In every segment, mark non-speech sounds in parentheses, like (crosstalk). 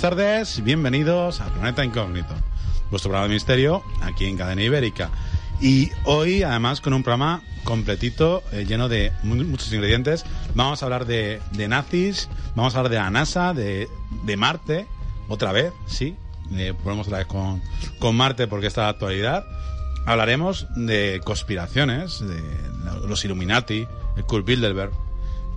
Buenas tardes, bienvenidos a Planeta Incógnito, vuestro programa de misterio aquí en Cadena Ibérica. Y hoy, además, con un programa completito, eh, lleno de mu- muchos ingredientes. Vamos a hablar de, nazis, vamos a hablar de la NASA, de, Marte, otra vez, sí. Eh, volvemos otra vez con, Marte porque está de actualidad. Hablaremos de conspiraciones, de los Illuminati, el Kurt Bilderberg.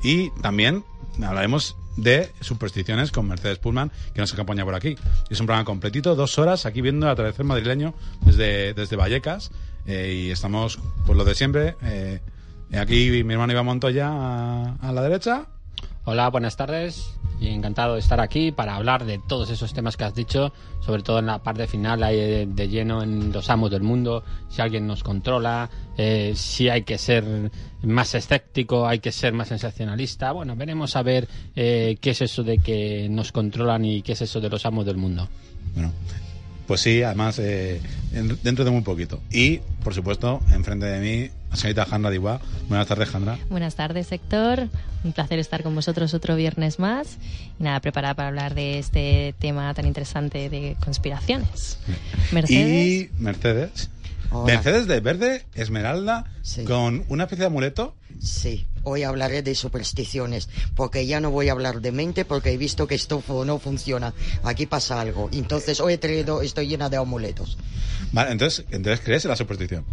Y también hablaremos de supersticiones con Mercedes Pullman, que nos acompaña por aquí. Es un programa completito, dos horas, aquí viendo el atardecer madrileño desde, desde Vallecas. Eh, y estamos, pues lo de siempre. eh, aquí mi hermano Iván Montoya a, a la derecha. Hola, buenas tardes. Y encantado de estar aquí para hablar de todos esos temas que has dicho, sobre todo en la parte final, ahí de, lleno en los amos del mundo, si alguien nos controla, eh, si hay que ser más escéptico, hay que ser más sensacionalista. Bueno, veremos a ver eh, qué es eso de que nos controlan y qué es eso de los amos del mundo. Bueno, pues sí, además, eh, en- dentro de muy poquito. Y, por supuesto, enfrente de mí, la señorita Jandra Diguá. Buenas tardes, Jandra. Buenas tardes, Héctor. Un placer estar con vosotros otro viernes más. Y nada, preparada para hablar de este tema tan interesante de conspiraciones. (laughs) Mercedes. Y Mercedes. Hola. Mercedes de verde, esmeralda, Sí. con una especie de amuleto. Sí, hoy hablaré de supersticiones, porque ya no voy a hablar de mente porque he visto que esto no funciona. Aquí pasa algo. Entonces hoy he traído, estoy llena de amuletos. Vale, entonces, entonces crees en la superstición.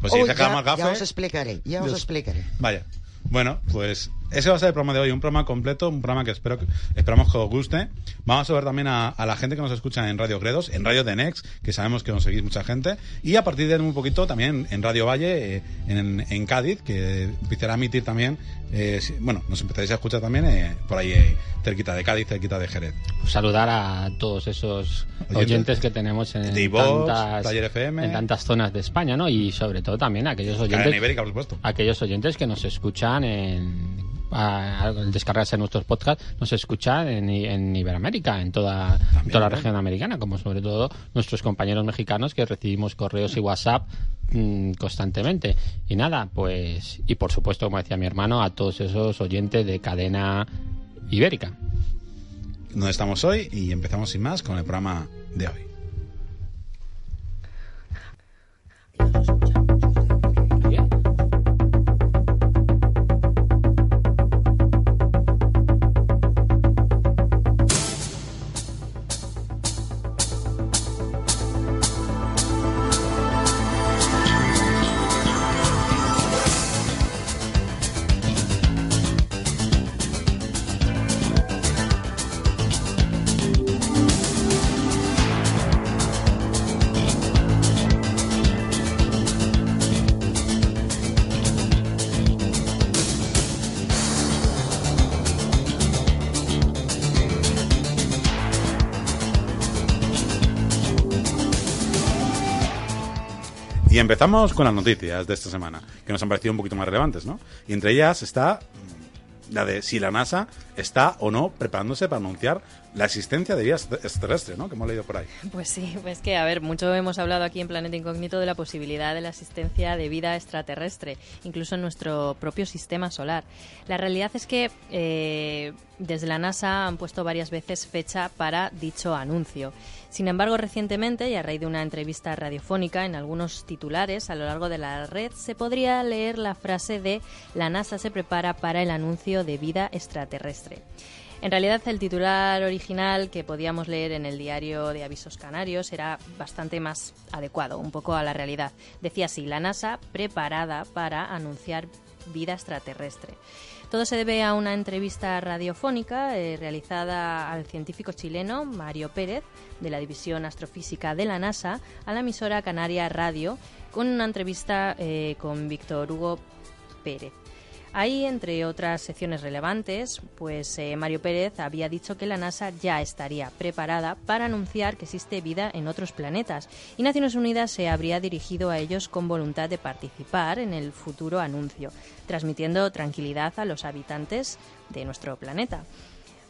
Pues si dice ya, ya os explicaré, ya os Dios. explicaré. Vaya. Bueno, pues ese va a ser el programa de hoy, un programa completo, un programa que espero que, esperamos que os guste. Vamos a ver también a, a la gente que nos escucha en Radio Gredos, en Radio de Next, que sabemos que nos seguís mucha gente, y a partir de un poquito también en Radio Valle, eh, en, en Cádiz, que empezará a emitir también, eh, bueno, nos empezaréis a escuchar también eh, por ahí eh, cerquita de Cádiz, cerquita de Jerez. Pues saludar a todos esos Oyentes. oyentes, que tenemos en tantas, FM. en tantas zonas de España, ¿no? Y sobre todo también a aquellos oyentes Ibérica, por supuesto. aquellos oyentes que nos escuchan en al descargarse nuestros podcasts nos escuchan en, en Iberoamérica en toda, en toda la ¿no? región americana como sobre todo nuestros compañeros mexicanos que recibimos correos y WhatsApp mm, constantemente y nada pues y por supuesto como decía mi hermano a todos esos oyentes de cadena ibérica donde estamos hoy y empezamos sin más con el programa de hoy. Empezamos con las noticias de esta semana, que nos han parecido un poquito más relevantes, ¿no? Y entre ellas está la de si la NASA está o no preparándose para anunciar la existencia de vida extraterrestre, ¿no? Que hemos leído por ahí. Pues sí, pues que, a ver, mucho hemos hablado aquí en Planeta Incógnito de la posibilidad de la existencia de vida extraterrestre, incluso en nuestro propio sistema solar. La realidad es que eh, desde la NASA han puesto varias veces fecha para dicho anuncio. Sin embargo, recientemente, y a raíz de una entrevista radiofónica en algunos titulares a lo largo de la red, se podría leer la frase de la NASA se prepara para el anuncio de vida extraterrestre. En realidad, el titular original que podíamos leer en el diario de Avisos Canarios era bastante más adecuado, un poco a la realidad. Decía así, la NASA preparada para anunciar vida extraterrestre. Todo se debe a una entrevista radiofónica eh, realizada al científico chileno Mario Pérez, de la División Astrofísica de la NASA, a la emisora Canaria Radio, con una entrevista eh, con Víctor Hugo Pérez. Ahí, entre otras secciones relevantes, pues eh, Mario Pérez había dicho que la NASA ya estaría preparada para anunciar que existe vida en otros planetas y Naciones Unidas se habría dirigido a ellos con voluntad de participar en el futuro anuncio, transmitiendo tranquilidad a los habitantes de nuestro planeta.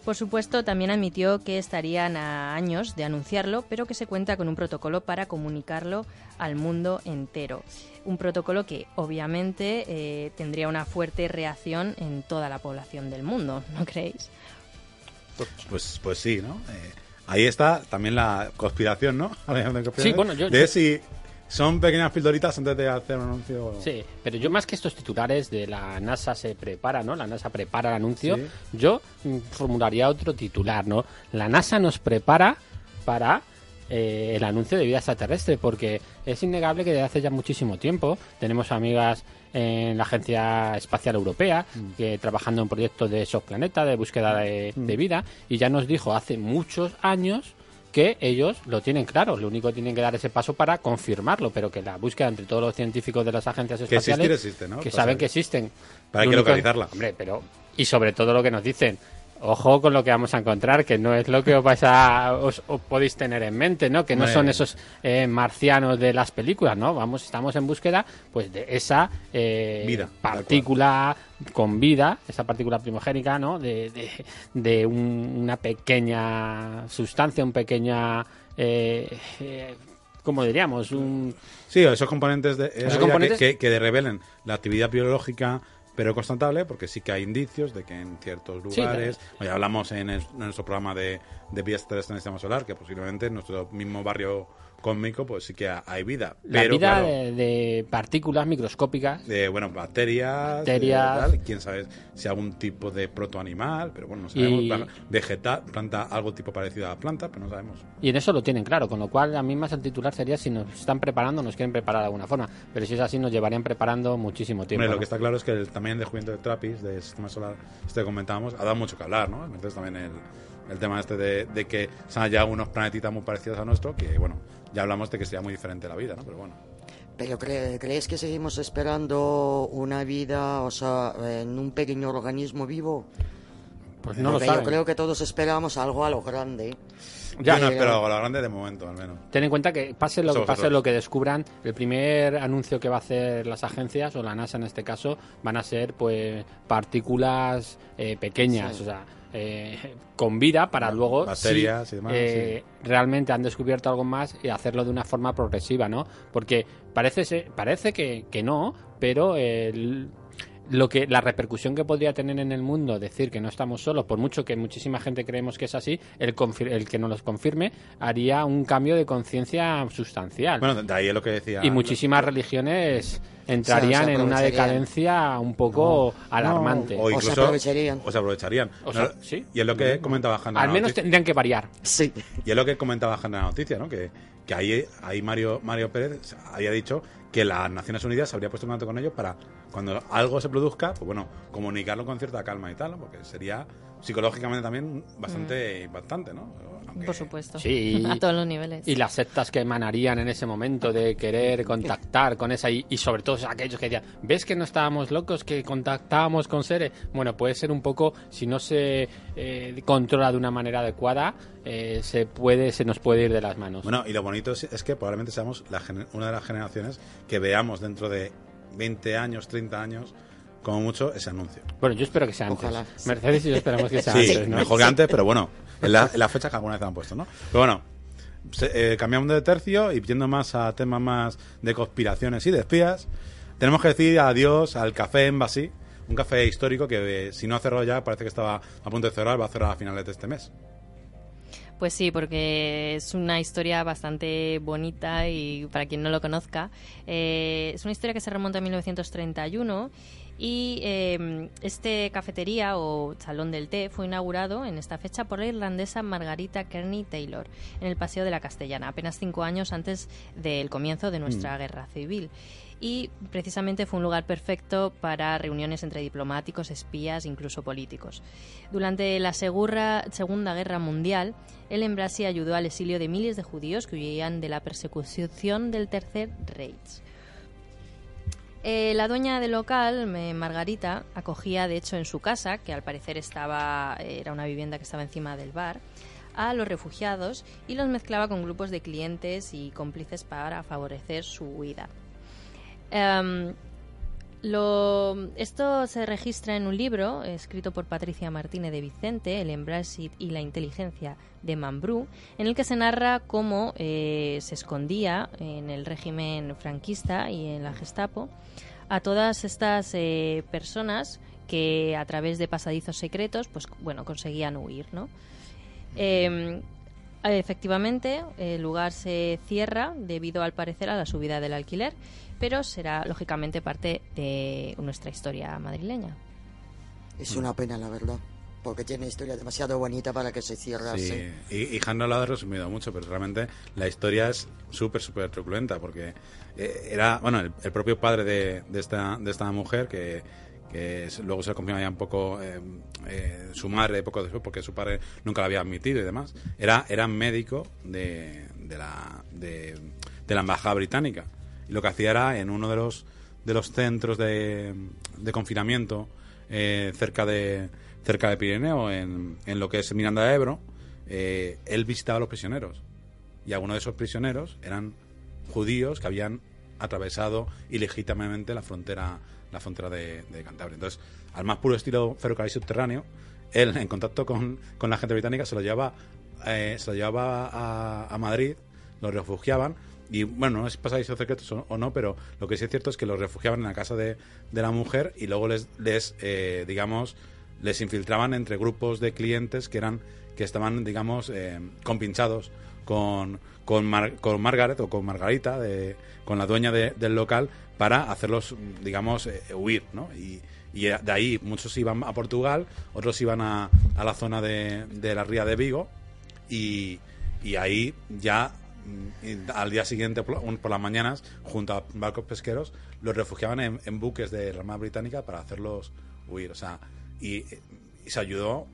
Por supuesto, también admitió que estarían a años de anunciarlo, pero que se cuenta con un protocolo para comunicarlo al mundo entero. Un protocolo que obviamente eh, tendría una fuerte reacción en toda la población del mundo, ¿no creéis? Pues, pues sí, ¿no? Eh, ahí está también la conspiración, ¿no? (laughs) Sí, bueno, yo- de yo- si son pequeñas pildoritas antes de hacer un anuncio. Sí, pero yo más que estos titulares de la NASA se prepara, ¿no? La NASA prepara el anuncio, Sí. yo mm, formularía otro titular, ¿no? La NASA nos prepara para eh, el anuncio de vida extraterrestre, porque es innegable que desde hace ya muchísimo tiempo tenemos amigas en la Agencia Espacial Europea que trabajando en proyectos de exoplaneta, de búsqueda de, de vida, y ya nos dijo hace muchos años que ellos lo tienen claro, lo único que tienen que dar ese paso para confirmarlo, pero que la búsqueda entre todos los científicos de las agencias Que espaciales existir existe, ¿no? que Pues, saben que existen. pero hay que localizarla. Hombre, pero y sobre todo lo que nos dicen. Ojo con lo que vamos a encontrar, que no es lo que os vais a os, os podéis tener en mente, ¿no? Que no son esos eh, marcianos de las películas, ¿no? Vamos, estamos en búsqueda, pues, de esa eh, Vida, partícula con vida, esa partícula primogénica, ¿no? De, de, de un- una pequeña sustancia, un pequeña, eh, eh, ¿cómo diríamos? Un, Sí, esos componentes, de, vida componentes- Que, que, que revelen la actividad biológica pero constatable, porque sí que hay indicios de que en ciertos Sí, lugares, ya hablamos en, el- en nuestro programa de, de vías terrestres en el sistema solar, que posiblemente en nuestro mismo barrio cósmico, pues sí que ha- hay vida. la Pero, vida claro, de, de partículas microscópicas de bueno bacterias, Bacterias. de tal, quién sabe si algún tipo de protoanimal, pero bueno, no sabemos, Y- planta algo tipo parecido a la planta, pero no sabemos. Y en eso lo tienen claro, con lo cual a mí más el titular sería si nos están preparando, nos quieren preparar de alguna forma. Pero si es así, nos llevarían preparando muchísimo tiempo. Hombre, lo que está claro es que el tamaño de descubrimiento de Trappist del sistema solar, este que comentábamos, ha dado mucho que hablar, ¿no? Entonces también el, el tema este de, de que se han hallado unos planetitas muy parecidos a nuestro, que bueno, ya hablamos de que sería muy diferente la vida, ¿no? Pero bueno. Pero cre- ¿crees que seguimos esperando una vida, o sea, en un pequeño organismo vivo? Pues no lo Porque yo saben. creo que todos esperamos algo a lo grande. Ya, Yo no pero- espero algo a lo grande de momento, al menos. Ten en cuenta que pase lo que pase, lo que descubran, el primer anuncio que va a hacer las agencias, o la NASA en este caso, van a ser pues partículas eh, pequeñas, Sí. o sea, eh, con vida para luego si, y demás, eh, realmente han descubierto algo más y hacerlo de una forma progresiva, ¿no? Porque parece ser- parece que, que no, pero el- lo que la repercusión que podría tener en el mundo decir que no estamos solos, por mucho que muchísima gente creemos que es así, el, confir- el que nos los confirme haría un cambio de conciencia sustancial. Bueno, de ahí es lo que decía. y muchísimas religiones entrarían en una decadencia un poco alarmante. O O se aprovecharían. o se aprovecharían. O sea, No, sí. Y es lo que comentaba Hanna. Al menos tendrían que variar. Sí. Y es lo que comentaba Hanna en la noticia, ¿no? Que, que ahí, ahí Mario, Mario Pérez había dicho que las Naciones Unidas se habría puesto en contacto con ellos para, cuando algo se produzca, pues bueno, comunicarlo con cierta calma y tal. Porque sería psicológicamente también bastante impactante, ¿no? Aunque- Por supuesto. Sí. (laughs) A todos los niveles. Y las sectas que emanarían en ese momento de querer contactar con esa y, y sobre todo aquellos que decían, ¿ves que no estábamos locos, que contactábamos con seres? Bueno, puede ser un poco, si no se eh, controla de una manera adecuada, eh, se puede, se nos puede ir de las manos. Bueno, y lo bonito es, es que probablemente seamos la gener- una de las generaciones que veamos dentro de 20 años, 30 años, como mucho, ese anuncio. Bueno, yo espero que sea antes. Ojalá. Mercedes y yo esperamos que sea Sí, antes, ¿no? mejor que antes, pero bueno, en la, en la fecha que alguna vez han puesto, ¿no? Pero bueno, se- eh, cambiamos de tercio y yendo más a temas más de conspiraciones y de espías, tenemos que decir adiós al Café Embassy, un café histórico que eh, si no ha cerrado ya, parece que estaba a punto de cerrar, va a cerrar a finales de este mes. Pues sí, porque es una historia bastante bonita y para quien no lo conozca, eh, es una historia que se remonta a 1931 y eh, este cafetería o salón del té fue inaugurado en esta fecha por la irlandesa Margarita Kearney Taylor en el Paseo de la Castellana, apenas cinco años antes del comienzo de nuestra guerra civil. Y precisamente fue un lugar perfecto para reuniones entre diplomáticos, espías, incluso políticos. Durante la Segunda Guerra Mundial, el Embrasi ayudó al exilio de miles de judíos que huían de la persecución del Tercer Reich. Eh, la dueña del local, Margarita, acogía de hecho en su casa, que al parecer estaba era una vivienda que estaba encima del bar, a los refugiados y los mezclaba con grupos de clientes y cómplices para favorecer su huida. Em, esto se registra en un libro escrito por Patricia Martínez de Vicente, El Embrasit y la inteligencia de Mambrú, en el que se narra cómo eh, se escondía en el régimen franquista y en la Gestapo a todas estas eh, personas que a través de pasadizos secretos, pues bueno, conseguían huir, ¿no? Em, Efectivamente, el lugar se cierra debido al parecer a la subida del alquiler, pero será lógicamente parte de nuestra historia madrileña. Es una pena, la verdad. Porque tiene historia demasiado bonita para que se cierre así. Sí, y, y lo ha resumido mucho, pero realmente la historia es súper, súper truculenta, porque eh, era, bueno, el, el propio padre de, de esta, de esta mujer, que, luego se confirma ya un poco eh, eh, su madre poco después, porque su padre nunca la había admitido y demás, era, era médico de, de, la, de, de la embajada británica. Y lo que hacía era en uno de los, de los centros de, de confinamiento eh, cerca de cerca de Pirineo, en, en lo que es Miranda de Ebro, eh, él visitaba a los prisioneros. Y algunos de esos prisioneros eran judíos que habían atravesado ilegítimamente la frontera la frontera de, Cantabria. Entonces, al más puro estilo ferrocarril subterráneo, él, en contacto con, con la gente británica, se lo llevaba, eh, se lo llevaba a, Madrid, los refugiaban. Y bueno, no pasáis esos secretos o, o no, pero lo que sí es cierto es que los refugiaban en la casa de, de la mujer y luego les, les eh, digamos, les infiltraban entre grupos de clientes que eran que estaban, digamos, eh, compinchados con, con, con Margaret o con Margarita, de, con la dueña de- del local, para hacerlos, digamos, eh, huir, ¿no? Y, de ahí muchos iban a Portugal, otros iban a, a la zona de, de la ría de Vigo y, y ahí ya mm, al día siguiente por, las mañanas junto a barcos pesqueros los refugiaban en, en buques de la Armada Británica para hacerlos huir o sea y, y se ayudó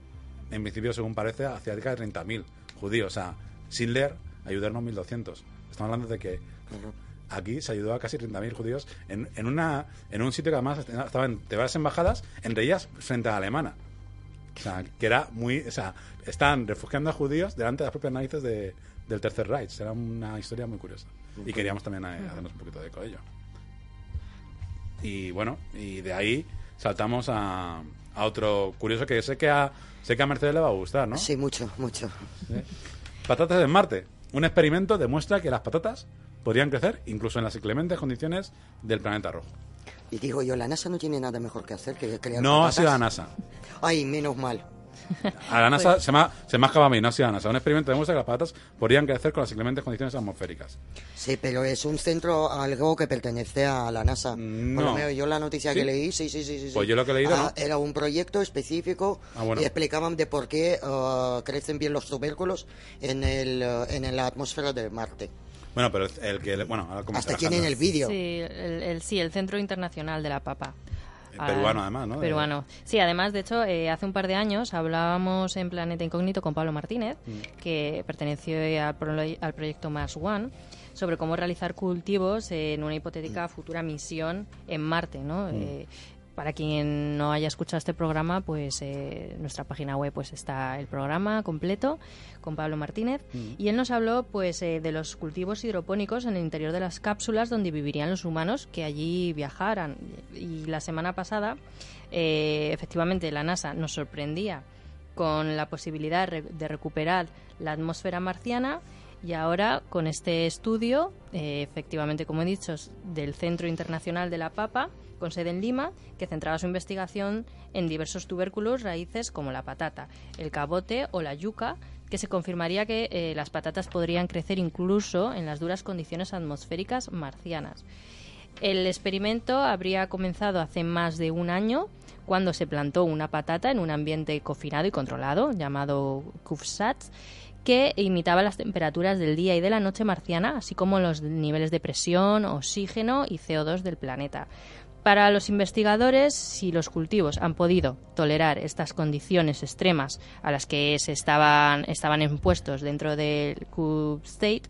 en principio según parece a cerca de 30.000 judíos o sea sin leer ayudarnos 1.200 estamos hablando de que aquí se ayudó a casi 30.000 judíos en, en, una, en un sitio que además estaban de varias embajadas entre ellas frente a la alemana o sea, que era muy. O sea, están refugiando a judíos delante de las propias narices de, del Tercer Reich. Era una historia muy curiosa. Y queríamos también eh, hacernos un poquito de eco de ello. Y bueno, y de ahí saltamos a, a otro curioso que sé que a, sé que a Mercedes le va a gustar, ¿no? Sí, mucho, mucho. Patatas en Marte. Un experimento demuestra que las patatas podrían crecer incluso en las inclementes condiciones del planeta rojo. Y digo yo, la NASA no tiene nada mejor que hacer que crear No ha sido la NASA. Ay, menos mal. A la NASA Pues- se, me ha, se me ha acabado a mí, no ha sido la NASA. Un experimento demuestra que las patatas podrían crecer con las inclementes condiciones atmosféricas. Sí, pero es un centro, algo que pertenece a la NASA. No. Por lo menos yo la noticia ¿Sí? que leí, sí, sí, sí. sí. Pues yo lo que he leído, Ah, no. Era un proyecto específico Ah, bueno. y explicaban de por qué ah, crecen bien los tubérculos en, el, ah, en la atmósfera de Marte. Bueno, pero el que... Bueno, ahora Hasta tienen el vídeo. Sí, el, el- sí, el Centro Internacional de la Papa. El peruano, además, ¿no? Peruano. Sí, además, de hecho, eh, hace un par de años hablábamos en Planeta Incógnito con Pablo Martínez, Mm. que perteneció al, pro- al proyecto Mars One, sobre cómo realizar cultivos en una hipotética futura misión en Marte, ¿no? Mm. Eh, para quien no haya escuchado este programa, pues eh, en nuestra página web pues está el programa completo con Pablo Martínez. Y él nos habló pues eh, de los cultivos hidropónicos en el interior de las cápsulas donde vivirían los humanos que allí viajaran. Y la semana pasada eh, efectivamente la NASA nos sorprendía con la posibilidad de recuperar la atmósfera marciana y ahora con este estudio, eh, efectivamente, como he dicho, del Centro Internacional de la Papa, con sede en Lima, que centraba su investigación en diversos tubérculos, raíces como la patata, el cabote o la yuca, que se confirmaría que eh, las patatas podrían crecer incluso en las duras condiciones atmosféricas marcianas. El experimento habría comenzado hace más de un año cuando se plantó una patata en un ambiente confinado y controlado llamado CubeSats que imitaba las temperaturas del día y de la noche marciana, así como los niveles de presión, oxígeno y CO2 del planeta. Para los investigadores, si los cultivos han podido tolerar estas condiciones extremas a las que se estaban, estaban impuestos dentro del CubeState,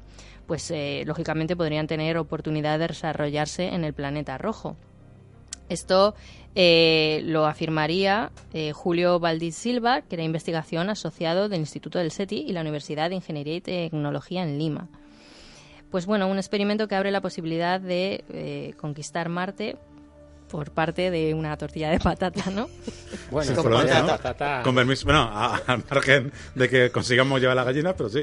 pues eh, lógicamente podrían tener oportunidad de desarrollarse en el planeta rojo. Esto eh, lo afirmaría eh, Julio Valdís Silva, que era investigación asociado del Instituto del SETI y la Universidad de Ingeniería y Tecnología en Lima. Pues bueno, un experimento que abre la posibilidad de conquistar Marte por parte de una tortilla de patata, ¿no? Bueno, Con patata- Con permiso, bueno, a- al margen de que consigamos llevar la gallina, pero sí.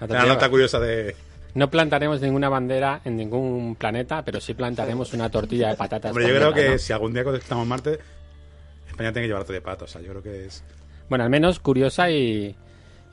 la Una tortilla- nota curiosa de... No plantaremos ninguna bandera en ningún planeta, pero sí plantaremos una tortilla de patatas. Hombre, yo creo que ¿no? si algún día conquistamos Marte, España tiene que llevar todo de pato. O sea, yo creo que es... Bueno, al menos curiosa y,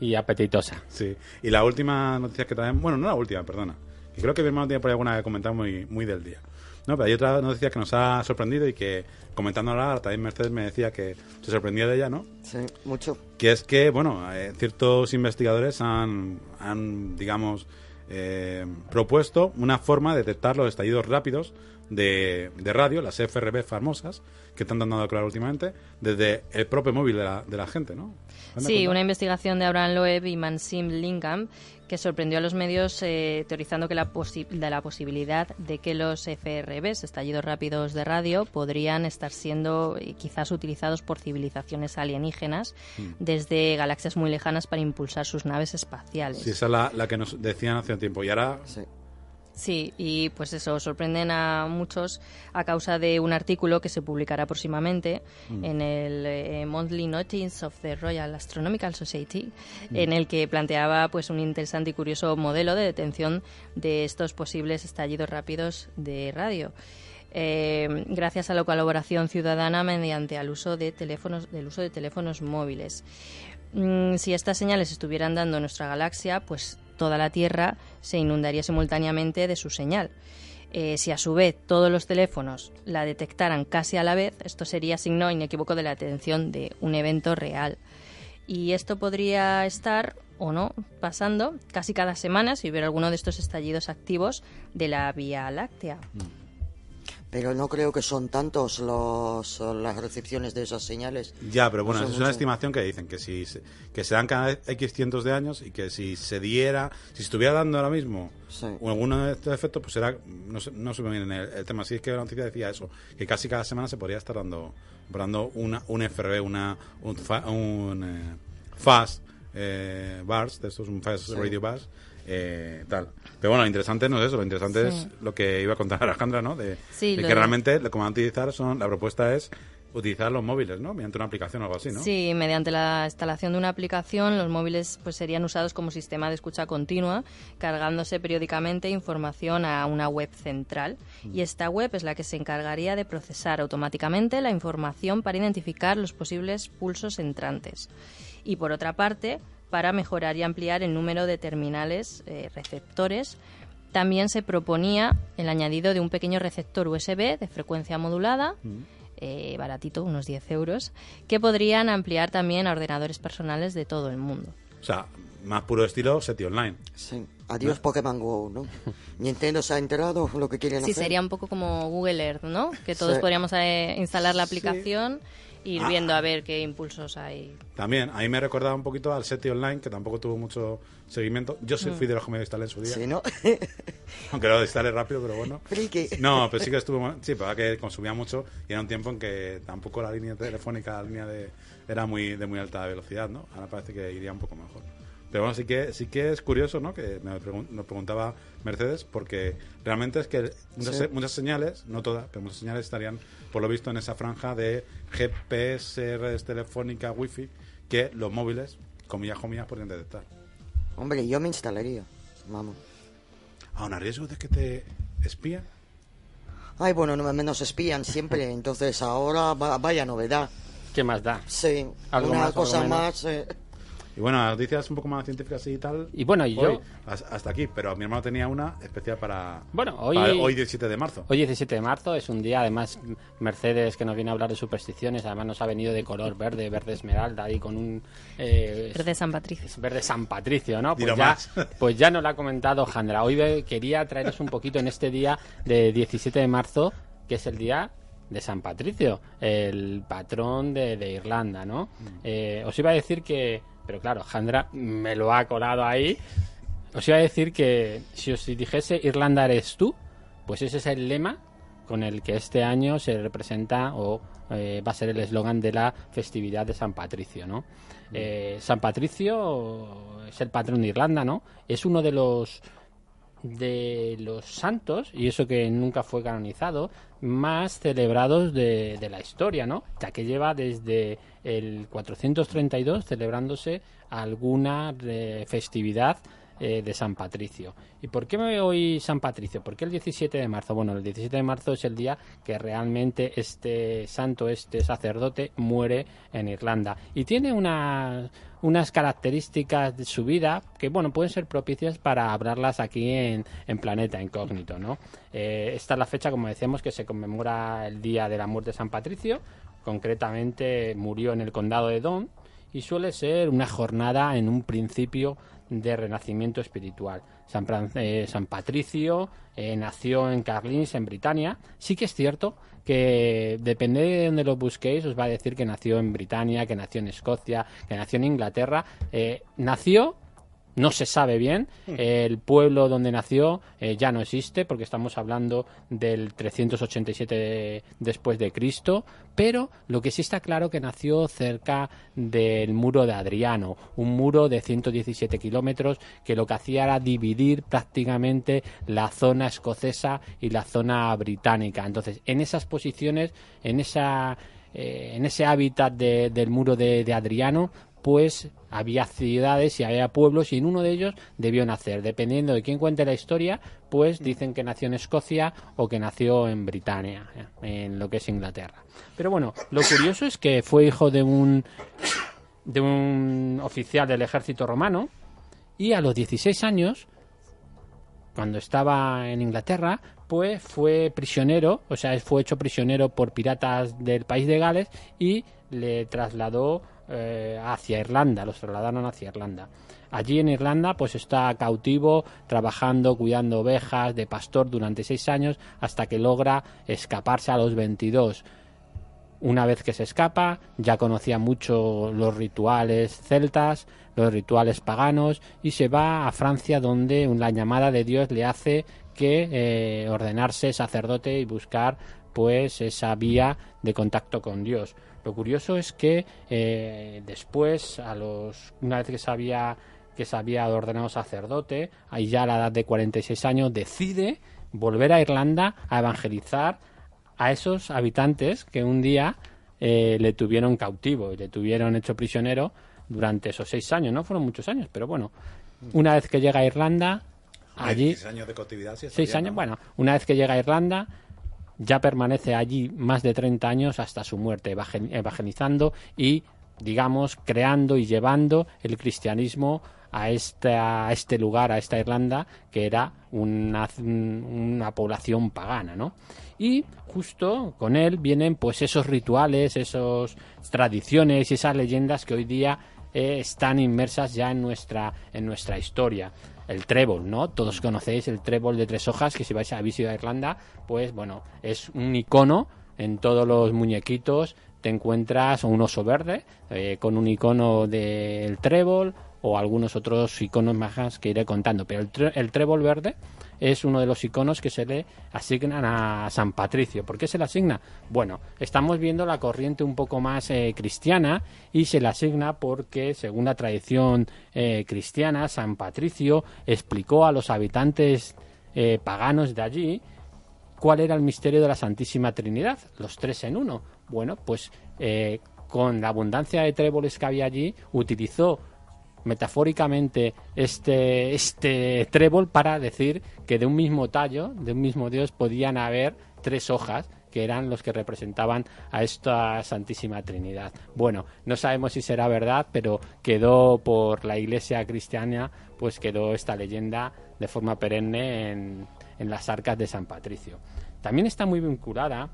Y apetitosa. Sí. Y la última noticia que también... Bueno, no la última, perdona. Que creo que mi hermano tiene por ahí alguna que comentar muy, muy del día. No, pero hay otra noticia que nos ha sorprendido y que comentando ahora también Mercedes me decía que se sorprendía de ella, ¿no? Sí, mucho. Que es que, bueno, eh, ciertos investigadores han, han digamos, eh, propuesto una forma de detectar los estallidos rápidos de, de radio, las FRB famosas, que están dando a hablar últimamente, desde el propio móvil de la, de la gente, ¿no? Sí, una investigación de Abraham Loeb y Mansim Lingham que sorprendió a los medios eh, teorizando que la de la posibilidad de que los FRBs, estallidos rápidos de radio, podrían estar siendo eh, quizás utilizados por civilizaciones alienígenas mm. desde galaxias muy lejanas para impulsar sus naves espaciales. Sí, esa es la, la que nos decían hace un tiempo y ahora... Sí. Sí, y pues eso, sorprenden a muchos a causa de un artículo que se publicará próximamente mm. en el eh, Monthly Notice of the Royal Astronomical Society, mm. en el que planteaba pues un interesante y curioso modelo de detención de estos posibles estallidos rápidos de radio. Eh, gracias a la colaboración ciudadana mediante el uso de teléfonos, del uso de teléfonos móviles. Mm, si estas señales estuvieran dando en nuestra galaxia, pues toda la Tierra se inundaría simultáneamente de su señal. Eh, si a su vez todos los teléfonos la detectaran casi a la vez, esto sería signo inequívoco de la atención de un evento real. Y esto podría estar o no pasando casi cada semana si hubiera alguno de estos estallidos activos de la Vía Láctea. Mm. Pero no creo que son tantos los, las recepciones de esas señales. Ya, pero bueno, es una estimación que dicen que si que se dan cada X cientos de años y que si se diera, si estuviera dando ahora mismo alguno de estos efectos, pues será, no, no se me viene el, tema. Si es que la noticia decía eso, que casi cada semana se podría estar dando, dando una, un FRB, una, un, un eh, fast eh, bars, de estos, un fast radio bars, eh, tal. Pero bueno, lo interesante no es eso, lo interesante es lo que iba a contar Alejandra, ¿no? De, que realmente lo que van a utilizar son, la propuesta es utilizar los móviles, ¿no? Mediante una aplicación o algo así, ¿no? Sí, mediante la instalación de una aplicación, los móviles pues serían usados como sistema de escucha continua, cargándose periódicamente información a una web central. Y esta web es la que se encargaría de procesar automáticamente la información para identificar los posibles pulsos entrantes. Y por otra parte, para mejorar y ampliar el número de terminales eh, receptores. También se proponía el añadido de un pequeño receptor USB de frecuencia modulada, mm. eh, baratito, unos 10 euros, que podrían ampliar también a ordenadores personales de todo el mundo. O sea, más puro estilo SETI Online. Sí. Adiós Pokémon Go, ¿no? (laughs) Nintendo se ha enterado lo que quieren hacer. Sí, sería un poco como Google Earth, ¿no? Que todos podríamos eh, instalar la aplicación ir ah. viendo a ver qué impulsos hay. También, ahí me recordaba un poquito al SETI Online, que tampoco tuvo mucho seguimiento. Yo sí mm. fui de los que me instalé en su día. Sí, ¿no? (laughs) Aunque lo instalé rápido, pero bueno. Friki. No, pero sí que estuvo... Sí, pero que consumía mucho y era un tiempo en que tampoco la línea telefónica, la línea de... Era muy de muy alta velocidad, ¿no? Ahora parece que iría un poco mejor. Pero bueno, sí que, sí que es curioso, ¿no? Que me nos preguntaba Mercedes, porque realmente es que muchas, muchas señales, no todas, pero muchas señales estarían, por lo visto, en esa franja de GPS, redes telefónicas, wifi, que los móviles, comillas, comillas, podrían detectar. Hombre, yo me instalaría, vamos. ¿A un riesgo de que te espían? Ay, bueno, no menos espían siempre, (laughs) entonces ahora vaya novedad. ¿Qué más da? Sí, una cosa más... Eh, y bueno, noticias un poco más científicas y tal. Y bueno, y yo. Hasta aquí, pero mi hermano tenía una especial para. Bueno, hoy. hoy 17 de marzo. Hoy 17 de marzo es un día, además, Mercedes que nos viene a hablar de supersticiones, además nos ha venido de color verde, verde esmeralda y con un. Eh, verde San Patricio. Verde San Patricio, ¿no? Pues ya, (laughs) pues ya nos lo ha comentado Jandra. Hoy quería traeros un poquito en este día de 17 de marzo, que es el día de San Patricio, el patrón de, Irlanda, ¿no? Mm. Eh, os iba a decir que pero claro, Jandra me lo ha colado ahí. Os iba a decir que si os dijese Irlanda eres tú, pues ese es el lema con el que este año se representa o eh, va a ser el eslogan de la festividad de San Patricio, ¿no? Mm. Eh, San Patricio es el patrón de Irlanda, ¿no? Es uno de los de los santos, y eso que nunca fue canonizado, más celebrados de, de la historia, ¿no? Ya que lleva desde el 432 celebrándose alguna eh, festividad eh, de San Patricio. ¿Y por qué me hoy San Patricio? ¿Por qué el 17 de marzo? Bueno, el 17 de marzo es el día que realmente este santo, este sacerdote, muere en Irlanda. Y tiene una unas características de su vida que, bueno, pueden ser propicias para hablarlas aquí en, Planeta Incógnito, ¿no? Eh, esta es la fecha, como decíamos, que se conmemora el día de la muerte de San Patricio. Concretamente murió en el condado de Don y suele ser una jornada en un principio de renacimiento espiritual. San, eh, San Patricio eh, nació en Carlins, en Britania. Sí que es cierto que depende de donde lo busquéis, os va a decir que nació en Britania, que nació en Escocia, que nació en Inglaterra. Eh, nació no se sabe bien. Hmm. El pueblo donde nació eh, ya no existe porque estamos hablando del 387 después de Cristo, pero lo que sí está claro que nació cerca del muro de Adriano, un muro de 117 kilómetros que lo que hacía era dividir prácticamente la zona escocesa y la zona británica. Entonces, en esas posiciones, en esa eh, en ese hábitat del muro de Adriano, pues había ciudades y había pueblos y en uno de ellos debió nacer. Dependiendo de quién cuente la historia, pues dicen que nació en Escocia o que nació en Britania, en lo que es Inglaterra. Pero bueno, lo curioso es que fue hijo de un de un oficial del ejército romano y a los 16 años cuando estaba en Inglaterra, pues fue prisionero, o sea, fue hecho prisionero por piratas del país de Gales y le trasladó eh, hacia Irlanda, los trasladaron hacia Irlanda. Allí en Irlanda pues está cautivo, trabajando, cuidando ovejas de pastor durante seis años hasta que logra escaparse a los 22. Una vez que se escapa, ya conocía mucho los rituales celtas, los rituales paganos y se va a Francia donde la llamada de Dios le hace que eh, ordenarse sacerdote y buscar pues esa vía de contacto con Dios. Lo curioso es que eh, después, a los, una vez que se había, que se había ordenado sacerdote, ahí ya a la edad de 46 años, decide volver a Irlanda a evangelizar a esos habitantes que un día eh, le tuvieron cautivo y le tuvieron hecho prisionero durante esos seis años. No fueron muchos años, pero bueno, una vez que llega a Irlanda, allí... Seis años de cautividad, Seis años, bueno, una vez que llega a Irlanda, ya permanece allí más de 30 años hasta su muerte, evangelizando y, digamos, creando y llevando el cristianismo a, esta, este lugar, a esta Irlanda, que era una, una población pagana, ¿no? Y justo con él vienen pues esos rituales, esas tradiciones y esas leyendas que hoy día eh, están inmersas ya en nuestra, en nuestra historia el trébol, ¿no? Todos conocéis el trébol de tres hojas, que si vais a visitar Irlanda, pues bueno, es un icono en todos los muñequitos. Te encuentras un oso verde eh, con un icono del trébol o algunos otros iconos más que iré contando. Pero el, el trébol verde es uno de los iconos que se le asignan a San Patricio. ¿Por qué se le asigna? Bueno, estamos viendo la corriente un poco más eh, cristiana y se le asigna porque, según la tradición eh, cristiana, San Patricio explicó a los habitantes eh, paganos de allí cuál era el misterio de la Santísima Trinidad, los tres en uno. Bueno, pues con la abundancia de tréboles que había allí, utilizó metafóricamente este, este trébol para decir que de un mismo tallo, de un mismo dios, podían haber tres hojas que eran los que representaban a esta Santísima Trinidad. Bueno, no sabemos si será verdad, pero quedó por la Iglesia cristiana, pues quedó esta leyenda de forma perenne en, en las arcas de San Patricio. También está muy vinculada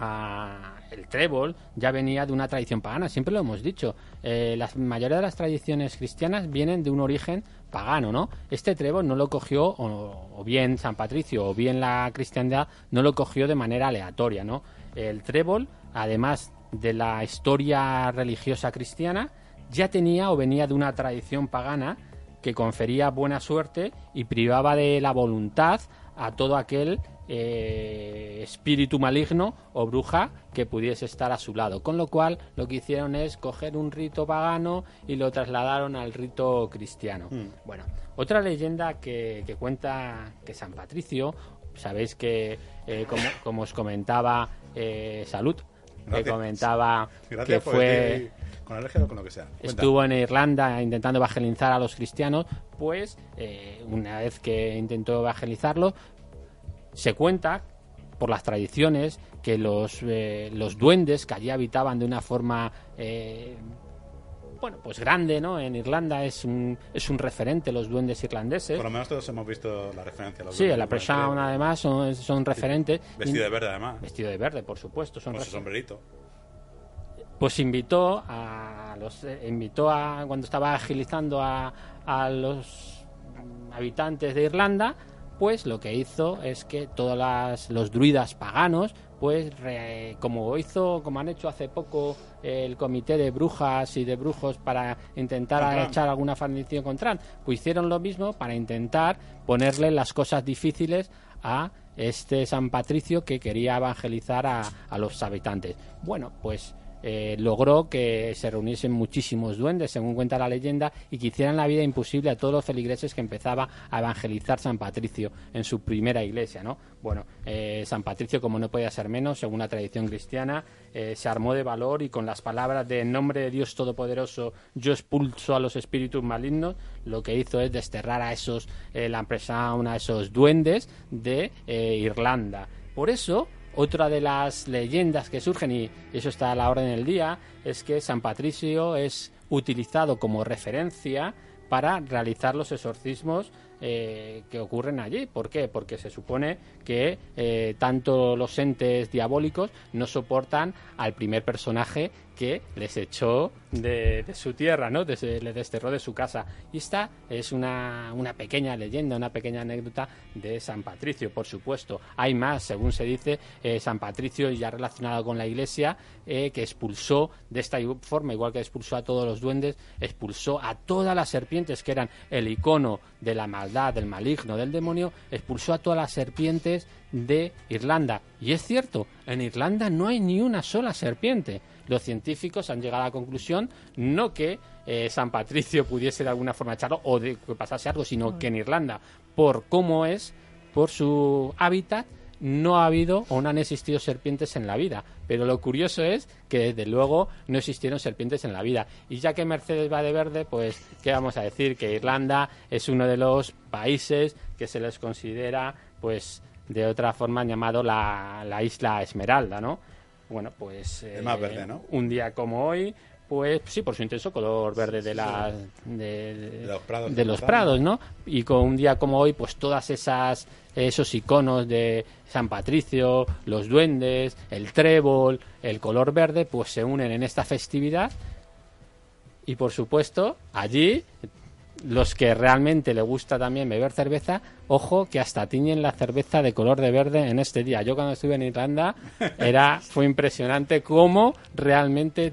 el trébol ya venía de una tradición pagana, siempre lo hemos dicho. Eh, la mayoría de las tradiciones cristianas vienen de un origen pagano, ¿no? Este trébol no lo cogió, o, bien San Patricio, o bien la cristiandad, no lo cogió de manera aleatoria, ¿no? El trébol, además de la historia religiosa cristiana, ya tenía o venía de una tradición pagana que confería buena suerte y privaba de la voluntad a todo aquel eh, espíritu maligno o bruja que pudiese estar a su lado. Con lo cual lo que hicieron es coger un rito pagano y lo trasladaron al rito cristiano. Hmm. Bueno, otra leyenda que, cuenta que San Patricio, sabéis que, eh, como, os comentaba, eh, Salud, que comentaba Gracias que fue decir con alergia o con lo que sea. Cuenta. estuvo en Irlanda intentando evangelizar a los cristianos, pues eh, una vez que intentó evangelizarlo, se cuenta por las tradiciones que los, eh, los duendes que allí habitaban de una forma eh, bueno pues grande no en Irlanda es un, es un referente los duendes irlandeses Por lo menos todos hemos visto la referencia. a los sí duendes, la creo. además son, son referentes Vestido de verde, además. vestido de verde por supuesto son Con su sombrerito. pues invitó a los eh, invitó a cuando estaba agilizando a, a los habitantes de Irlanda pues lo que hizo es que todos los druidas paganos pues re- como hizo como han hecho hace poco el comité de brujas y de brujos para intentar echar alguna maldición contra él, pues hicieron lo mismo para intentar ponerle las cosas difíciles a este San Patricio que quería evangelizar a, a los habitantes. Bueno, pues eh, logró que se reuniesen muchísimos duendes, según cuenta la leyenda, y que hicieran la vida imposible a todos los feligreses que empezaba a evangelizar San Patricio en su primera iglesia, ¿no? Bueno, eh, San Patricio, como no podía ser menos, según la tradición cristiana, eh, se armó de valor y con las palabras de en nombre de Dios Todopoderoso, yo expulso a los espíritus malignos, lo que hizo es desterrar a esos, la empresa, a esos duendes de Irlanda. Por eso, otra de las leyendas que surgen, y eso está a la orden del día, es que San Patricio es utilizado como referencia para realizar los exorcismos eh, que ocurren allí. ¿Por qué? Porque se supone que eh, tanto los entes diabólicos no soportan al primer personaje que les echó de, de su tierra, ¿no? Les desterró de su casa. Y esta es una, una pequeña leyenda, una pequeña anécdota de San Patricio, por supuesto. Hay más, según se dice, eh, San Patricio, ya relacionado con la iglesia, eh, que expulsó de esta forma, igual que expulsó a todos los duendes, expulsó a todas las serpientes que eran el icono de la maldad, del maligno, del demonio, expulsó a todas las serpientes de Irlanda. Y es cierto, en Irlanda no hay ni una sola serpiente. Los científicos han llegado a la conclusión no que eh, San Patricio pudiese de alguna forma echarlo o de que pasase algo, sino que en Irlanda, por cómo es, por su hábitat, no ha habido o no han existido serpientes en la vida. Pero lo curioso es que desde luego no existieron serpientes en la vida. Y ya que Mercedes va de verde, pues, ¿qué vamos a decir? Que Irlanda es uno de los países que se les considera, pues, de otra forma llamado la, la isla Esmeralda, ¿no? Bueno, pues... El más verde, ¿no? Un día como hoy, pues sí, por su intenso color verde de, la, de, De los prados de los prados, ¿no? Y con un día como hoy, pues todas esas esos iconos de San Patricio, los duendes, el trébol, el color verde, pues se unen en esta festividad. Y por supuesto, allí los que realmente le gusta también beber cerveza, ojo que hasta tiñen la cerveza de color de verde en este día. Yo cuando estuve en Irlanda (laughs) era fue impresionante cómo realmente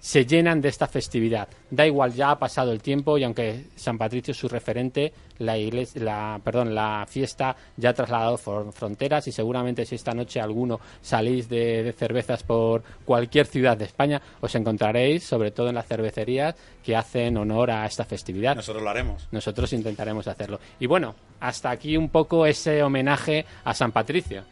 se llenan de esta festividad. Da igual, ya ha pasado el tiempo y aunque San Patricio es su referente, la iglesia, la, perdón, la fiesta ya ha trasladado fronteras y seguramente si esta noche alguno salís de, de cervezas por cualquier ciudad de España, os encontraréis, sobre todo en las cervecerías, que hacen honor a esta festividad. Nosotros lo haremos. Nosotros intentaremos hacerlo. Y bueno, hasta aquí un poco ese homenaje a San Patricio.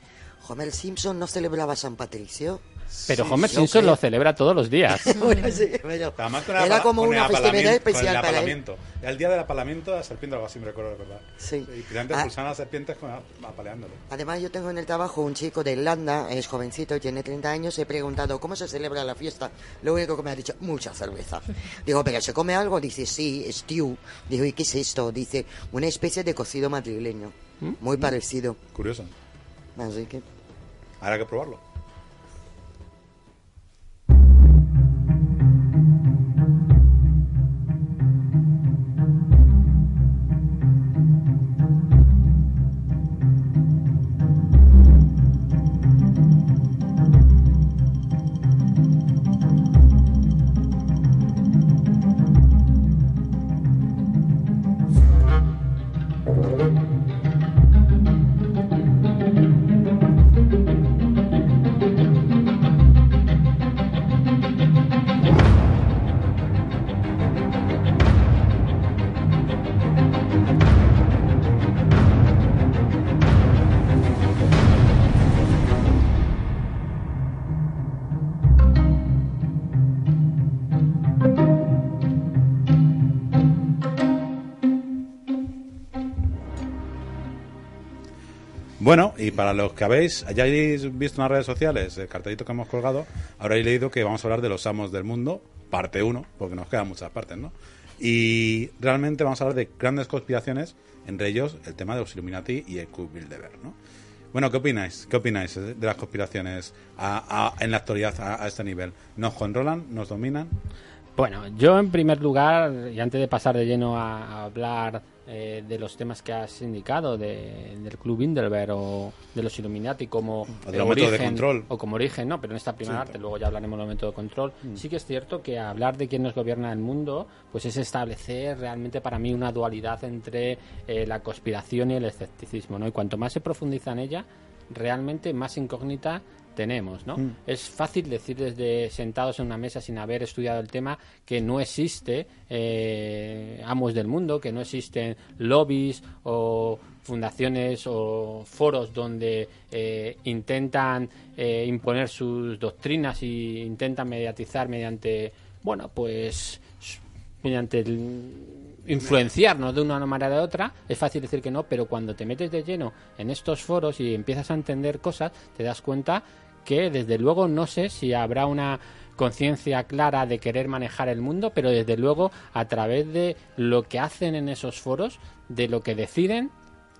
Homer Simpson no celebraba San Patricio. Pero Sí, Homer Simpson creo. lo celebra todos los días. (laughs) Bueno, sí, Además, con era como una festividad especial para él. El día del apalamiento de la serpiente, algo así me recuerdo, ¿verdad? Sí. Y precisamente Ah. a las serpientes con, apaleándolo. Además, yo tengo en el trabajo un chico de Irlanda, es jovencito, tiene 30 años. He preguntado cómo se celebra la fiesta. Lo único que me ha dicho, mucha cerveza. Digo, ¿pero se come algo? Dice, sí, stew. Digo, ¿y qué es esto? Dice, una especie de cocido madrileño. ¿Mm? Muy parecido. Curioso. Así que. Habrá que probarlo. Y para los que habéis, hayáis visto en las redes sociales el cartelito que hemos colgado, habréis leído que vamos a hablar de los amos del mundo, parte 1, porque nos quedan muchas partes, ¿no? Y realmente vamos a hablar de grandes conspiraciones, entre ellos el tema de los Illuminati y el Club Bilderberg, ¿no? Bueno, ¿qué opináis? ¿Qué opináis de las conspiraciones a- a- en la actualidad a, a este nivel? ¿Nos controlan? ¿Nos dominan? Bueno, yo en primer lugar, y antes de pasar de lleno a hablar eh, de los temas que has indicado, de- del Club Bilderberg o de los Illuminati como O de los de origen, control. o como origen, no, pero en esta primera Sí, parte, luego ya hablaremos del método de control. Sí que es cierto que hablar de quién nos gobierna el mundo, pues es establecer realmente para mí una dualidad entre eh, la conspiración y el escepticismo, ¿no? Y cuanto más se profundiza en ella, realmente más incógnita tenemos, ¿no? Es fácil decir desde sentados en una mesa sin haber estudiado el tema que no existe eh, amos del mundo, que no existen lobbies o fundaciones o foros donde eh, intentan eh, imponer sus doctrinas y intentan mediatizar mediante, bueno, pues mediante el- influenciarnos de una manera o de otra, es fácil decir que no, pero cuando te metes de lleno en estos foros y empiezas a entender cosas, te das cuenta que desde luego no sé si habrá una conciencia clara de querer manejar el mundo, pero desde luego a través de lo que hacen en esos foros, de lo que deciden,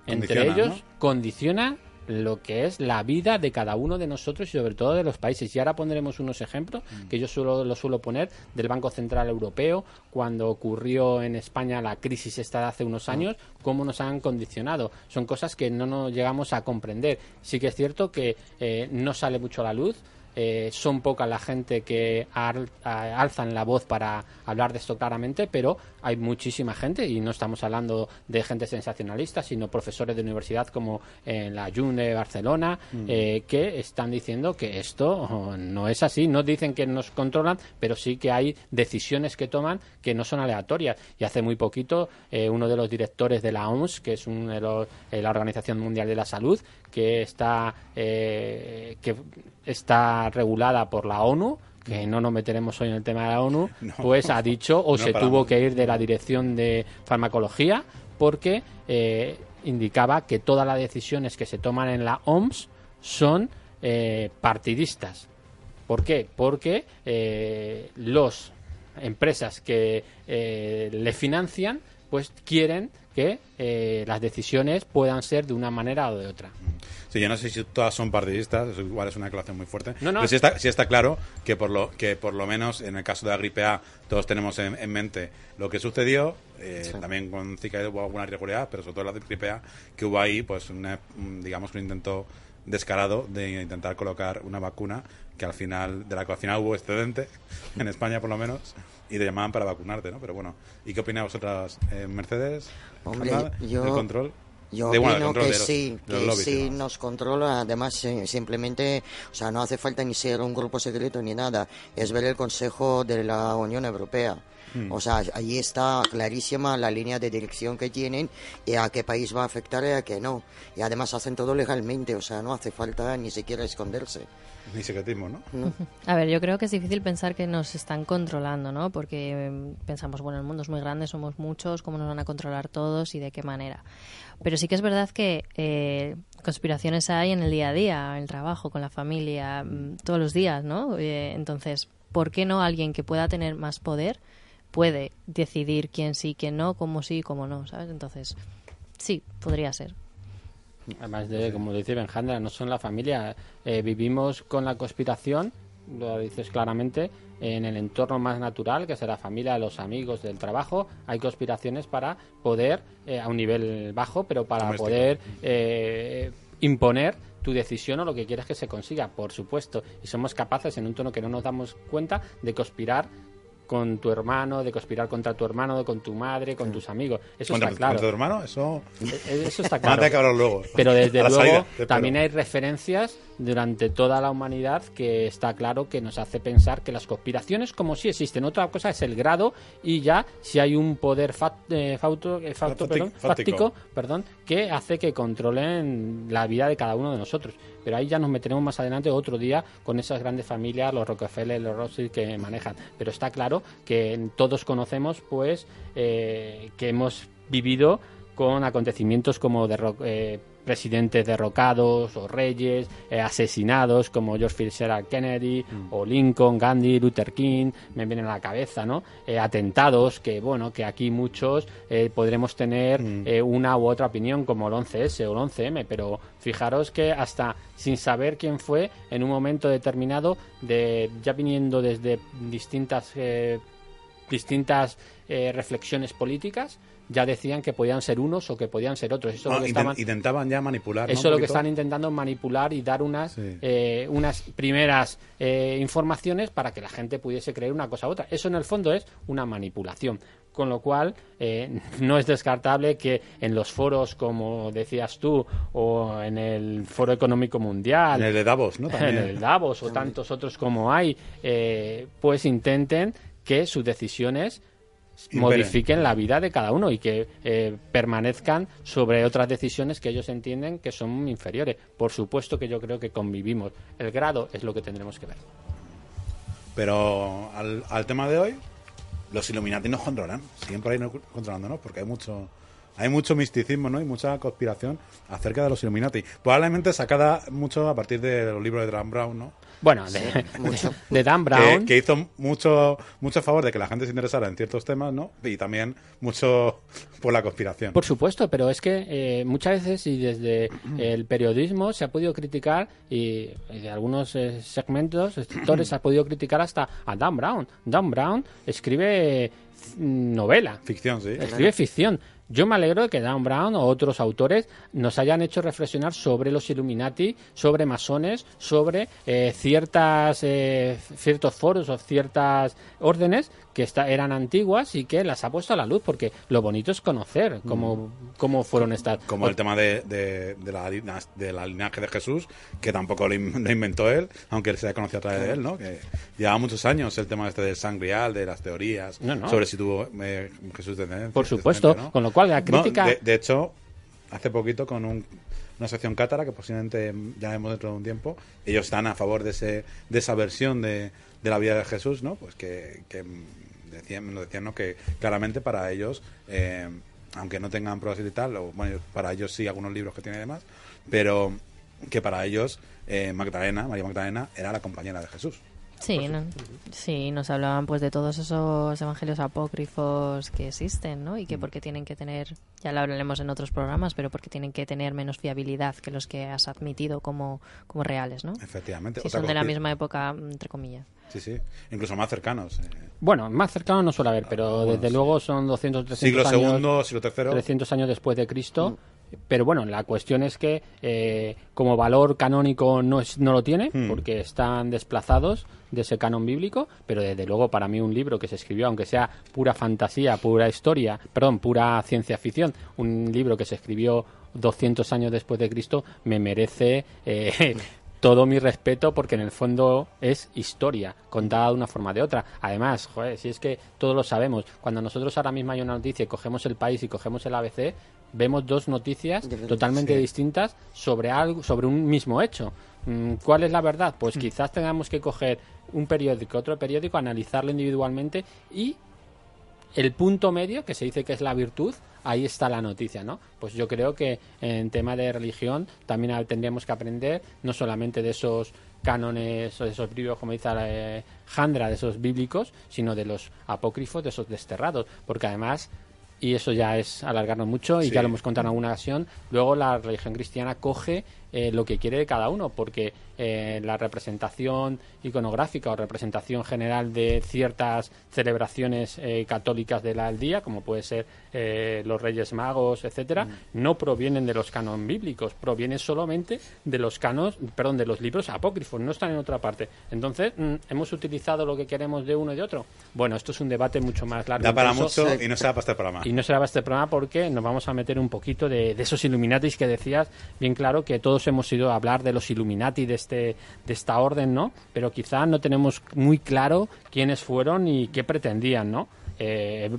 entre ellos, ¿no? condiciona lo que es la vida de cada uno de nosotros y sobre todo de los países. Y ahora pondremos unos ejemplos Mm. que yo suelo, lo suelo poner del Banco Central Europeo, cuando ocurrió en España la crisis esta de hace Ah. unos años, cómo nos han condicionado. Son cosas que no nos llegamos a comprender. Sí que es cierto que eh, no sale mucho a la luz. Eh, son poca la gente que al- a- alzan la voz para hablar de esto claramente, pero hay muchísima gente y no estamos hablando de gente sensacionalista, sino profesores de universidad como en la JUN de Barcelona, eh, que están diciendo que esto oh, no es así. No dicen que nos controlan, pero sí que hay decisiones que toman que no son aleatorias. Y hace muy poquito, eh, uno de los directores de la OMS, que es un de los- eh, la Organización Mundial de la Salud, que está, eh, que está regulada por la ONU, que no nos meteremos hoy en el tema de la ONU, (laughs) No. pues ha dicho o No se paramos. tuvo que ir de la dirección de farmacología porque eh, indicaba que todas las decisiones que se toman en la OMS son eh, partidistas. ¿Por qué? Porque eh, los empresas que eh, le financian pues quieren que eh, las decisiones puedan ser de una manera o de otra. Sí, yo no sé si todas son partidistas, igual es una declaración muy fuerte. No, no. Pero sí está, sí está claro que por, lo, que por lo menos en el caso de la gripe A todos tenemos en, en mente lo que sucedió, eh, también con Zika hubo alguna irregularidad, pero sobre todo la de gripe A, que hubo ahí pues una, un, digamos un intento descarado de intentar colocar una vacuna que al final de la que al final hubo excedente (laughs) en España por lo menos y te llamaban para vacunarte, ¿no? Pero bueno, ¿y qué opináis vosotras, eh, Mercedes? Hombre, Hanna, yo- del control? Yo De, bueno, opino control que los- sí, que lobbies sí nos controla. Además, eh, simplemente, o sea, no hace falta ni ser un grupo secreto ni nada. Es ver el Consejo de la Unión Europea. Hmm. O sea, ahí está clarísima la línea de dirección que tienen y a qué país va a afectar y a qué no. Y además hacen todo legalmente, o sea, no hace falta ni siquiera esconderse. Ni secretismo, ¿no? A ver, yo creo que es difícil pensar que nos están controlando, ¿no? Porque eh, pensamos, bueno, el mundo es muy grande, somos muchos, ¿cómo nos van a controlar todos y de qué manera? Pero sí que es verdad que eh, conspiraciones hay en el día a día, en el trabajo, con la familia, mm, todos los días, ¿no? Eh, entonces, ¿por qué no alguien que pueda tener más poder puede decidir quién sí, quién no, cómo sí y cómo no, ¿sabes? Entonces, sí, podría ser. Además de, como dice Benjandra, no son la familia. Eh, vivimos con la conspiración, lo dices claramente, en el entorno más natural, que es la familia, los amigos del trabajo. Hay conspiraciones para poder, eh, a un nivel bajo, pero para poder eh, imponer tu decisión o lo que quieres que se consiga, por supuesto. Y somos capaces, en un tono que no nos damos cuenta, de conspirar con tu hermano, de conspirar contra tu hermano, con tu madre, con tus amigos. Eso ¿Contra, está claro. contra tu hermano? Eso... Eh, Eso está (laughs) claro. luego. Pero desde (laughs) luego salida, también hay referencias durante toda la humanidad que está claro que nos hace pensar que las conspiraciones como sí existen. Otra cosa es el grado y ya si hay un poder fac- eh, eh, perdón, Fáctico. perdón, que hace que controlen la vida de cada uno de nosotros. Pero ahí ya nos meteremos más adelante otro día con esas grandes familias, los Rockefeller, los Rothschild que manejan. Pero está claro que todos conocemos pues eh, que hemos vivido con acontecimientos como de Rock- eh, presidentes derrocados o reyes eh, asesinados como George Fitzgerald Kennedy Mm. o Lincoln, Gandhi, Luther King, me vienen a la cabeza, ¿no? Eh, atentados que, bueno, que aquí muchos eh, podremos tener Mm. eh, una u otra opinión como el 11S o el 11M, pero fijaros que hasta sin saber quién fue en un momento determinado, de ya viniendo desde distintas eh, distintas eh, reflexiones políticas, ya decían que podían ser unos o que podían ser otros. Eso es lo que inten- estaban, intentaban ya manipular. eso es lo que están intentando manipular y dar unas, Sí. eh, unas primeras eh, informaciones para que la gente pudiese creer una cosa u otra. Eso en el fondo es una manipulación. Con lo cual, eh, no es descartable que en los foros, como decías tú, o en el Foro Económico Mundial, En el de Davos, ¿no? (laughs) en el Davos o tantos otros como hay, eh, pues intenten que sus decisiones. Modifiquen la vida de cada uno y que eh, permanezcan sobre otras decisiones que ellos entienden que son inferiores. Por supuesto que yo creo que convivimos. El grado es lo que tendremos que ver. Pero al, al tema de hoy, los Illuminati nos controlan. Siguen por ahí no- controlándonos porque hay mucho hay mucho misticismo ¿no? y mucha conspiración acerca de los Illuminati. Probablemente sacada mucho a partir de los libros de Dan Brown, ¿no? Bueno, de, mucho. (laughs) de Dan Que, Brown. que hizo mucho mucho a favor de que la gente se interesara en ciertos temas, ¿no? Y también mucho (laughs) por la conspiración. Por supuesto, pero es que eh, muchas veces y desde el periodismo se ha podido criticar y, y de algunos eh, segmentos, sectores se ha podido criticar hasta a Dan Brown. Dan Brown escribe mm, novela, Ficción, sí. escribe ficción. Yo me alegro de que Dan Brown o otros autores nos hayan hecho reflexionar sobre los Illuminati, sobre masones, sobre eh, ciertas eh, ciertos foros o ciertas órdenes que esta- eran antiguas y que las ha puesto a la luz, porque lo bonito es conocer cómo, cómo fueron estas. Como el tema de, de, de la, de la linaje de Jesús, que tampoco lo, in- (laughs) lo inventó él, aunque se ha conocido a través de él, ¿no? Que llevaba muchos años el tema este del sangrial, de las teorías, No, no. sobre si tuvo eh, Jesús descendencia. Por supuesto, con lo cual la No, crítica. de, de hecho, hace poquito con un- una sección cátara, que posiblemente ya vemos dentro de un tiempo, ellos están a favor de, ese, de esa versión de, de la vida de Jesús, ¿no? Pues que, que decían, nos decían ¿no? que claramente para ellos, eh, aunque no tengan pruebas y tal, o, bueno, para ellos sí, algunos libros que tiene y demás, pero que para ellos eh, Magdalena, María Magdalena, era la compañera de Jesús. Sí, no- sí, nos hablaban pues de todos esos evangelios apócrifos que existen, ¿no? Y Mm. que porque tienen que tener, ya lo hablaremos en otros programas, pero porque tienen que tener menos fiabilidad que los que has admitido como, como reales, ¿no? Efectivamente. Si son de la misma época, entre comillas. Sí, sí. Incluso más cercanos. eh. Bueno, más cercano no suele haber, pero Bueno, desde sí. luego son 200, 300 Siglo años. segundo, siglo tercero. 300 años después de Cristo. Pero bueno, la cuestión es que eh, como valor canónico no, es, no lo tiene, Hmm. porque están desplazados de ese canon bíblico, pero desde luego para mí un libro que se escribió, aunque sea pura fantasía, pura historia, perdón, pura ciencia ficción, un libro que se escribió 200 años después de Cristo, me merece eh, (laughs) todo mi respeto porque en el fondo es historia, contada de una forma o de otra. Además, joder, si es que todos lo sabemos, cuando nosotros ahora mismo hay una noticia y cogemos el país y cogemos el ABC, vemos dos noticias totalmente sí. distintas sobre algo, sobre un mismo hecho. Mm, ¿Cuál es la verdad? Pues quizás tengamos que coger un periódico, otro periódico, analizarlo individualmente y el punto medio, que se dice que es la virtud, ahí está la noticia, ¿no? Pues yo creo que en tema de religión también tendríamos que aprender no solamente de esos cánones o de esos libros, como dice Jandra, de esos bíblicos, sino de los apócrifos, de esos desterrados, porque además, y eso ya es alargarnos mucho, y Sí. ya lo hemos contado en alguna ocasión, luego la religión cristiana coge eh, lo que quiere de cada uno, porque eh, la representación iconográfica o representación general de ciertas celebraciones eh, católicas del al día, como puede ser eh, los Reyes Magos, etcétera, Mm. no provienen de los canon bíblicos, provienen solamente de los canos, perdón, de los libros apócrifos, no están en otra parte. Entonces, mm, hemos utilizado lo que queremos de uno y de otro. Bueno, esto es un debate mucho más largo. Da para mucho y no se da para este programa. Y no será para este programa porque nos vamos a meter un poquito de, de esos Illuminatis que decías, bien claro que todos hemos ido a hablar de los Illuminati de este de esta orden, ¿no? Pero quizá no tenemos muy claro quiénes fueron y qué pretendían, ¿no? Eh,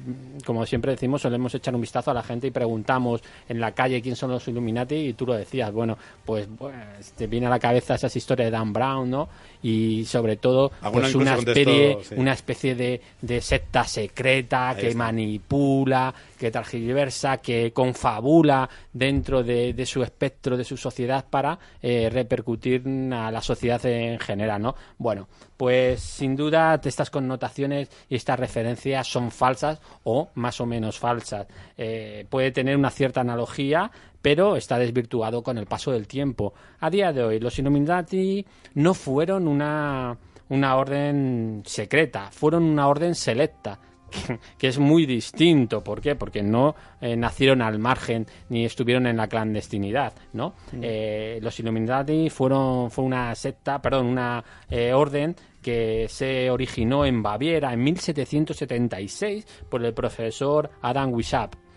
como siempre decimos, solemos echar un vistazo a la gente y preguntamos en la calle quién son los Illuminati y tú lo decías, bueno, pues, pues te viene a la cabeza esas historias de Dan Brown, ¿no? Y sobre todo, pues una especie, una especie de, de secta secreta que manipula, que transgiversa, que confabula dentro de, de, su espectro, de su sociedad para eh, repercutir a la sociedad en general, ¿no? Bueno, pues sin duda estas connotaciones y estas referencias son falsas o más o menos falsas. Eh, puede tener una cierta analogía, pero está desvirtuado con el paso del tiempo. A día de hoy, los Illuminati no fueron una, una orden secreta, fueron una orden selecta (laughs) que, es muy distinto. ¿Por qué? Porque no eh, nacieron al margen ni estuvieron en la clandestinidad, ¿no? Mm. Eh, los Illuminati fueron fue una secta, perdón, una eh, orden que se originó en Baviera en 1776 por el profesor Adam Weishaupt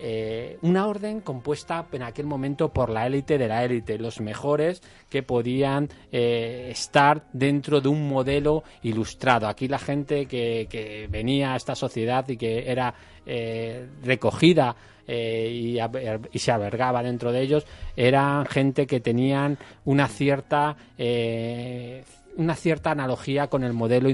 eh, una orden compuesta en aquel momento por la élite de la élite, los mejores que podían eh, estar dentro de un modelo ilustrado. Aquí la gente que, venía a esta sociedad y que era eh, recogida y, y, se albergaba dentro de ellos eran gente que tenían una cierta una cierta analogía con el modelo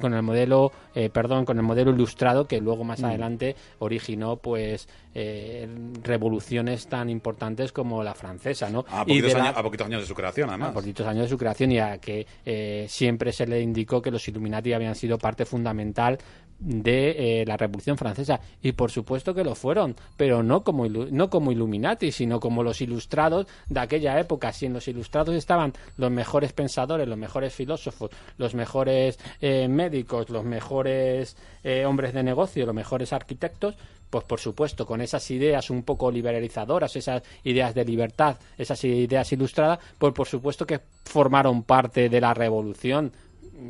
con el modelo eh, perdón con el modelo ilustrado que luego más mm. adelante originó pues eh, revoluciones tan importantes como la francesa no a poquitos, años, a poquitos años de su creación además. A poquitos años de su creación y a que eh, siempre se le indicó que los Illuminati habían sido parte fundamental de la Revolución Francesa. Y por supuesto que lo fueron pero no como no como Illuminati sino como los ilustrados de aquella época. Si en los ilustrados estaban los mejores pensadores los mejores filósofos, los mejores eh, médicos, los mejores eh, hombres de negocio, los mejores arquitectos, pues por supuesto, con esas ideas un poco liberalizadoras, esas ideas de libertad, esas ideas ilustradas, pues por supuesto que formaron parte de la revolución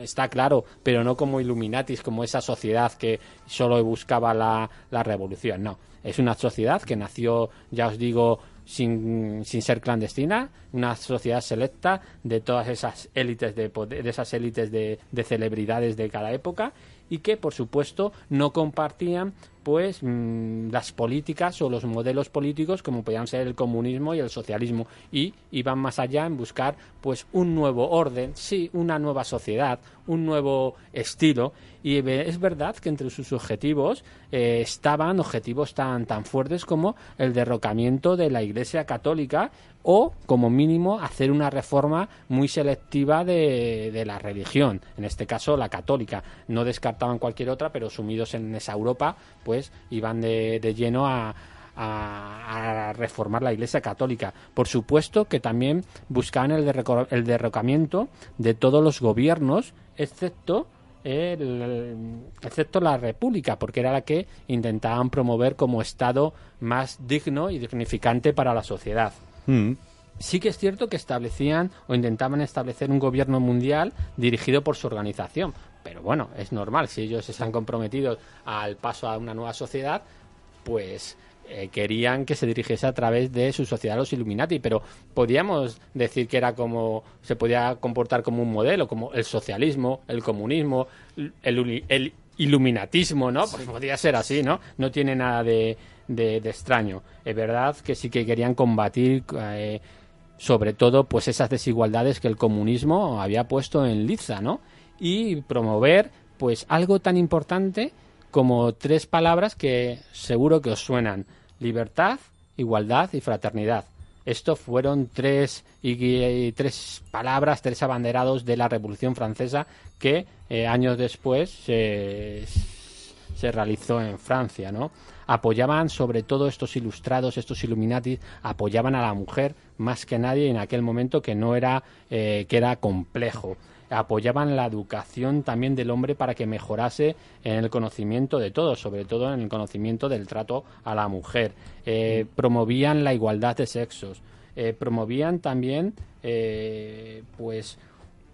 está claro, pero no como Illuminatis, como esa sociedad que solo buscaba la, la revolución, no. Es una sociedad que nació, ya os digo, sin, sin ser clandestina, una sociedad selecta de todas esas élites de, de esas élites de, de celebridades de cada época y que por supuesto no compartían pues las políticas o los modelos políticos como podían ser el comunismo y el socialismo y iban más allá en buscar pues un nuevo orden, sí, una nueva sociedad, un nuevo estilo y es verdad que entre sus objetivos eh, estaban objetivos tan tan fuertes como el derrocamiento de la Iglesia Católica o como mínimo hacer una reforma muy selectiva de, de la religión, en este caso la católica. No descartaban cualquier otra, pero sumidos en esa Europa, pues iban de, de lleno a, a, reformar la Iglesia Católica. Por supuesto que también buscaban el, el derrocamiento de todos los gobiernos, excepto el, excepto la República, porque era la que intentaban promover como Estado más digno y dignificante para la sociedad. Mm. Sí que es cierto que establecían o intentaban establecer un gobierno mundial dirigido por su organización, pero bueno, es normal, si ellos están comprometidos al paso a una nueva sociedad, pues eh, querían que se dirigiese a través de su sociedad los Illuminati, pero podíamos decir que era como se podía comportar como un modelo, como el socialismo, el comunismo, el, el iluminatismo, ¿no? Pues podría ser así, ¿no? No tiene nada de, de, extraño. Es verdad que sí que querían combatir eh, sobre todo pues esas desigualdades que el comunismo había puesto en liza, ¿no? Y promover pues algo tan importante como tres palabras que seguro que os suenan: libertad, igualdad y fraternidad. Estos fueron tres, tres palabras, tres abanderados de la Revolución Francesa que eh, años después se, se realizó en Francia, ¿no? Apoyaban sobre todo estos ilustrados, estos Illuminati, apoyaban a la mujer más que nadie en aquel momento que no era, eh, que era complejo apoyaban la educación también del hombre para que mejorase en el conocimiento de todo, sobre todo en el conocimiento del trato a la mujer. Eh, promovían la igualdad de sexos. Eh, promovían también, eh, pues,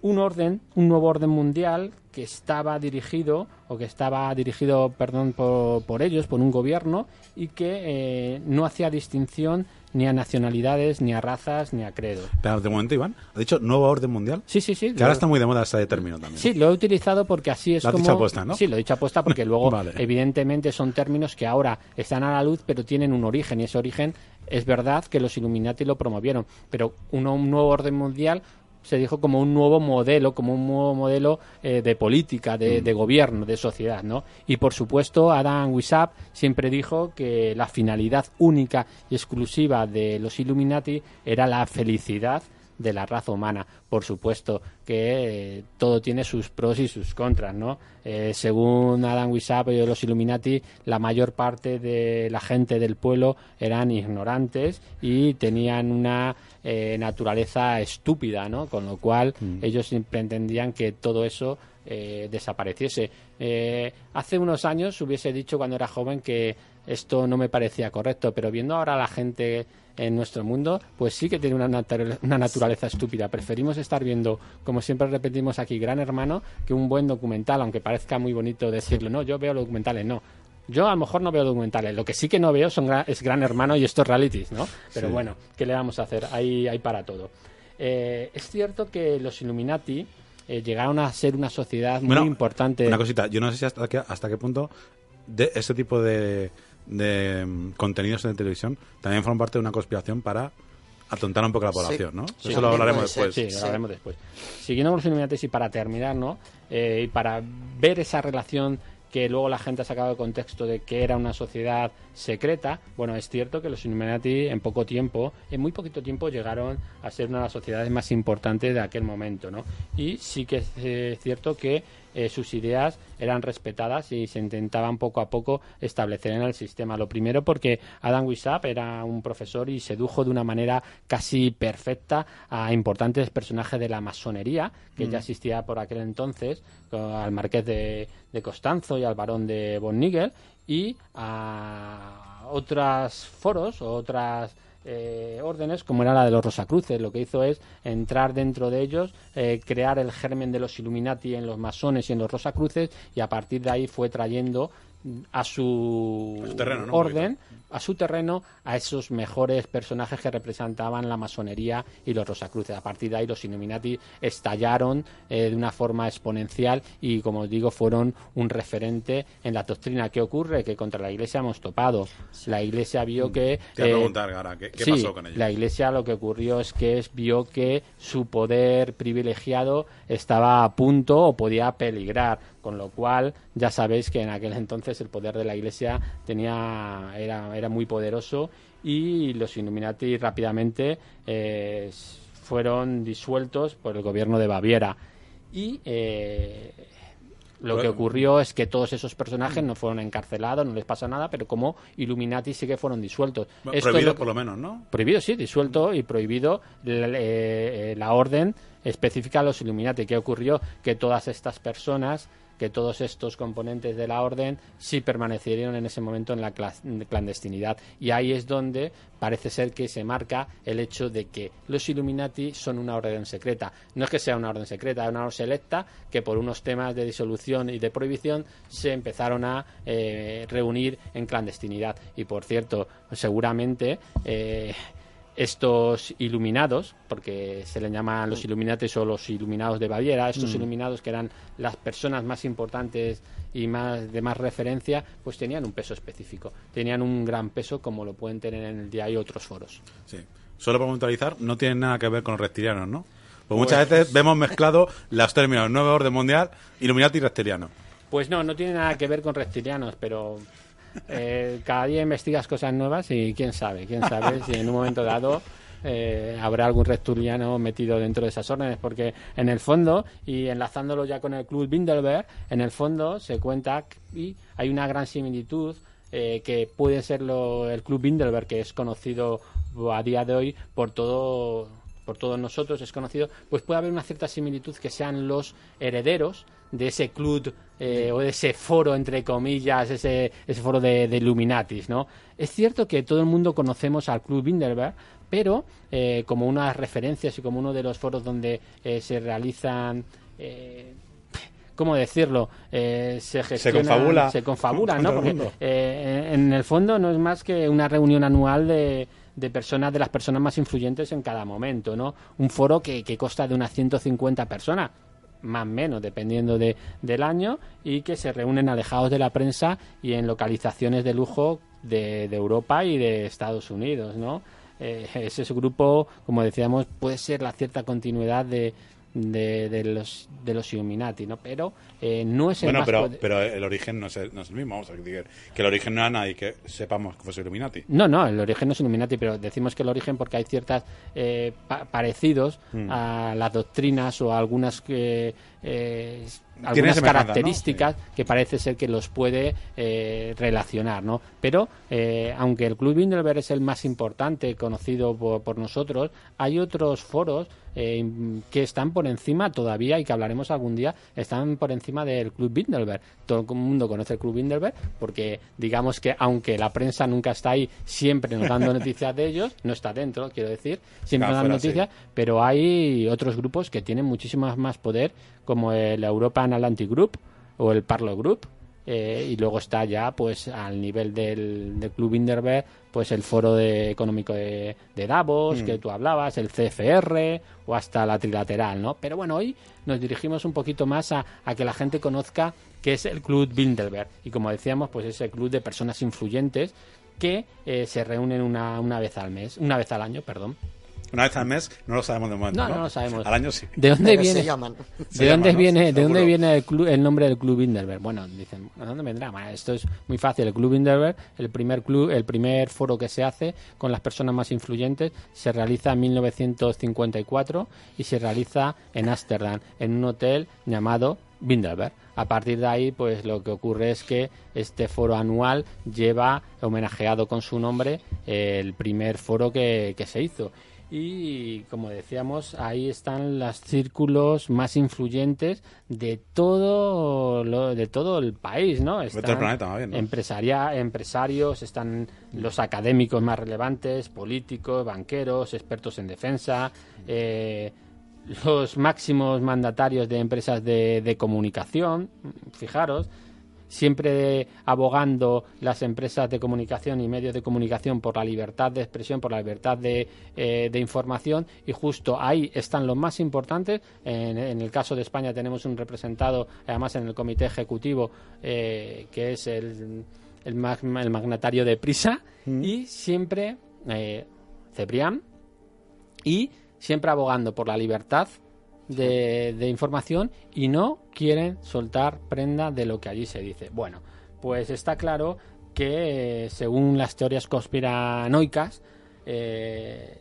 un orden, un nuevo orden mundial que estaba dirigido o que estaba dirigido, perdón, por, por ellos, por un gobierno y que no hacía distinción ni a nacionalidades, ni a razas, ni a credos. Pero de momento, Iván, ¿ha dicho nuevo orden mundial? Sí, sí, sí. Que ahora está muy de moda ese término también. Sí, lo he utilizado porque así es Lo has como... dicho aposta, ¿no? Sí, lo he dicho aposta porque (laughs) luego, Vale. evidentemente, son términos que ahora están a la luz, pero tienen un origen, y ese origen es verdad que los Illuminati lo promovieron, pero un, un nuevo orden mundial se dijo como un nuevo modelo, como un nuevo modelo eh, de política, de, Mm. de gobierno, de sociedad, ¿no? Y por supuesto, Adam Weishaupt siempre dijo que la finalidad única y exclusiva de los Illuminati era la felicidad de la raza humana. Por supuesto que eh, todo tiene sus pros y sus contras, ¿no? Eh, según Adam Weishaupt y los Illuminati, la mayor parte de la gente del pueblo eran ignorantes y tenían una eh, naturaleza estúpida, ¿no? Con lo cual ellos siempre entendían que todo eso eh, desapareciese. Eh, hace unos años hubiese dicho cuando era joven que esto no me parecía correcto, pero viendo ahora a la gente en nuestro mundo, pues sí que tiene una, natura- una naturaleza estúpida. Preferimos estar viendo, como siempre repetimos aquí, Gran Hermano, que un buen documental, aunque parezca muy bonito decirlo. No, yo veo documentales, no. Yo a lo mejor no veo documentales. Lo que sí que no veo son es Gran Hermano y estos realities, ¿no? Pero Sí. bueno, ¿qué le vamos a hacer? Hay, hay para todo. Eh, es cierto que los Illuminati eh, llegaron a ser una sociedad muy Bueno, importante. Una cosita, yo no sé si hasta qué, hasta qué punto de ese tipo de, de mm, contenidos en televisión también forman parte de una conspiración para atontar un poco a la Sí. población, ¿no? Sí, Eso lo hablaremos después. Sí, Sí. lo hablaremos después. Siguiendo con los Illuminati y para terminar, ¿no? Eh, y para ver esa relación que luego la gente ha sacado de contexto de que era una sociedad secreta, bueno, es cierto que los Illuminati en poco tiempo, en muy poquito tiempo, llegaron a ser una de las sociedades más importantes de aquel momento, ¿no? Y sí que es eh, cierto que eh, sus ideas eran respetadas y se intentaban poco a poco establecer en el sistema. Lo primero porque Adam Weishaupt era un profesor y sedujo de una manera casi perfecta a importantes personajes de la masonería, que ya existía por aquel entonces, al marqués de, de Costanzo y al barón de Von Nigel, y a otros foros o otras eh, órdenes, como era la de los Rosacruces. Lo que hizo es entrar dentro de ellos, eh, crear el germen de los Illuminati en los masones y en los Rosacruces, y a partir de ahí fue trayendo a su, A su terreno, ¿no? Un orden, a su terreno, a esos mejores personajes que representaban la masonería y los Rosacruces. A partir de ahí los Illuminati estallaron eh, de una forma exponencial y, como os digo, fueron un referente en la doctrina. ¿Qué ocurre? Que contra la Iglesia hemos topado. La Iglesia vio que... Te eh, preguntar, Gara, ¿qué, qué sí, pasó con ellos? la Iglesia lo que ocurrió es que es- vio que su poder privilegiado estaba a punto o podía peligrar, con lo cual ya sabéis que en aquel entonces el poder de la Iglesia tenía era, era muy poderoso y los Illuminati rápidamente eh, fueron disueltos por el gobierno de Baviera y eh, lo que ocurrió es que todos esos personajes no fueron encarcelados, no les pasó nada, pero como Illuminati sí que fueron disueltos. Bueno, Esto es prohibido lo- por lo menos, ¿no? Prohibido, sí, disuelto y prohibido la, eh, la orden específica a los Illuminati. ¿Qué ocurrió? Que todas estas personas, que todos estos componentes de la orden sí permanecieron en ese momento en la clandestinidad. Y ahí es donde parece ser que se marca el hecho de que los Illuminati son una orden secreta. No es que sea una orden secreta, es una orden selecta que por unos temas de disolución y de prohibición se empezaron a eh, reunir en clandestinidad. Y por cierto, seguramente eh, estos iluminados, porque se le llaman los iluminates o los iluminados de Baviera, estos iluminados que eran las personas más importantes y más de más referencia, pues tenían un peso específico, tenían un gran peso como lo pueden tener en el día y otros foros. Sí. Solo para puntualizar, no tiene nada que ver con los reptilianos, ¿no? Pues muchas veces vemos mezclado los términos nuevo orden mundial, Illuminati y reptiliano. Pues no, no tiene nada que ver con reptilianos, pero eh, cada día investigas cosas nuevas y quién sabe, quién sabe (laughs) si en un momento dado eh, habrá algún reptiliano metido dentro de esas órdenes, porque en el fondo, y enlazándolo ya con el Club Bilderberg, en el fondo se cuenta y hay una gran similitud eh, que puede ser lo- el Club Bilderberg, que es conocido a día de hoy por todo por todos nosotros es conocido, pues puede haber una cierta similitud que sean los herederos de ese club eh, o de ese foro, entre comillas, ese, ese foro de, de Illuminatis, ¿no? Es cierto que todo el mundo conocemos al Club Bilderberg, pero eh, como unas referencias y como uno de los foros donde eh, se realizan eh, ¿cómo decirlo? Eh, se gestiona, confabula. se confabula, Con ¿no? Porque eh, en el fondo no es más que una reunión anual de, de personas, de las personas más influyentes en cada momento, ¿no? Un foro que, que consta de unas 150 personas, más o menos, dependiendo de, del año, y que se reúnen alejados de la prensa y en localizaciones de lujo de, de Europa y de Estados Unidos, ¿no? Eh, ese grupo, como decíamos, puede ser la cierta continuidad de, de, de los de los Illuminati, ¿no? Pero eh, no es el Bueno, más pero, poder- pero el origen no es el, no es el mismo. Vamos a decir que el origen no era nadie que sepamos que fuese Illuminati. No, no, el origen no es Illuminati, pero decimos que el origen porque hay ciertas eh, pa- parecidos Mm. a las doctrinas o a algunas eh, eh, algunas características que parece ser que los puede eh, relacionar, ¿no? Pero eh, aunque el Club Bilderberg es el más importante conocido por, por nosotros, hay otros foros eh, que están por encima todavía y que hablaremos algún día, están por encima del Club Bilderberg. Todo el mundo conoce el Club Bilderberg porque digamos que aunque la prensa nunca está ahí siempre nos dando (laughs) noticias de ellos, no está dentro, quiero decir, siempre nos dan noticias, pero hay otros grupos que tienen muchísimo más poder como el European Atlantic Group o el Parlo Group. eh, y luego está ya pues al nivel del, del Club Bilderberg pues el foro de- económico de, de Davos que tú hablabas el CFR o hasta la trilateral no pero bueno hoy nos dirigimos un poquito más a, a que la gente conozca qué es el Club Bilderberg y como decíamos pues es el club de personas influyentes que eh, se reúnen una, una vez al mes una vez al año perdón Una vez al mes, no lo sabemos de momento. No, No, no lo sabemos. Al año sí. ¿De dónde Pero viene? se llaman. Se ¿De viene, ¿de Seguro. dónde viene el, club- el nombre del Club Bilderberg? Bueno, dicen, ¿de dónde vendrá? Bueno, esto es muy fácil. El Club Bilderberg, el primer club, el primer foro que se hace con las personas más influyentes, se realiza en 1954 y se realiza en Ámsterdam, en un hotel llamado Bilderberg. A partir de ahí, pues lo que ocurre es que este foro anual lleva homenajeado con su nombre el primer foro que, que se hizo. Y como decíamos, ahí están los círculos más influyentes de todo lo, de todo el país, ¿no? el planeta, más bien, ¿no? empresaria- empresarios, están los académicos más relevantes, políticos, banqueros, expertos en defensa, eh, los máximos mandatarios de empresas de, de comunicación, fijaros, siempre abogando las empresas de comunicación y medios de comunicación por la libertad de expresión, por la libertad de, eh, de información y justo ahí están los más importantes. En, en el caso de España tenemos un representado, además en el comité ejecutivo, eh, que es el, el, mag- el magnatario de Prisa y siempre eh, Cebrián y siempre abogando por la libertad de, información y no quieren soltar prenda de lo que allí se dice. Bueno, pues está claro que eh, según las teorías conspiranoicas eh,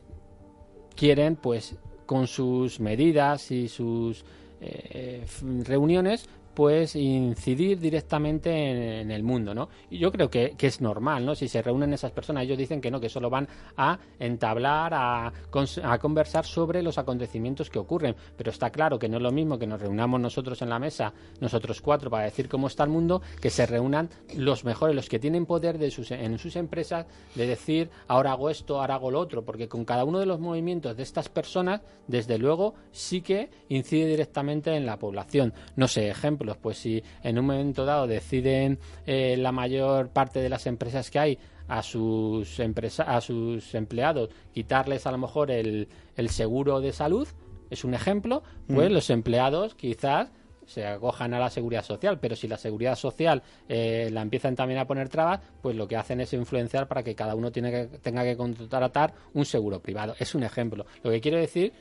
quieren pues con sus medidas y sus eh, f- reuniones pues incidir directamente en, el mundo, ¿no? Y yo creo que, es normal, ¿no? Si se reúnen esas personas, ellos dicen que no, que solo van a entablar, a, a conversar sobre los acontecimientos que ocurren, pero está claro que no es lo mismo que nos reunamos nosotros en la mesa, nosotros cuatro, para decir cómo está el mundo, que se reúnan los mejores, los que tienen poder de sus, en sus empresas, de decir, ahora hago esto, ahora hago lo otro, porque con cada uno de los movimientos de estas personas, desde luego, sí que incide directamente en la población. No sé, ejemplos, pues si en un momento dado deciden eh, la mayor parte de las empresas que hay a sus, empresa a sus empleados quitarles a lo mejor el, el seguro de salud, es un ejemplo, pues los empleados quizás se acojan a la seguridad social, pero si la seguridad social eh, la empiezan también a poner trabas, pues lo que hacen es influenciar para que cada uno tiene que, tenga que contratar un seguro privado. Es un ejemplo. Lo que quiero decir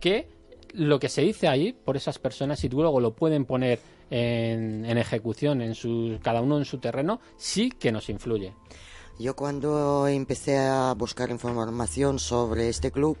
que lo que se dice ahí por esas personas, si luego lo pueden poner en, en ejecución, en su, cada uno en su terreno, sí que nos influye. Yo cuando empecé a buscar información sobre este club,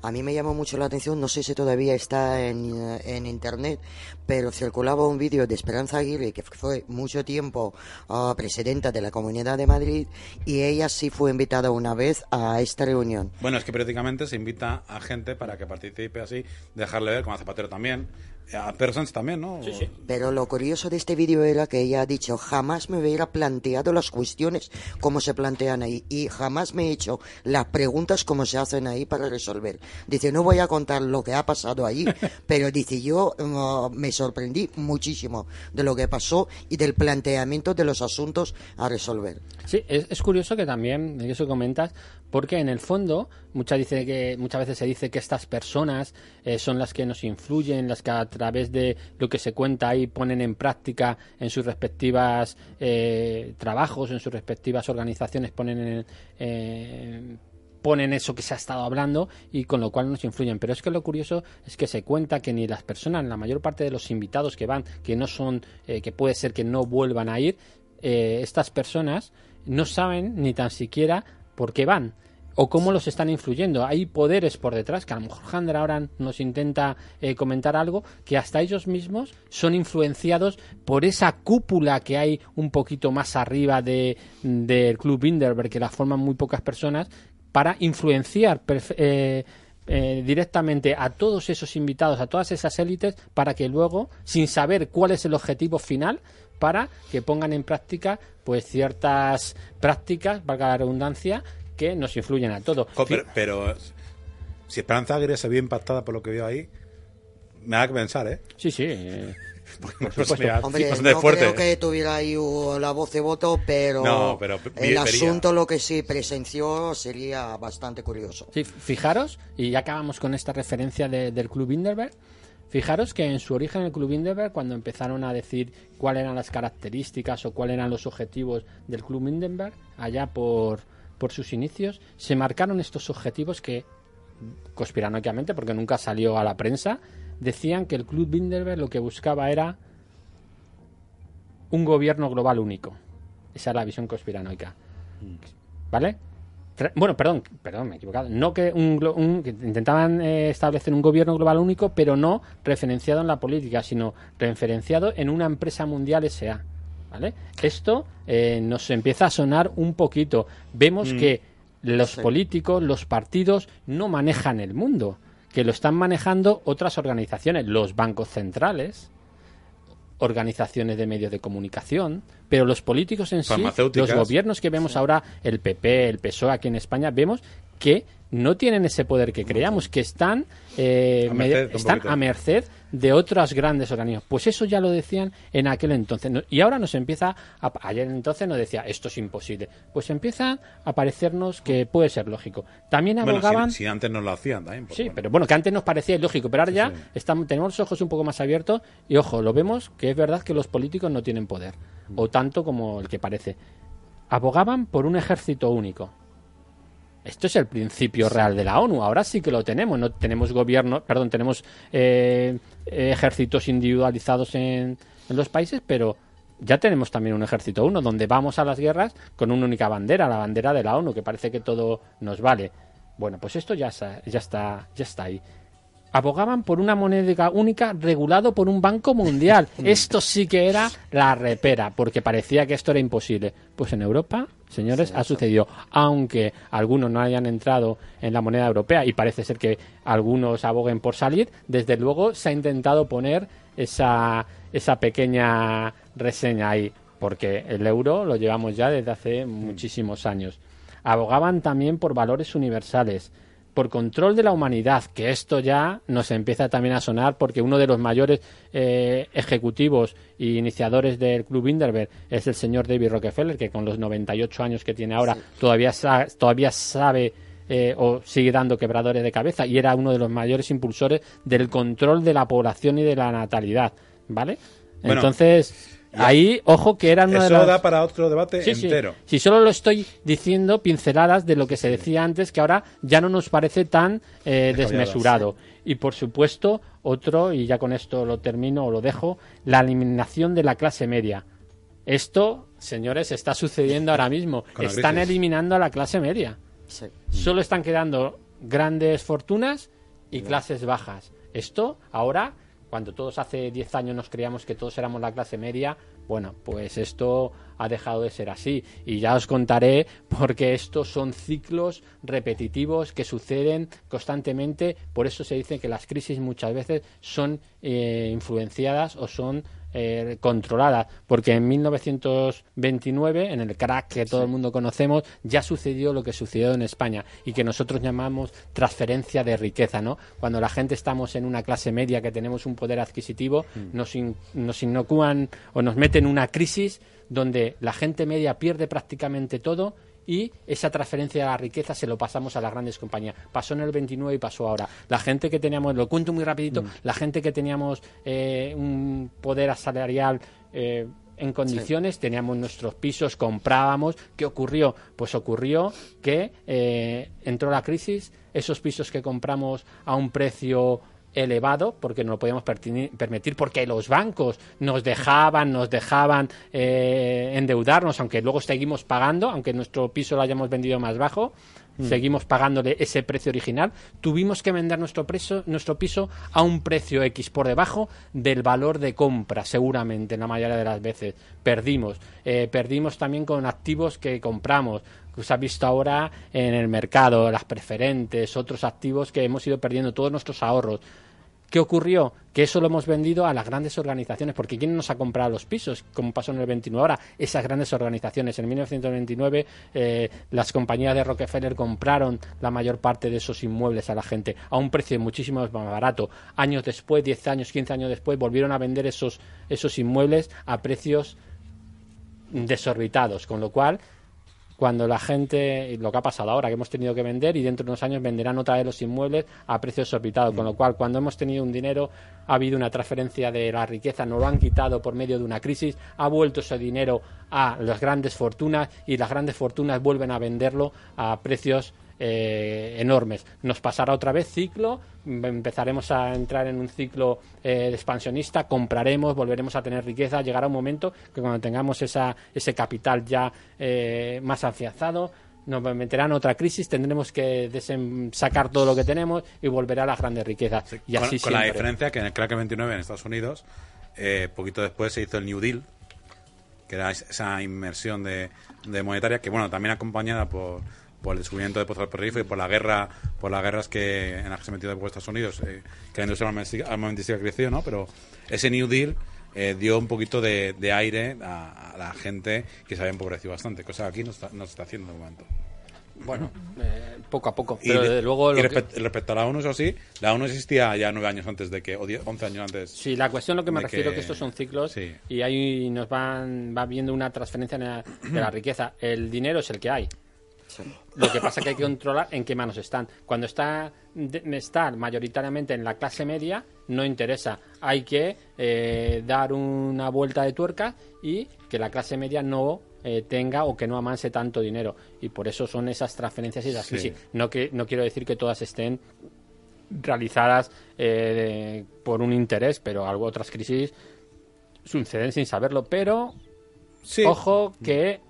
a mí me llamó mucho la atención, no sé si todavía está en, en internet, pero circulaba un vídeo de Esperanza Aguirre, que fue mucho tiempo ah, presidenta de la Comunidad de Madrid, y ella sí fue invitada una vez a esta reunión. Bueno, es que periódicamente se invita a gente para que participe así, dejarle ver, como a Zapatero también, a personas también, ¿no? Sí, sí. Pero lo curioso de este vídeo era que ella ha dicho, jamás me hubiera planteado las cuestiones como se plantean ahí y jamás me he hecho las preguntas como se hacen ahí para resolver. Dice, no voy a contar lo que ha pasado ahí, (laughs) pero dice, yo uh, me sorprendí muchísimo de lo que pasó y del planteamiento de los asuntos a resolver. Sí, es, es curioso que también, eso comentas, porque en el fondo muchas, dice que, muchas veces se dice que estas personas eh, son las que nos influyen, las que través de lo que se cuenta ahí ponen en práctica en sus respectivas eh, trabajos, en sus respectivas organizaciones, ponen en, eh, ponen eso que se ha estado hablando y con lo cual nos influyen. Pero es que lo curioso es que se cuenta que ni las personas, la mayor parte de los invitados que van, que no son, eh, que puede ser que no vuelvan a ir, eh, estas personas no saben ni tan siquiera por qué van o cómo los están influyendo. Hay poderes por detrás, que a lo mejor Handra ahora nos intenta eh, comentar algo, que hasta ellos mismos son influenciados por esa cúpula que hay un poquito más arriba de, del Club Bilderberg, que la forman muy pocas personas, para influenciar eh, eh, directamente a todos esos invitados, a todas esas élites, para que luego, sin saber cuál es el objetivo final, para que pongan en práctica pues ciertas prácticas, valga la redundancia, que nos influyen a todos. Jo, pero, pero si Esperanza Aguirre se vio impactada por lo que vio ahí, me da que pensar, ¿eh? Sí, sí. eh, (laughs) Por supuesto. Hombre, no fuerte. creo que tuviera ahí la voz de voto, pero, No, pero vi- el vería. asunto lo que sí presenció sería bastante curioso. Sí, fijaros, y ya acabamos con esta referencia de- del Club Bilderberg. Fijaros que en su origen el Club Bilderberg, cuando empezaron a decir cuáles eran las características o cuáles eran los objetivos del Club Bilderberg, allá por, por sus inicios, se marcaron estos objetivos que, conspiranoicamente, porque nunca salió a la prensa, decían que el Club Bilderberg lo que buscaba era un gobierno global único. Esa es la visión conspiranoica. ¿Vale? Bueno, perdón, perdón, me he equivocado. No que, un, un- intentaban eh, establecer un gobierno global único, pero no referenciado en la política, sino referenciado en una empresa mundial SA. ¿Vale? Esto eh, nos empieza a sonar un poquito. Vemos que los políticos, los partidos, no manejan el mundo, que lo están manejando otras organizaciones, los bancos centrales, organizaciones de medios de comunicación, pero los políticos en sí, los gobiernos que vemos ahora, el PP, el PSOE aquí en España, vemos que no tienen ese poder que creamos, que están, eh, A me- merced, están a merced de otros grandes organismos. Pues eso ya lo decían en aquel entonces. Y ahora nos empieza, a, ayer entonces nos decía, esto es imposible. Pues empieza a parecernos que puede ser lógico. También Bueno, abogaban... si, si antes no lo hacían también. pues Sí, bueno. pero bueno, que antes nos parecía ilógico, pero ahora ya sí. estamos, tenemos los ojos un poco más abiertos y ojo, lo vemos que es verdad que los políticos no tienen poder, o tanto como el que parece. Abogaban por un ejército único. Esto es el principio real de la ONU. Ahora sí que lo tenemos. No tenemos gobierno, perdón, tenemos eh, ejércitos individualizados en, en los países, pero ya tenemos también un ejército uno, donde vamos a las guerras con una única bandera, la bandera de la ONU, que parece que todo nos vale. Bueno, pues esto ya está, ya está, ya está ahí. Abogaban por una moneda única regulado por un banco mundial. (laughs) Esto sí que era la repera, porque parecía que esto era imposible. Pues en Europa, señores, ha sucedido. Aunque algunos no hayan entrado en la moneda europea y parece ser que algunos aboguen por salir, desde luego se ha intentado poner esa, esa pequeña reseña ahí, porque el euro lo llevamos ya desde hace muchísimos años. Abogaban también por valores universales, por control de la humanidad, que esto ya nos empieza también a sonar porque uno de los mayores eh, ejecutivos e iniciadores del Club Bilderberg es el señor David Rockefeller, que con los 98 años que tiene ahora todavía, sa- todavía sabe eh, o sigue dando quebradores de cabeza y era uno de los mayores impulsores del control de la población y de la natalidad, ¿vale? Bueno, Entonces, ahí, ojo que era una de Eso las... da para otro debate Sí, sí. entero. Si solo lo estoy diciendo pinceladas de lo que se decía antes, que ahora ya no nos parece tan eh, desmesurado. Y por supuesto, otro, y ya con esto lo termino o lo dejo, la eliminación de la clase media. Esto, señores, está sucediendo ahora mismo. (laughs) Están eliminando a la clase media. Sí. Solo están quedando grandes fortunas y clases bajas. Esto ahora, cuando todos hace 10 años nos creíamos que todos éramos la clase media, bueno, pues esto ha dejado de ser así. Y ya os contaré porque estos son ciclos repetitivos que suceden constantemente. Por eso se dice que las crisis muchas veces son eh, influenciadas o son eh, controlada, porque en 1929, en el crack que todo el mundo conocemos, ya sucedió lo que sucedió en España y que nosotros llamamos transferencia de riqueza, ¿no? Cuando la gente estamos en una clase media que tenemos un poder adquisitivo, mm. nos, nos inocúan o nos meten en una crisis donde la gente media pierde prácticamente todo y esa transferencia de la riqueza se lo pasamos a las grandes compañías. Pasó en el 29 y pasó ahora. La gente que teníamos, lo cuento muy rapidito, mm. la gente que teníamos eh, un poder asalarial eh, en condiciones, teníamos nuestros pisos, comprábamos. ¿Qué ocurrió? Pues ocurrió que eh, entró la crisis, esos pisos que compramos a un precio elevado porque no lo podíamos permitir porque los bancos nos dejaban nos dejaban eh, endeudarnos aunque luego seguimos pagando aunque nuestro piso lo hayamos vendido más bajo mm. seguimos pagándole ese precio original tuvimos que vender nuestro precio nuestro piso a un precio x por debajo del valor de compra seguramente en la mayoría de las veces perdimos eh, perdimos también con activos que compramos que se ha visto ahora en el mercado, las preferentes, otros activos que hemos ido perdiendo todos nuestros ahorros. ¿Qué ocurrió? Que eso lo hemos vendido a las grandes organizaciones, porque ¿quién nos ha comprado los pisos? Como pasó en el 29 ahora, esas grandes organizaciones. En 1929 eh, las compañías de Rockefeller compraron la mayor parte de esos inmuebles a la gente a un precio muchísimo más barato. Años después, 10 años, 15 años después, volvieron a vender esos, esos inmuebles a precios desorbitados, con lo cual cuando la gente, lo que ha pasado ahora, que hemos tenido que vender y dentro de unos años venderán otra vez los inmuebles a precios desorbitados. Con lo cual, cuando hemos tenido un dinero, ha habido una transferencia de la riqueza, no lo han quitado por medio de una crisis, ha vuelto ese dinero a las grandes fortunas y las grandes fortunas vuelven a venderlo a precios eh, enormes. Nos pasará otra vez ciclo, empezaremos a entrar en un ciclo eh, expansionista, compraremos, volveremos a tener riqueza, llegará un momento que cuando tengamos esa, ese capital ya eh, más afianzado, nos meterán otra crisis, tendremos que sacar todo lo que tenemos y volverá a las grandes riquezas. y con, con la diferencia que en el crack 29 en Estados Unidos, poquito después se hizo el New Deal, que era esa inmersión de, de monetaria, que bueno, también acompañada por por el descubrimiento de Pozos del y por la guerra, por las guerras que en las que se metió de Estados Unidos, eh, que la industria armamentística creció, ¿no? Pero ese New Deal eh, dio un poquito de, aire a, la gente que se había empobrecido bastante, cosa que aquí no está, no está haciendo de momento. Bueno, eh, poco a poco. Pero desde luego. respecto a la ONU, eso sí, la ONU existía ya nueve años antes de que, o diez, once años antes. Sí, la cuestión lo que me refiero es que estos son ciclos y ahí nos van va viendo una transferencia de la riqueza. El dinero es el que hay. Lo que pasa es que hay que controlar en qué manos están. Cuando está, está mayoritariamente en la clase media, no interesa. Hay que eh, dar una vuelta de tuerca y que la clase media no eh, tenga o que no amanse tanto dinero. Y por eso son esas transferencias y las crisis. No, que, no quiero decir que todas estén realizadas eh, por un interés, pero algo otras crisis suceden sin saberlo. Pero ojo que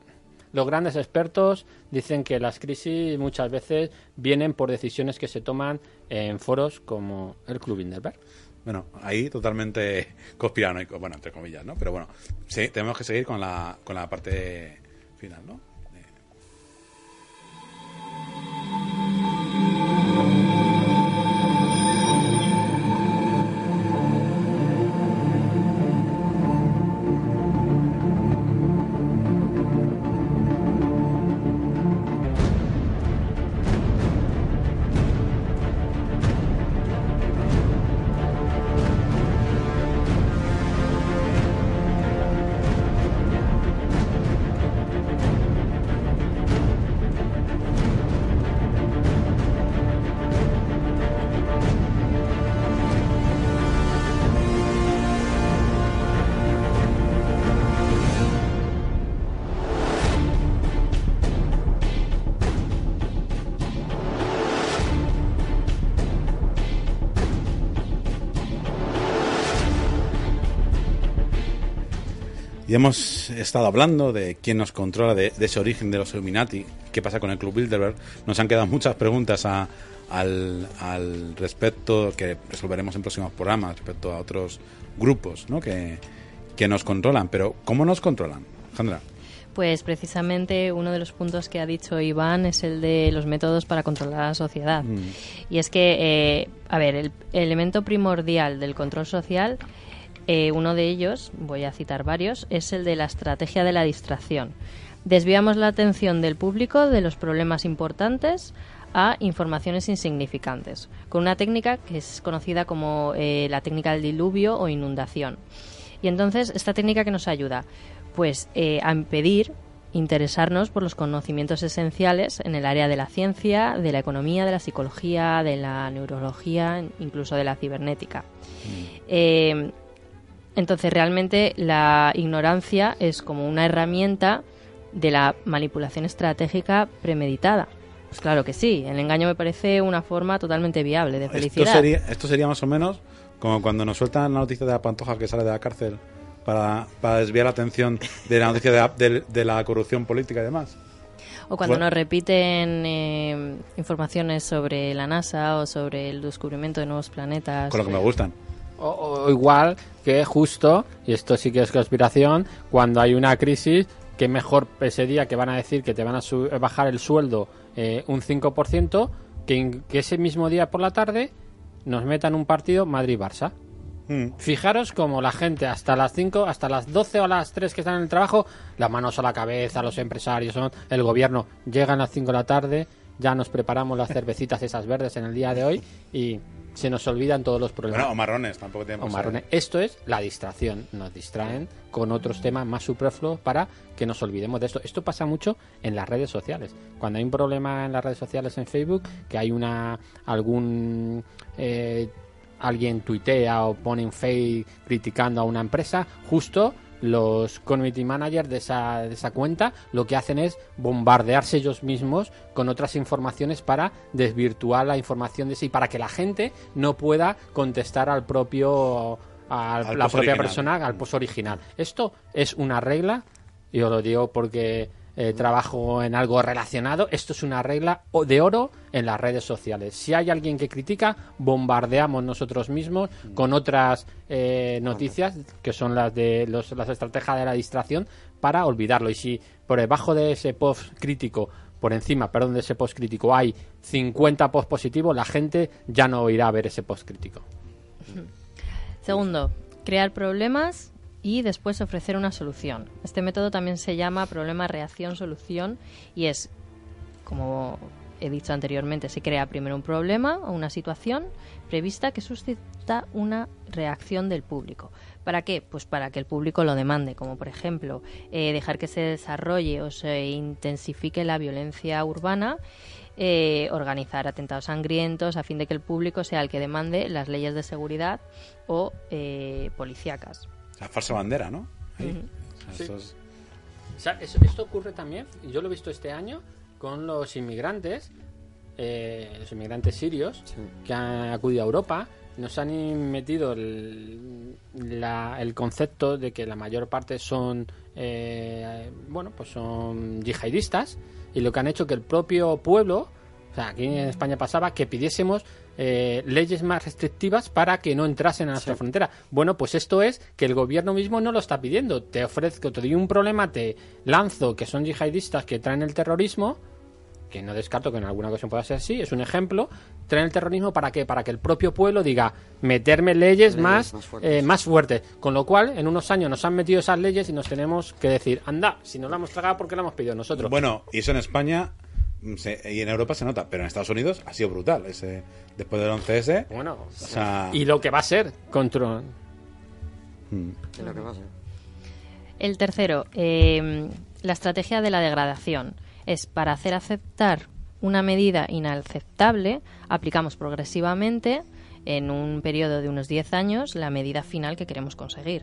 los grandes expertos dicen que las crisis muchas veces vienen por decisiones que se toman en foros como el Club Inderberg. Bueno, ahí totalmente conspiranoico, bueno, entre comillas, ¿no? Pero bueno, sí, tenemos que seguir con la, con la parte final, ¿no? Y hemos estado hablando de quién nos controla, de, ese origen de los Illuminati, qué pasa con el Club Bilderberg. Nos han quedado muchas preguntas al, respecto que resolveremos en próximos programas respecto a otros grupos ¿no? que, que nos controlan. Pero, ¿cómo nos controlan, Sandra? Pues precisamente uno de los puntos que ha dicho Iván es el de los métodos para controlar a la sociedad. Mm. Y es que, eh, a ver, el elemento primordial del control social, eh, uno de ellos, voy a citar varios, es el de la estrategia de la distracción. Desviamos la atención del público de los problemas importantes a informaciones insignificantes, con una técnica que es conocida como eh, la técnica del diluvio o inundación. Y entonces, ¿esta técnica que nos ayuda? Pues eh, a impedir interesarnos por los conocimientos esenciales en el área de la ciencia, de la economía, de la psicología, de la neurología, incluso de la cibernética. Eh, entonces, realmente la ignorancia es como una herramienta de la manipulación estratégica premeditada. Pues claro que sí, el engaño me parece una forma totalmente viable de Esto felicidad. sería, esto sería más o menos como cuando nos sueltan la noticia de la pantoja que sale de la cárcel para, para desviar la atención de la noticia de la, de- de la corrupción política y demás. O cuando Bueno. nos repiten eh, informaciones sobre la NASA o sobre el descubrimiento de nuevos planetas. Con lo que me gustan. O, o igual que justo, y esto sí que es conspiración, cuando hay una crisis, que mejor ese día que van a decir que te van a su- bajar el sueldo eh, un 5%, que, que ese mismo día por la tarde nos metan un partido Madrid-Barça. Mm. Fijaros como la gente hasta las 5, hasta las 12 o las 3 que están en el trabajo, las manos a la cabeza, los empresarios, el gobierno, llegan a las 5 de la tarde, ya nos preparamos las cervecitas esas verdes en el día de hoy y se nos olvidan todos los problemas. Bueno, o marrones, tampoco tienen o marrones. Esto es la distracción. Nos distraen con otros temas más superfluos para que nos olvidemos de esto. Esto pasa mucho en las redes sociales. Cuando hay un problema en las redes sociales en Facebook, que hay una algún eh, alguien tuitea o pone un fake criticando a una empresa, justo los community managers de esa, de esa cuenta lo que hacen es bombardearse ellos mismos con otras informaciones para desvirtuar la información de sí, para que la gente no pueda contestar al propio a Al la propia original. persona, al post original. Esto es una regla, y os lo digo porque eh, trabajo en algo relacionado, esto es una regla o- de oro en las redes sociales. Si hay alguien que critica, bombardeamos nosotros mismos con otras eh, noticias, que son las de los- las estrategias de la distracción, para olvidarlo. Y si por debajo de ese post crítico por encima, perdón, de ese post crítico hay 50 post positivos, la gente ya no irá a ver ese post crítico. Segundo, crear problemas y después ofrecer una solución. Este método también se llama problema reacción solución y es como he dicho anteriormente, se crea primero un problema o una situación prevista que suscita una reacción del público. ¿Para qué? Pues para que el público lo demande, como por ejemplo eh, dejar que se desarrolle o se intensifique la violencia urbana, eh, organizar atentados sangrientos a fin de que el público sea el que demande las leyes de seguridad o eh, policíacas. La falsa bandera, ¿no? Ahí. Ujú. O sea, Sí. O sea, esto ocurre también, yo lo he visto este año, con los inmigrantes, eh, los inmigrantes sirios, que han acudido a Europa, nos han metido el, la- el concepto de que la mayor parte son, eh, bueno, pues son yihadistas, y lo que han hecho que el propio pueblo, o sea, aquí en España pasaba, que pidiésemos eh, leyes más restrictivas para que no entrasen a nuestra frontera. Bueno, pues esto es que el gobierno mismo no lo está pidiendo. Te ofrezco, te doy un problema, te lanzo que son yihadistas que traen el terrorismo, que no descarto que en alguna ocasión pueda ser así, es un ejemplo, traen el terrorismo para qué? Para que el propio pueblo diga, meterme leyes, Leyes más, más fuertes. eh, más fuertes. Con lo cual, en unos años nos han metido esas leyes y nos tenemos que decir, anda, si no la hemos tragado, ¿por qué la hemos pedido nosotros? Bueno, y eso en España se- y en Europa se nota, pero en Estados Unidos ha sido brutal. Ese, después del 11S, Bueno, o sea, y lo que va a ser control. mm, Es lo que pasa. El tercero, eh, la estrategia de la degradación. Es para hacer aceptar una medida inaceptable, aplicamos progresivamente en un periodo de unos 10 años la medida final que queremos conseguir.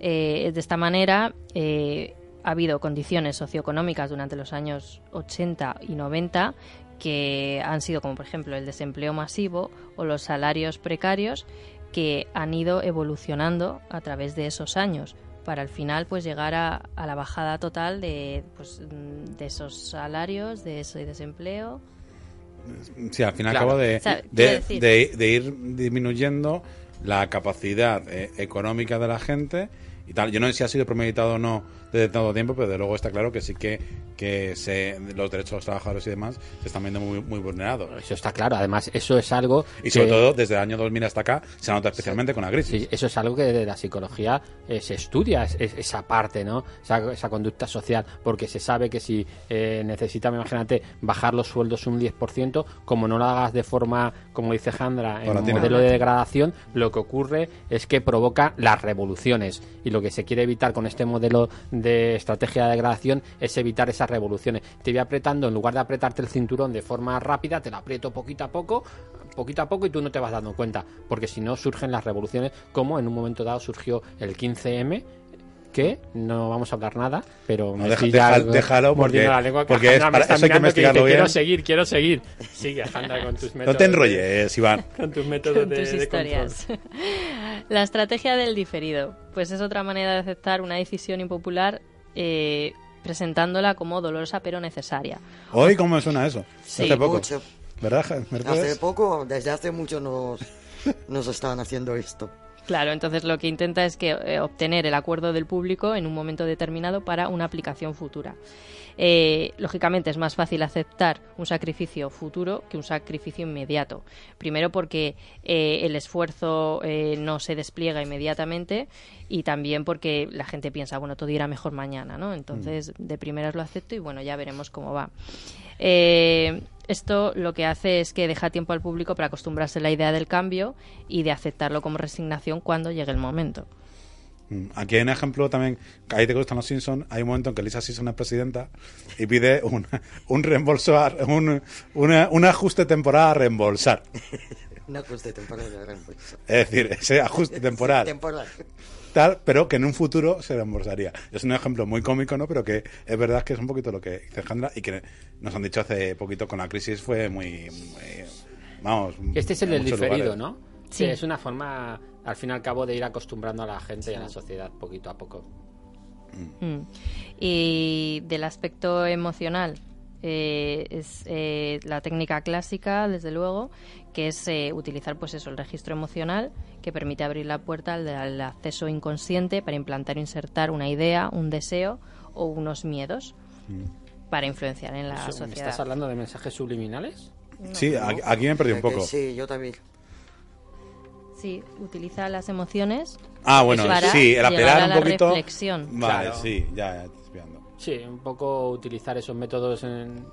Eh, de esta manera, eh, ha habido condiciones socioeconómicas durante los años 80 y 90 que han sido como por ejemplo el desempleo masivo o los salarios precarios que han ido evolucionando a través de esos años para al final pues llegar a, a la bajada total de, pues, de esos salarios, de ese desempleo. sí, al fin y al Claro. cabo de, O sea, quiero de, decir- de- de ir disminuyendo la capacidad eh, económica de la gente y tal. Yo no sé si ha sido premeditado o no desde tanto tiempo, pero de luego está claro que sí que, que se, los derechos de los trabajadores y demás se están viendo muy, muy vulnerados. Eso está claro. Además, eso es algo. Y sobre que- todo desde el año 2000 hasta acá se nota especialmente con la crisis. Sí, eso es algo que desde la psicología eh, se estudia, es- es- esa parte, ¿no? Esa, esa conducta social, porque se sabe que si eh, imagínate, bajar los sueldos un 10%, como no lo hagas de forma, como dice Jandra, en un modelo de degradación, lo que ocurre es que provoca las revoluciones. Y lo que se quiere evitar con este modelo de estrategia de degradación es evitar esas revoluciones. Te voy apretando, en lugar de apretarte el cinturón de forma rápida, te lo aprieto poquito a poco, poquito a poco y tú no te vas dando cuenta. Porque si no surgen las revoluciones, como en un momento dado surgió el 15M, que no vamos a hablar nada, pero No, me deja- déjalo porque- la lengua, que porque es Alejandra para- eso hay que mirando dice, investigarlo Quiero bien". seguir, quiero seguir. Sigue, Alejandra, con tus métodos. No te enrolles, Iván. (laughs) Con tus métodos con de, tus de control. historias. (laughs) La estrategia del diferido, pues es otra manera de aceptar una decisión impopular eh, presentándola como dolorosa pero necesaria. Hoy, ¿cómo me suena eso? Sí, hace poco. mucho. ¿Verdad, Mercedes? Hace poco, desde hace mucho nos, nos están haciendo esto. Claro, entonces lo que intenta es que eh, obtener el acuerdo del público en un momento determinado para una aplicación futura. Eh, lógicamente es más fácil aceptar un sacrificio futuro que un sacrificio inmediato. Primero porque eh, el esfuerzo eh, no se despliega inmediatamente y también porque la gente piensa, bueno, todo irá mejor mañana, ¿no? Entonces, de primeras lo acepto y bueno, ya veremos cómo va. Esto lo que hace es que deja tiempo al público para acostumbrarse a la idea del cambio y de aceptarlo como resignación cuando llegue el momento. Mm, Aquí hay un ejemplo también, ahí te gustan los Simpsons, hay un momento en que Lisa Simpson es presidenta y pide un, un reembolso, a- un, una- un ajuste temporal a reembolsar. (laughs) Una cosa de temporada de reembolso. Es decir, ese ajuste (laughs) temporal, Temporal. Tal, pero que en un futuro se reembolsaría. Es un ejemplo muy cómico, ¿no? Pero que es verdad que es un poquito lo que dice Alejandra y que nos han dicho hace poquito con la crisis fue muy... muy- vamos... Este es el del diferido, lugares. ¿no? Sí. es una forma, al fin y al cabo, de ir acostumbrando a la gente y a la sociedad poquito a poco. Mm. Y del aspecto emocional, eh, es eh, la técnica clásica, desde luego, que es eh, utilizar pues eso, el registro emocional que permite abrir la puerta al, al acceso inconsciente para implantar o insertar una idea, un deseo o unos miedos para influenciar en la Eso, ¿Me sociedad. estás hablando de mensajes subliminales? Sí, aquí, aquí me perdí un poco. Sí, yo también. Sí, utiliza las emociones Ah, bueno, para sí, el apelar a un la poquito... reflexión. Vale, Claro. sí, ya, ya estoy. Sí, un poco utilizar esos métodos en,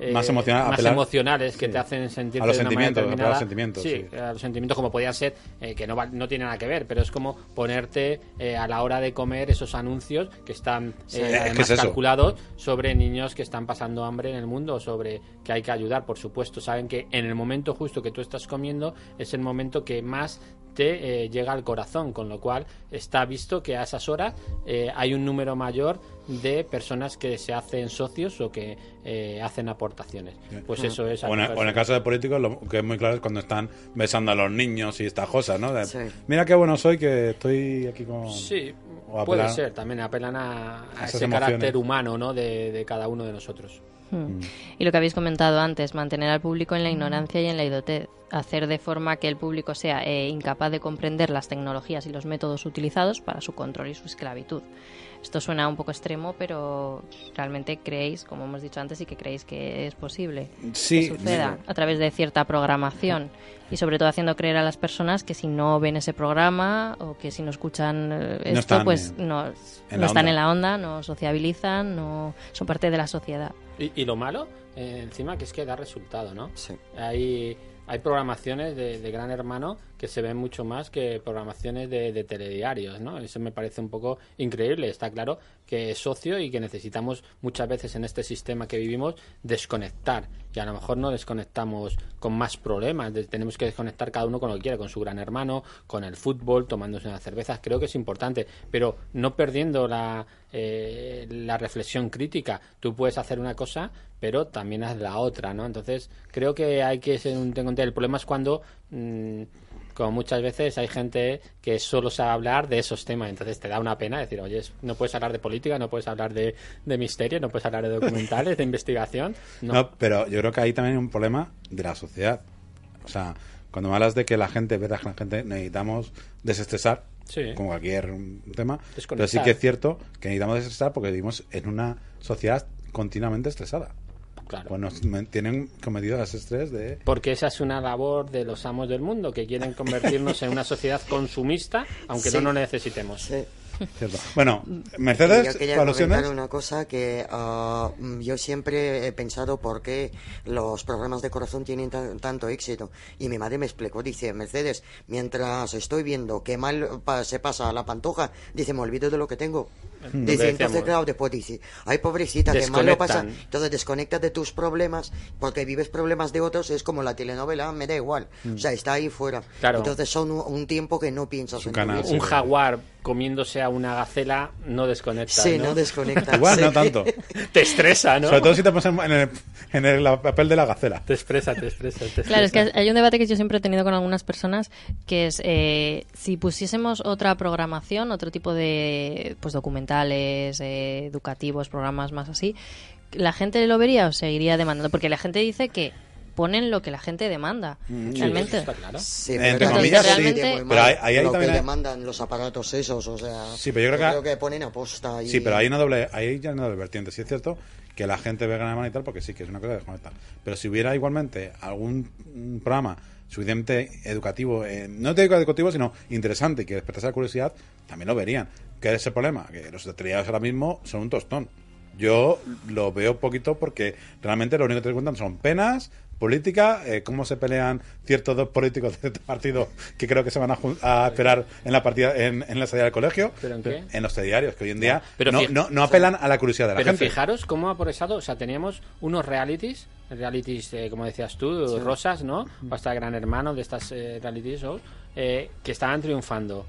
eh, Más emocional- más apelar- emocionales que sí. te hacen sentir A los de una manera sentimientos, a los sentimientos, sí, sí. a los sentimientos como podía ser eh, que no va- no tiene nada que ver pero es como ponerte eh, a la hora de comer esos anuncios que están eh, además es eso. calculados sobre niños que están pasando hambre en el mundo sobre que hay que ayudar por supuesto saben que en el momento justo que tú estás comiendo es el momento que más te eh, llega al corazón, con lo cual está visto que a esas horas eh, hay un número mayor de personas que se hacen socios o que eh, hacen aportaciones. Pues eso es. O en, o en el caso de políticos, lo que es muy claro es cuando están besando a los niños y estas cosas, ¿no? De, Sí. Mira qué bueno soy que estoy aquí con... Sí, puede ser. También apelan a, ese emociones. carácter humano ¿no? de, de cada uno de nosotros. Mm. Y lo que habéis comentado antes, mantener al público en la ignorancia y en la idotez. Hacer de forma que el público sea eh, incapaz de comprender las tecnologías y los métodos utilizados para su control y su esclavitud. Esto suena un poco extremo, pero realmente creéis, como hemos dicho antes, y que creéis que es posible Sí, que suceda a través de cierta programación y sobre todo haciendo creer a las personas que si no ven ese programa o que si no escuchan eh, esto, están, pues no, están onda. en la onda, no sociabilizan, no son parte de la sociedad. Y, y lo malo, eh, encima, que es que da resultado, ¿no? Sí. Hay, hay programaciones de, de Gran Hermano que se ven mucho más que programaciones de, telediarios, ¿no? Eso me parece un poco increíble. Está claro que es socio y que necesitamos muchas veces en este sistema que vivimos desconectar. Y a lo mejor no desconectamos con más problemas. tenemos que desconectar cada uno con lo que quiera, con su Gran Hermano, con el fútbol, tomándose unas cervezas. Creo que es importante, pero no perdiendo la, eh, la reflexión crítica. Tú puedes hacer una cosa, pero también haz la otra, ¿no? Entonces, creo que hay que ser un El problema es cuando, mm, como muchas veces, hay gente que solo sabe hablar de esos temas. Entonces, te da una pena decir, oye, no puedes hablar de política, no puedes hablar de, de misterio, no puedes hablar de documentales, de (laughs) investigación. No. No, pero yo creo que ahí también hay un problema de la sociedad. O sea, cuando me hablas de que la gente, verdad que la gente necesitamos desestresar, Sí. como cualquier tema. Pero sí que es cierto que necesitamos desestresar porque vivimos en una sociedad continuamente estresada. Claro. Nos men- tienen cometido ese estrés de... Porque esa es una labor de los amos del mundo, que quieren convertirnos en una sociedad consumista, aunque Sí. no lo necesitemos. Sí. Cierto. Bueno, Yo Mercedes, quería alusiones. comentar una cosa que ah, yo siempre he pensado por qué los programas de corazón tienen tan- tanto éxito. Y mi madre me explicó, dice, Mercedes, mientras estoy viendo qué mal pa- se pasa a la pantoja, dice, me olvido de lo que tengo. Lo que Dice, entonces decíamos. claro, después dice, ay pobrecita, qué mal lo pasa. Entonces desconectas de tus problemas, porque vives problemas de otros, es como la telenovela, me da igual. O sea, está ahí fuera. Mm. Claro. Entonces son un, un tiempo que no piensas en canal, sí. Un jaguar comiéndose a una gacela no desconecta. Sí, ¿no? no desconectas. Igual, sí. no tanto. (laughs) Te estresa, ¿no? Sobre todo si te pones en el, en el papel de la gacela. Te expresa, te expresa, te Claro, es que hay un debate que yo siempre he tenido con algunas personas, que es eh, si pusiésemos otra programación, otro tipo de pues documentales, eh, educativos, programas más así, ¿la gente lo vería o seguiría demandando? Porque la gente dice que ponen lo que la gente demanda, Mm, sí, realmente. Está claro. Sí, Entre comillas, sí. muy Pero ahí- ahí hay lo también que hay- demandan los aparatos esos, o sea, Sí, pero yo creo que- ponen aposta y... Sí, pero hay una doble, ahí ya hay una doble vertiente. Sí es cierto que la gente ve ganar y tal, porque sí que es una cosa de desconectar. Pero si hubiera igualmente algún programa suficientemente educativo, eh, no te digo educativo, sino interesante y que despertase la curiosidad, también lo verían. ¿Qué es el problema? Que los telediarios ahora mismo son un tostón. Yo lo veo poquito porque realmente lo único que te cuentan son penas, política, eh, cómo se pelean ciertos dos políticos de este partido que creo que se van a, esperar en la partida en, en la salida del colegio. ¿Pero en qué? En los telediarios, que hoy en día pero no, no, no apelan a la curiosidad de la Pero gente. fijaros cómo ha progresado, o sea, teníamos unos realities, realities, eh, como decías tú, rosas, ¿no? O hasta Gran Hermano de estas eh, reality shows, eh, que estaban triunfando.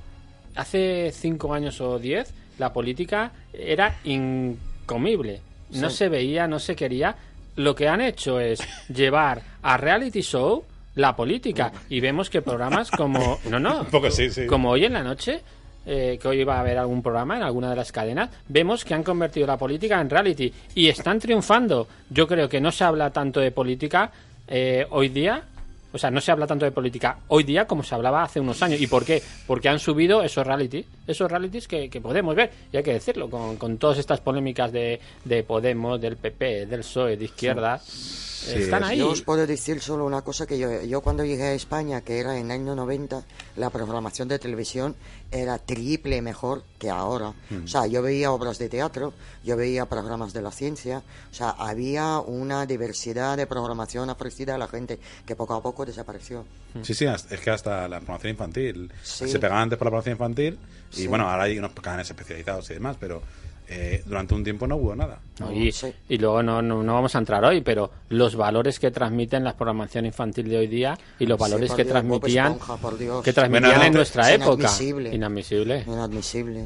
Hace cinco años o diez, la política era incomible. No se veía, no se quería. Lo que han hecho es (laughs) llevar a reality show la política. Y vemos que programas como... (laughs) No, no. Un poco sí, sí. Como hoy en la noche, eh, que hoy va a haber algún programa en alguna de las cadenas, vemos que han convertido la política en reality y están triunfando. Yo creo que no se habla tanto de política eh, hoy día. O sea, no se habla tanto de política hoy día como se hablaba hace unos años. ¿Y por qué? Porque han subido esos reality, esos realities que, que podemos ver, y hay que decirlo, con, con todas estas polémicas de, de Podemos, del PP, del PSOE, de izquierda, están es- ahí. Yo os puedo decir solo una cosa que yo, yo cuando llegué a España, que era en el año 90, la programación de televisión era triple mejor que ahora. O sea, yo veía obras de teatro, yo veía programas de la ciencia, o sea, había una diversidad de programación ofrecida a la gente que poco a poco desapareció. Sí, sí, hasta- es que hasta la promoción infantil. Sí. Se pegaban antes por la promoción infantil y Sí. bueno, ahora hay unos canales especializados y demás, pero eh, durante un tiempo no hubo nada. y, sí. y luego no, no, no vamos a entrar hoy, pero los valores que transmiten la programación infantil de hoy día y los valores que Dios, transmitían Esponja, que transmitían Bueno, no, en nuestra es época. inadmisible. Inadmisible. Inadmisible.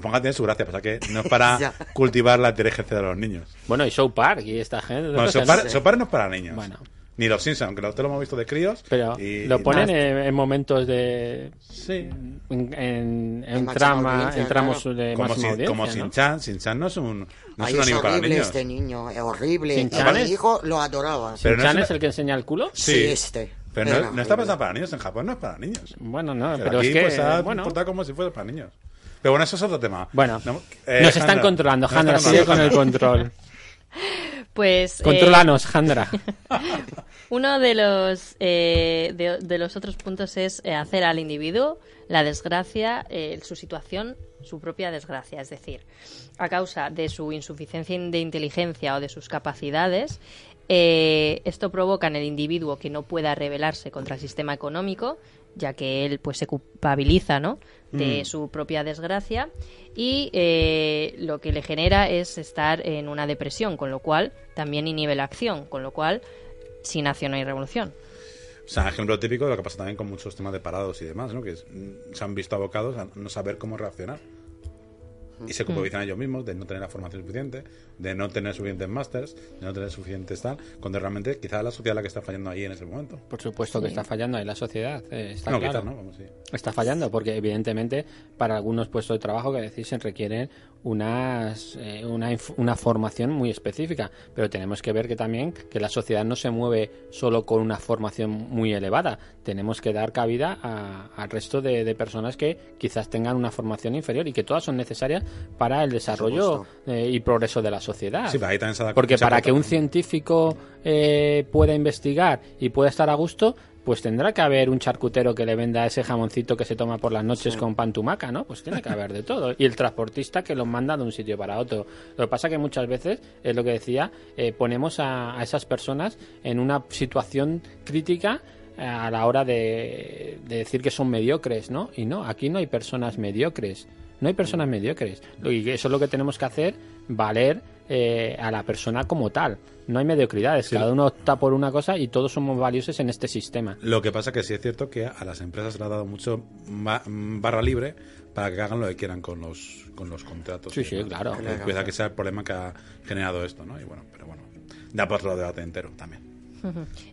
Ponga tiene su gracia, pasa que no es para (laughs) cultivar la inteligencia de los niños. Bueno, y Show Park y esta gente. Bueno, Sopar, Sopar no es para niños. Bueno. Ni los Simpsons, aunque nosotros lo hemos visto de críos. Pero y- lo ponen en, en momentos de. Sí. En, en, en trama, en tramos claro. de Como, sin, como ¿no? Sin-Chan. Sin-Chan no es un, no Ay, es un es anime para horrible niños. este niño, es horrible. Sin-chan Mi es- hijo lo adoraba. Pero no ¿Sin-chan es es, el que enseña el culo? Sí. Sí, este. Pero no, no está pensado para niños. En Japón no es para niños. Bueno, no, Pero, pero, aquí es que. pues ha bueno, como si fuera para niños. Pero bueno, eso es otro tema. bueno No, eh, nos están controlando. están sigue con el control. (laughs) Pues eh, Controlanos, Jandra. (laughs) uno de los eh, de, de los otros puntos es eh, hacer al individuo la desgracia, eh, su situación, su propia desgracia, es decir, a causa de su insuficiencia de inteligencia o de sus capacidades, eh, esto provoca en el individuo que no pueda rebelarse contra el sistema económico, ya que él pues se culpabiliza, ¿no? de su propia desgracia y eh, lo que le genera es estar en una depresión, con lo cual también inhibe la acción, con lo cual sin acción no hay revolución. O sea, ejemplo típico de lo que pasa también con muchos temas de parados y demás, ¿no? Que mm, se han visto abocados a no saber cómo reaccionar. Y se culpabilizan ellos mismos de no tener la formación suficiente, de no tener suficientes másters, de no tener suficientes tal, cuando realmente quizás la sociedad la que está fallando ahí en ese momento. Por supuesto que está fallando ahí la sociedad. eh, está no, claro. quizás, ¿no? Como si- Está fallando porque evidentemente para algunos puestos de trabajo que decís se requieren unas, eh, una, una formación muy específica, pero tenemos que ver que también que la sociedad no se mueve solo con una formación muy elevada. Tenemos que dar cabida a- al resto de, de personas que quizás tengan una formación inferior y que todas son necesarias para el desarrollo eh, y progreso de la sociedad. Sí, pero ahí también se da Porque para que un científico eh, pueda investigar y pueda estar a gusto, pues tendrá que haber un charcutero que le venda ese jamoncito que se toma por las noches con pan tumaca, ¿no? Pues tiene que haber de todo. Y el transportista que los manda de un sitio para otro. Lo que pasa que muchas veces, es lo que decía, eh, ponemos a, a esas personas en una situación crítica eh, a la hora de, de decir que son mediocres, ¿no? Y no, aquí no hay personas mediocres. No hay personas mediocres. Y eso es lo que tenemos que hacer, valer eh, a la persona como tal. No hay mediocridades. Cada uno opta por una cosa y todos somos valiosos en este sistema. Lo que pasa que sí es cierto que a las empresas les ha dado mucho ba- barra libre para que hagan lo que quieran con los con los contratos. Sí, sí, ¿no? claro. Quizá que sea el problema que ha generado esto, ¿no? Y bueno, pero bueno, da para otro debate entero también.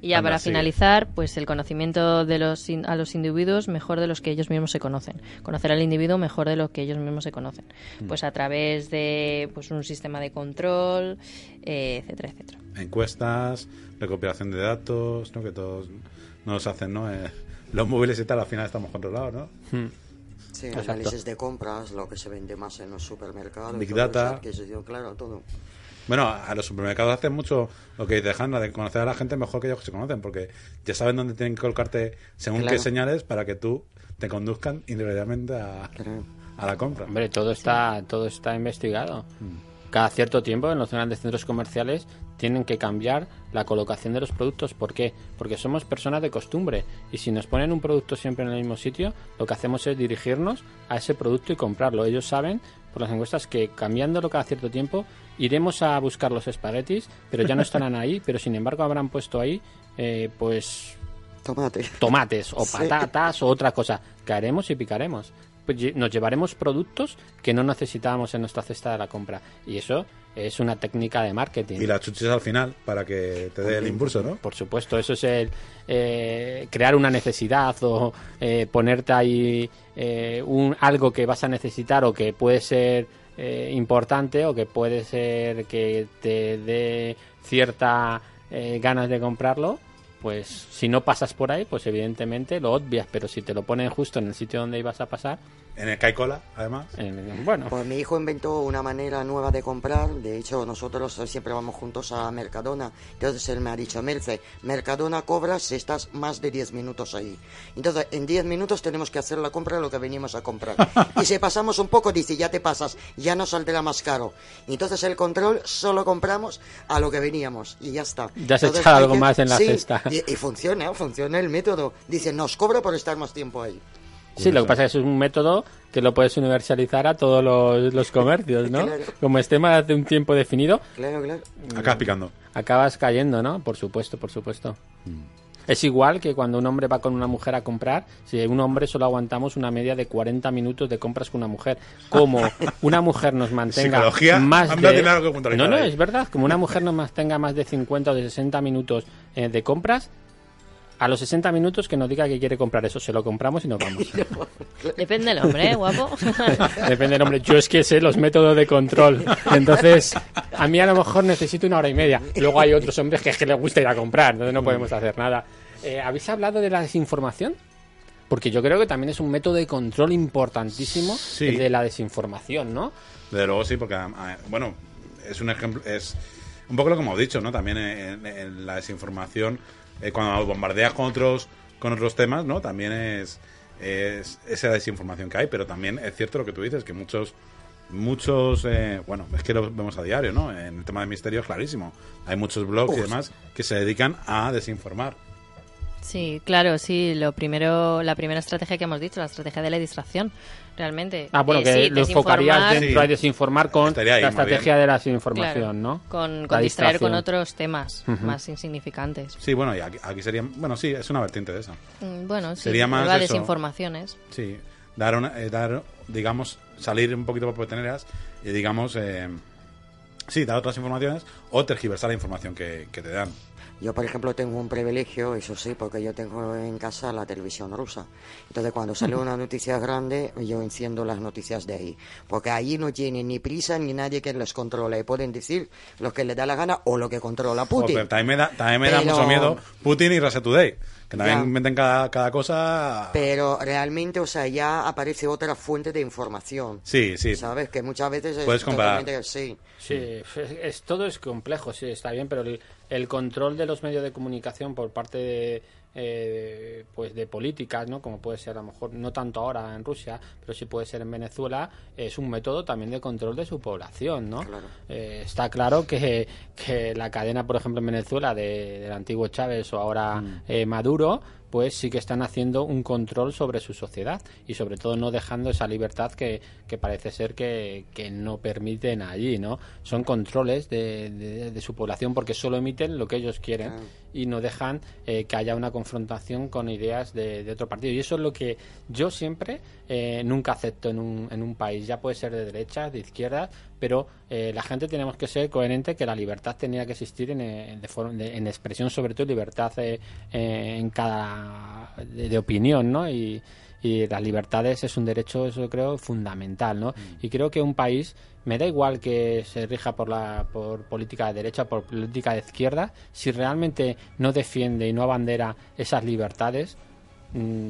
Y ya Anda, para finalizar, pues el conocimiento de los in- a los individuos mejor de los que ellos mismos se conocen. Conocer al individuo mejor de lo que ellos mismos se conocen. Mm. Pues a través de pues un sistema de control, eh, etcétera, etcétera. Encuestas, recopilación de datos, ¿no? Que todos nos hacen, ¿no? Eh, los móviles y tal, al final estamos controlados, ¿no? Sí, Exacto. análisis de compras, lo que se vende más en los supermercados. Big todo eso, data. adquisición, claro, todo. Bueno, a los supermercados hacen mucho lo que dice Hanna, de conocer a la gente mejor que ellos que se conocen, porque ya saben dónde tienen que colocarte según Claro. qué señales para que tú te conduzcan individualmente a, Claro. a la compra. Hombre, todo está, todo está investigado. Cada cierto tiempo en los grandes centros comerciales tienen que cambiar la colocación de los productos. ¿Por qué? Porque somos personas de costumbre y si nos ponen un producto siempre en el mismo sitio, lo que hacemos es dirigirnos a ese producto y comprarlo. Ellos saben por las encuestas que cambiándolo cada cierto tiempo iremos a buscar los espaguetis, pero ya no (laughs) estarán ahí, pero sin embargo habrán puesto ahí eh, pues Tomate. tomates o (laughs) Sí. patatas o otra cosa. Caeremos y picaremos. Pues nos llevaremos productos que no necesitábamos en nuestra cesta de la compra. Y eso es una técnica de marketing. Y las chuches al final para que te dé el impulso, ¿no? Por supuesto, eso es el eh, crear una necesidad o eh, ponerte ahí eh, un, algo que vas a necesitar o que puede ser eh, importante o que puede ser que te dé cierta eh, ganas de comprarlo. Pues si no pasas por ahí, pues evidentemente lo obvias, pero si te lo ponen justo en el sitio donde ibas a pasar, En el Caicola, además. eh, bueno, Pues mi hijo inventó una manera nueva de comprar. De hecho, nosotros siempre vamos juntos a Mercadona. Entonces él me ha dicho, Merce, Mercadona cobras si estás más de 10 minutos ahí. Entonces, en 10 minutos tenemos que hacer la compra de lo que venimos a comprar. (laughs) y si pasamos un poco, dice, ya te pasas, ya nos saldrá más caro. Entonces el control solo compramos a lo que veníamos y ya está. Ya has Entonces, echado hay algo que- más en la Sí, cesta. Y, y funciona, funciona el método. Dice, nos cobra por estar más tiempo ahí. Sí, lo que pasa es que es un método que lo puedes universalizar a todos los, los comercios, ¿no? (laughs) Claro. Como esté más de un tiempo definido, Claro, claro. Acabas picando. acabas cayendo, ¿no? Por supuesto, por supuesto. Mm. Es igual que cuando un hombre va con una mujer a comprar, si un hombre solo aguantamos una media de 40 minutos de compras con una mujer. Como (laughs) una mujer nos mantenga Psicología, más de... tiene algo que No, no, ahí. es verdad. Como una mujer nos mantenga más de 50 o de 60 minutos eh, de compras, a los 60 minutos que nos diga que quiere comprar eso, se lo compramos y nos vamos. (laughs) Depende del hombre, ¿eh, guapo. (laughs) Depende del hombre. Yo es que sé los métodos de control. Entonces, a mí a lo mejor necesito una hora y media. Luego hay otros hombres que es que les gusta ir a comprar, entonces no podemos hacer nada. Eh, ¿Habéis hablado de la desinformación? Porque yo creo que también es un método de control importantísimo Sí. el de la desinformación, ¿no? Desde luego sí, porque, ah, bueno, es un ejemplo, es un poco lo que hemos dicho, ¿no? También en, en la desinformación, eh, cuando bombardeas con otros, con otros temas, ¿no? También es, es esa desinformación que hay, pero también es cierto lo que tú dices, que muchos, muchos, eh, bueno, es que lo vemos a diario, ¿no? En el tema de misterios, clarísimo. Hay muchos blogs y demás que se dedican a desinformar. Sí, claro, sí. Lo primero, la primera estrategia que hemos dicho, la estrategia de la distracción, realmente. Ah, bueno, Eh, que sí, lo enfocarías desinformar, dentro Sí. de desinformar con ahí, la estrategia bien. de la desinformación, claro, ¿no? Con, distraer con otros temas más insignificantes. Sí, bueno, y aquí, aquí sería, bueno, sí, es una vertiente de esa. Mm, Bueno, sí, Sería más las desinformaciones. Sí, dar, una- eh, dar digamos, salir un poquito por peteneras y, digamos, eh, sí, dar otras informaciones o tergiversar la información que, que te dan. Yo, por ejemplo, tengo un privilegio, eso sí, porque yo tengo en casa la televisión rusa. Entonces, cuando sale una noticia grande, yo enciendo las noticias de ahí. Porque ahí no tienen ni prisa ni nadie que les controle. Y pueden decir lo que les da la gana o lo que controla Putin. Joder, también me da, también me da Pero- mucho miedo Putin y Russia Today. Que también Ya. meten cada, cada cosa. Pero realmente, o sea, ya aparece otra fuente de información. Sí, sí. ¿Sabes? Que muchas veces es Puedes comparar. totalmente- Sí. Sí, es, es- todo es complejo, sí, está bien, pero el, el control de los medios de comunicación por parte de, eh, pues de políticas, ¿no? Como puede ser a lo mejor no tanto ahora en Rusia, pero sí puede ser en Venezuela, es un método también de control de su población, ¿no? Claro. Eh, está claro que, que la cadena, por ejemplo, en Venezuela de- del antiguo Chávez o ahora eh, Maduro, pues sí que están haciendo un control sobre su sociedad y sobre todo no dejando esa libertad que, que parece ser que, que no permiten allí, ¿no? Son controles de, de- de su población porque solo emiten lo que ellos quieren Ah. y no dejan eh, que haya una confrontación con ideas de, de otro partido. Y eso es lo que yo siempre eh, nunca acepto en un, en un país. Ya puede ser de derecha, de izquierda, pero eh, la gente tenemos que ser coherente que la libertad tenía que existir en, eh, de forma- de- en expresión, sobre todo libertad eh, eh, en cada de, de opinión, ¿no? Y, y las libertades es un derecho, eso creo, fundamental, ¿no? Y creo que un país, me da igual que se rija por la por política de derecha, por política de izquierda, si realmente no defiende y no abandera esas libertades mm,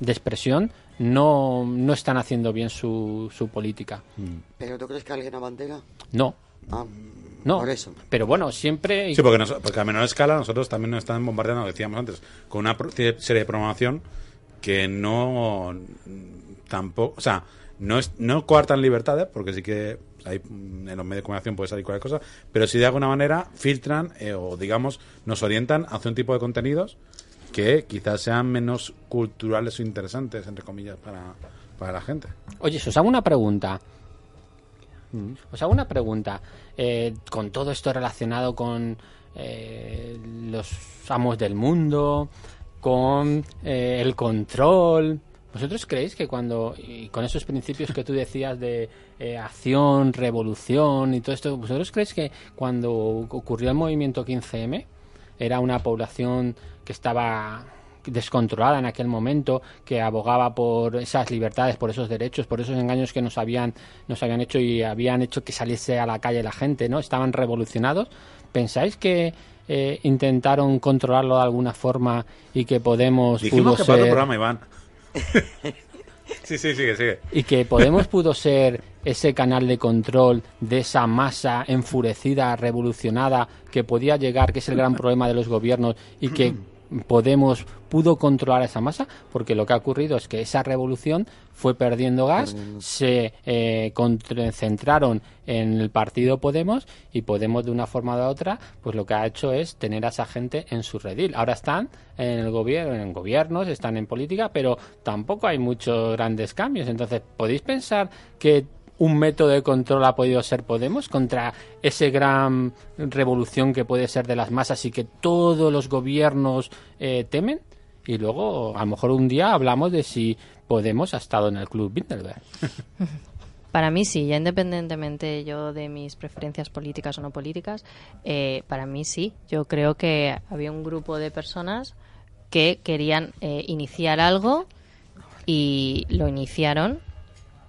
de expresión, no, no están haciendo bien su, su política. ¿Pero tú crees que alguien abandera? No, Ah, no. Por eso. Pero bueno, siempre... Sí, porque, nos- porque a menor escala nosotros también nos están bombardeando, lo decíamos antes, con una pro- serie de programación que no tampoco, o sea, no es, no coartan libertades, porque sí que hay, mm, en los medios de comunicación puede salir cualquier cosa, pero sí de alguna manera filtran eh, o digamos nos orientan hacia un tipo de contenidos que quizás sean menos culturales o interesantes, entre comillas, para, para la gente. Oye, os hago una pregunta. Os hago una pregunta. Eh, con todo esto relacionado con eh, los amos del mundo, con eh, el control. ¿Vosotros creéis que cuando, y con esos principios que tú decías de eh, acción, revolución y todo esto, ¿vosotros creéis que cuando ocurrió el movimiento 15M era una población que estaba descontrolada en aquel momento, que abogaba por esas libertades, por esos derechos, por esos engaños que nos habían, nos habían hecho y habían hecho que saliese a la calle la gente, ¿no? Estaban revolucionados. ¿Pensáis que eh, intentaron controlarlo de alguna forma y que Podemos Dijimos pudo que para otro ser- programa, Iván. (laughs) sí, sí, sigue, sigue. y que Podemos pudo ser ese canal de control de esa masa enfurecida, revolucionada, que podía llegar, que es el gran problema de los gobiernos, y que Podemos pudo controlar esa masa, porque lo que ha ocurrido es que esa revolución fue perdiendo gas, se eh, concentraron en el partido Podemos y Podemos de una forma u otra, pues lo que ha hecho es tener a esa gente en su redil. Ahora están en el gobierno, en gobiernos, están en política, pero tampoco hay muchos grandes cambios. Entonces, ¿podéis pensar que un método de control ha podido ser Podemos contra ese gran revolución que puede ser de las masas y que todos los gobiernos eh, temen? Y luego, a lo mejor un día hablamos de si Podemos ha estado en el club Bilderberg. (laughs) Para mí sí, ya independientemente yo de mis preferencias políticas o no políticas, eh, para mí sí. Yo creo que había un grupo de personas que querían eh, iniciar algo y lo iniciaron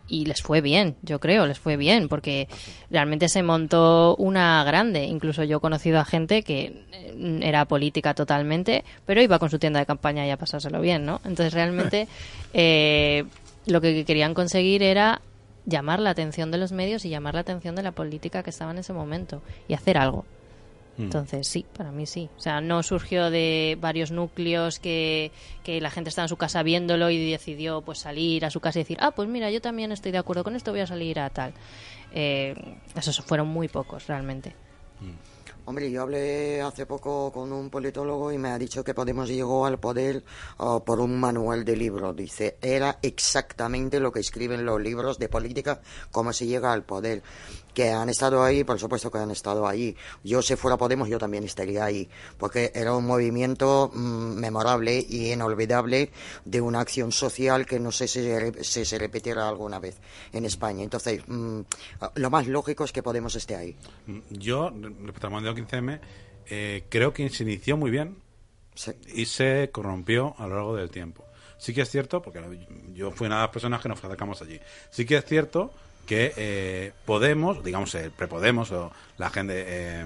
y les fue bien, yo creo, les fue bien, porque realmente se montó una grande. Incluso yo he conocido a gente que eh, era política totalmente, pero iba con su tienda de campaña y a pasárselo bien, ¿no? Entonces realmente (laughs) eh, lo que querían conseguir era llamar la atención de los medios y llamar la atención de la política que estaba en ese momento y hacer algo. Entonces, sí, para mí sí. O sea, no surgió de varios núcleos que, que la gente estaba en su casa viéndolo y decidió pues salir a su casa y decir, ah, pues mira, yo también estoy de acuerdo con esto, voy a salir a tal. Eh, esos fueron muy pocos, realmente. Hombre, yo hablé hace poco con un politólogo y me ha dicho que Podemos llegó al poder por un manual de libro. Dice, era exactamente lo que escriben los libros de política, cómo se llega al poder. Que han estado ahí, por supuesto que han estado ahí. Yo, si fuera Podemos, yo también estaría ahí, porque era un movimiento mm, memorable y inolvidable de una acción social que no sé si se, se repetirá alguna vez en España. Entonces, mm, lo más lógico es que Podemos esté ahí. Yo, respecto al modelo 15M, eh, creo que se inició muy bien Sí. y se corrompió a lo largo del tiempo. Sí que es cierto, porque yo fui una de las personas que nos acercamos allí. Sí que es cierto que eh, Podemos, digamos el prepodemos o la gente, eh,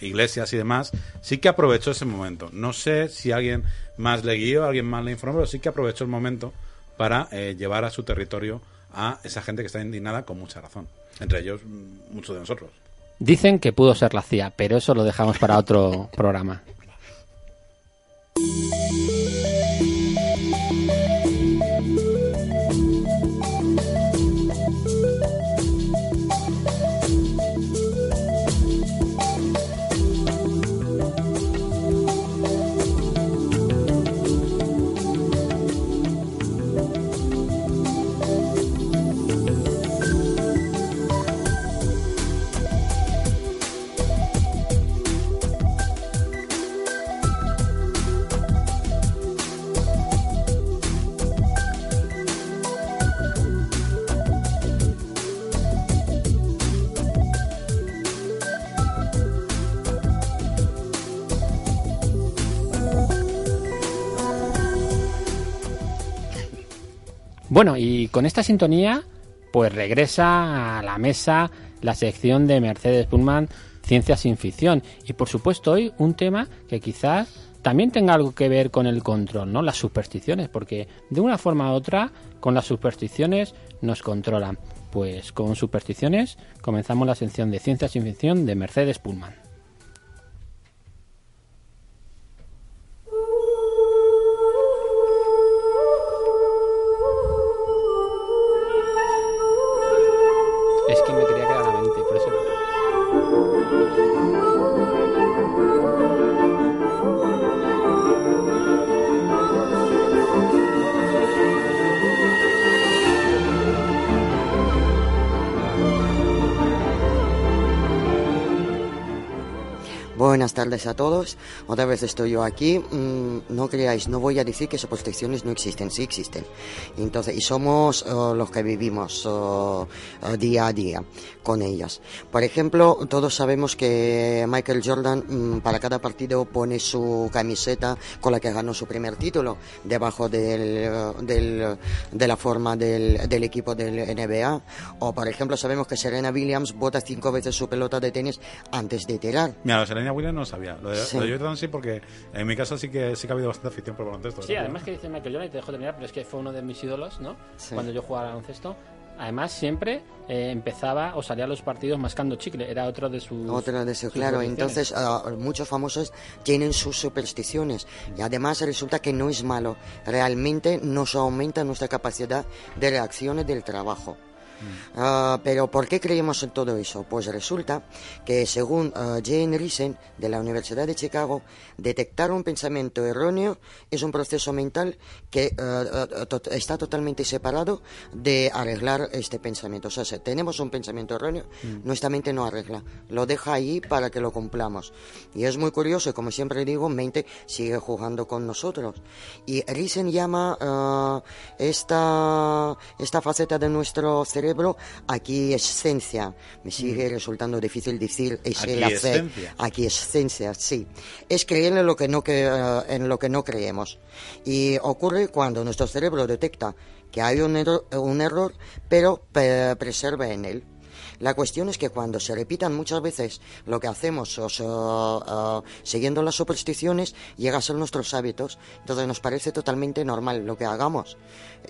iglesias y demás, sí que aprovechó ese momento. No sé si alguien más le guió, alguien más le informó, pero sí que aprovechó el momento para eh, llevar a su territorio a esa gente que está indignada con mucha razón. Entre ellos, mm, muchos de nosotros. Dicen que pudo ser la CIA, pero eso lo dejamos para otro (laughs) programa. Bueno, y con esta sintonía, pues regresa a la mesa la sección de Mercedes Pullman, Ciencia sin Ficción. Y por supuesto, hoy un tema que quizás también tenga algo que ver con el control, ¿no? Las supersticiones, porque de una forma u otra, con las supersticiones nos controlan. Pues con supersticiones comenzamos la sección de Ciencia sin Ficción de Mercedes Pullman. Buenas tardes a todos. Otra vez estoy yo aquí. Mm, no creáis, no voy a decir que supersticiones no existen, sí existen. Entonces, y somos eh, los que vivimos eh, eh, día a día con ellas. Por ejemplo, todos sabemos que Michael Jordan mm, para cada partido pone su camiseta con la que ganó su primer título debajo del, del- de la forma del, del equipo del NBA. O, por ejemplo, sabemos que Serena Williams bota cinco veces su pelota de tenis antes de tirar. Mira, lo de Serena Williams no sabía. Lo de, Sí. lo de Jordan sí, porque en mi caso sí que, sí que ha habido bastante afición por baloncesto. Sí, además que dice Michael Jordan, y te dejo terminar, pero es que fue uno de mis ídolos, ¿no? Sí. Cuando yo jugaba al baloncesto. Además, siempre eh, empezaba o salía a los partidos mascando chicle. Era otro de sus. Otra de sus claro. Entonces, ah, muchos famosos tienen sus supersticiones. Y además resulta que no es malo. Realmente nos aumenta nuestra capacidad de reacciones del trabajo. Ah, pero ¿por qué creemos en todo eso? Pues resulta que según ah, Jane Risen de la Universidad de Chicago, detectar un pensamiento erróneo es un proceso mental que ah, ah, tot- está totalmente separado de arreglar este pensamiento. O sea, si tenemos un pensamiento erróneo, nuestra mente no arregla, lo deja ahí para que lo cumplamos. Y es muy curioso, y como siempre digo, mente sigue jugando con nosotros. Y Risen llama esta, esta faceta de nuestro cerebro aquiescencia. Me sigue resultando difícil decir es el hacer. Aquiescencia. Aquiescencia, sí. Es creer en lo que no, eh, en lo que no creemos. Y ocurre cuando nuestro cerebro detecta que hay un error, un error pero pe- preserva en él. La cuestión es que cuando se repitan muchas veces lo que hacemos o sea, ah, siguiendo las supersticiones, llega a ser nuestros hábitos. Entonces nos parece totalmente normal lo que hagamos.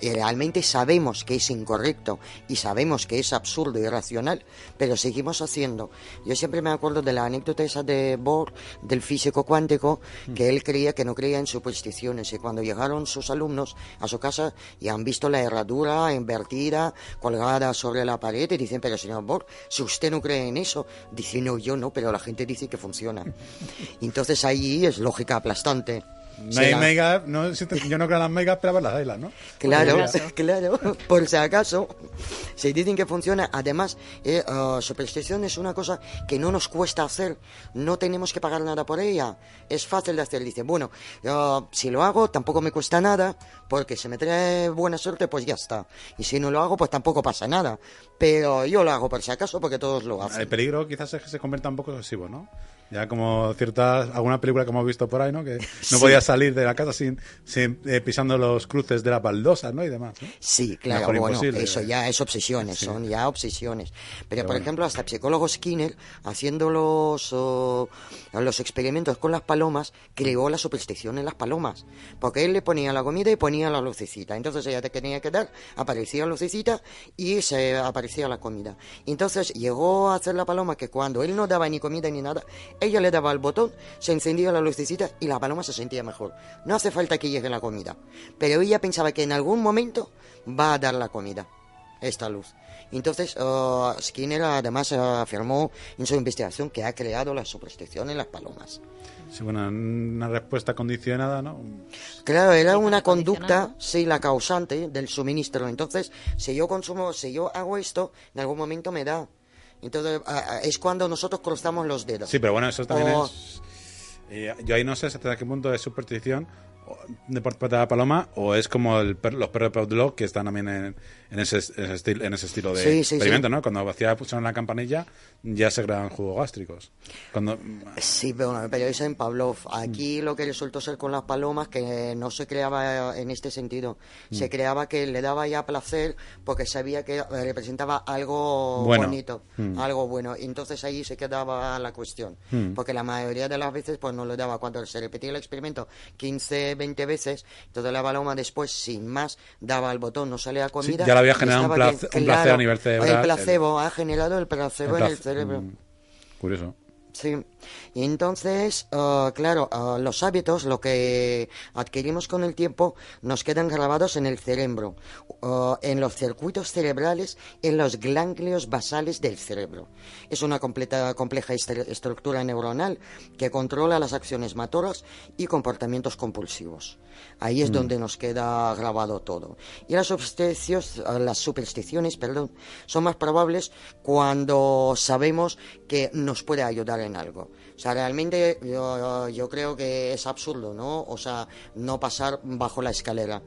Realmente sabemos que es incorrecto y sabemos que es absurdo y irracional, pero seguimos haciendo. Yo siempre me acuerdo de la anécdota esa de Bohr, del físico cuántico, que él creía que no creía en supersticiones y cuando llegaron sus alumnos a su casa y han visto la herradura invertida, colgada sobre la pared y dicen, pero señor señor Si usted no cree en eso, dice, no, yo no, pero la gente dice que funciona. (laughs) Entonces ahí es lógica aplastante. No hay mega, no, yo no creo en las megas, pero las islas, ¿no? Claro, claro, por si acaso. (laughs) Se dicen que funciona. Además, eh, uh, superstición es una cosa que no nos cuesta hacer. No tenemos que pagar nada por ella. Es fácil de hacer. Dice, bueno, uh, si lo hago, tampoco me cuesta nada, porque si me trae buena suerte, pues ya está. Y si no lo hago, pues tampoco pasa nada. Pero yo lo hago por si acaso, porque todos lo hacen. El peligro quizás es que se convierta un poco excesivo, ¿no? Ya como ciertas, alguna película que hemos visto por ahí, ¿no? Que (laughs) no podía salir de la casa sin, sin eh, pisando los cruces de las baldosas, ¿no? Y demás. Sí, claro, bueno, eso ya es obsesiones, son ya obsesiones. Pero, por ejemplo, hasta el psicólogo Skinner, haciendo los, los experimentos con las palomas, creó la superstición en las palomas. Porque él le ponía la comida y ponía la lucecita. Entonces ella te tenía que dar, aparecía la lucecita y se aparecía la comida. Entonces llegó a hacer la paloma que cuando él no daba ni comida ni nada, ella le daba el botón, se encendía la lucecita y la paloma se sentía mejor. No hace falta que llegue la comida. Pero ella pensaba que en algún momento va a dar la comida, esta luz. Entonces, uh, Skinner además afirmó en su investigación que ha creado la superstición en las palomas. Sí, bueno, una respuesta condicionada, ¿no? Claro, era una conducta, sí, la causante del suministro. Entonces, si yo consumo, si yo hago esto, en algún momento me da. Entonces es cuando nosotros cruzamos los dedos. Sí, pero bueno, eso también es... Eh, yo ahí no sé hasta qué punto es superstición de la paloma o es como el los perros de Pavlov que están también en, en ese, estilo, en ese estilo de experimento, ¿no? Cuando vacía pusieron la campanilla ya se crean jugos gástricos. Cuando... Sí, pero, pero eso en Pavlov. Aquí mm. lo que resultó ser con las palomas que no se creaba en este sentido. Mm. Se creaba que le daba ya placer porque sabía que representaba algo bonito, mm. algo bueno. Y entonces ahí se quedaba la cuestión. Porque la mayoría de las veces pues no lo daba. Cuando se repetía el experimento 15, 20 veces, entonces la paloma después sin más daba el botón, no salía comida había generado un, placebo a nivel cerebral. El placebo ha generado el placebo en el cerebro. Mm, curioso. Sí. Y entonces, ah, claro, ah, los hábitos, lo que adquirimos con el tiempo, nos quedan grabados en el cerebro, ah, en los circuitos cerebrales, en los ganglios basales del cerebro. Es una completa, compleja estructura neuronal que controla las acciones motoras y comportamientos compulsivos. Ahí es mm. donde nos queda grabado todo. Y las supersticiones, las supersticiones perdón, son más probables cuando sabemos que nos puede ayudar en algo. O sea, realmente yo, yo creo que es absurdo, ¿no? O sea, no pasar bajo la escalera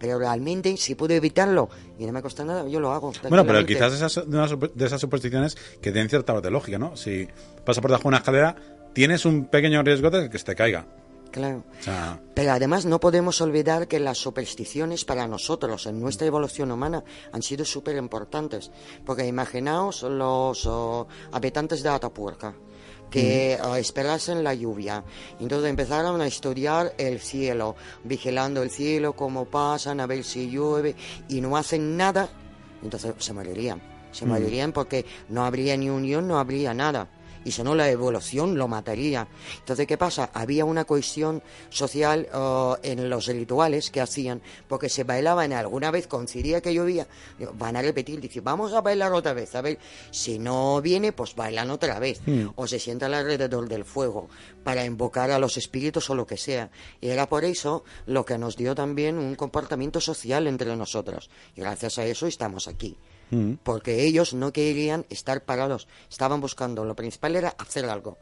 pero realmente si puedo evitarlo y no me cuesta nada, yo lo hago. Bueno, pero quizás esas, de esas supersticiones que tienen cierta parte lógica, ¿no? Si pasas por debajo de una escalera, tienes un pequeño riesgo de que se te caiga. Claro. Pero además no podemos olvidar que las supersticiones para nosotros en nuestra evolución humana han sido súper importantes. Porque imaginaos los habitantes de Atapuerca que uh, esperasen la lluvia. Entonces empezaron a estudiar el cielo, vigilando el cielo, cómo pasan, a ver si llueve, y no hacen nada, entonces se morirían. Se morirían porque no habría ni unión, no habría nada y si no la evolución lo mataría. Entonces, ¿qué pasa? Había una cohesión social uh, en los rituales que hacían, porque se bailaban alguna vez, coincidía que llovía, van a repetir, dice, vamos a bailar otra vez, a ver, si no viene, pues bailan otra vez, hmm. o se sientan alrededor del fuego para invocar a los espíritus o lo que sea. Y era por eso lo que nos dio también un comportamiento social entre nosotros. Y gracias a eso estamos aquí. Mm. porque ellos no querían estar parados, estaban buscando, lo principal era hacer algo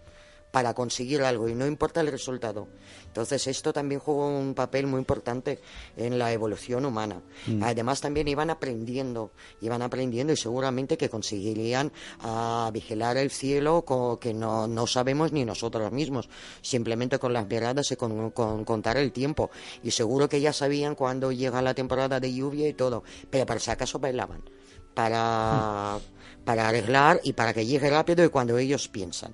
para conseguir algo y no importa el resultado. Entonces esto también jugó un papel muy importante en la evolución humana. Mm. Además también iban aprendiendo, iban aprendiendo y seguramente que conseguirían ah, vigilar el cielo que no, sabemos ni nosotros mismos, simplemente con las miradas y con, contar el tiempo. Y seguro que ya sabían cuándo llega la temporada de lluvia y todo, pero por si acaso bailaban para, para arreglar y para que llegue rápido y cuando ellos piensan.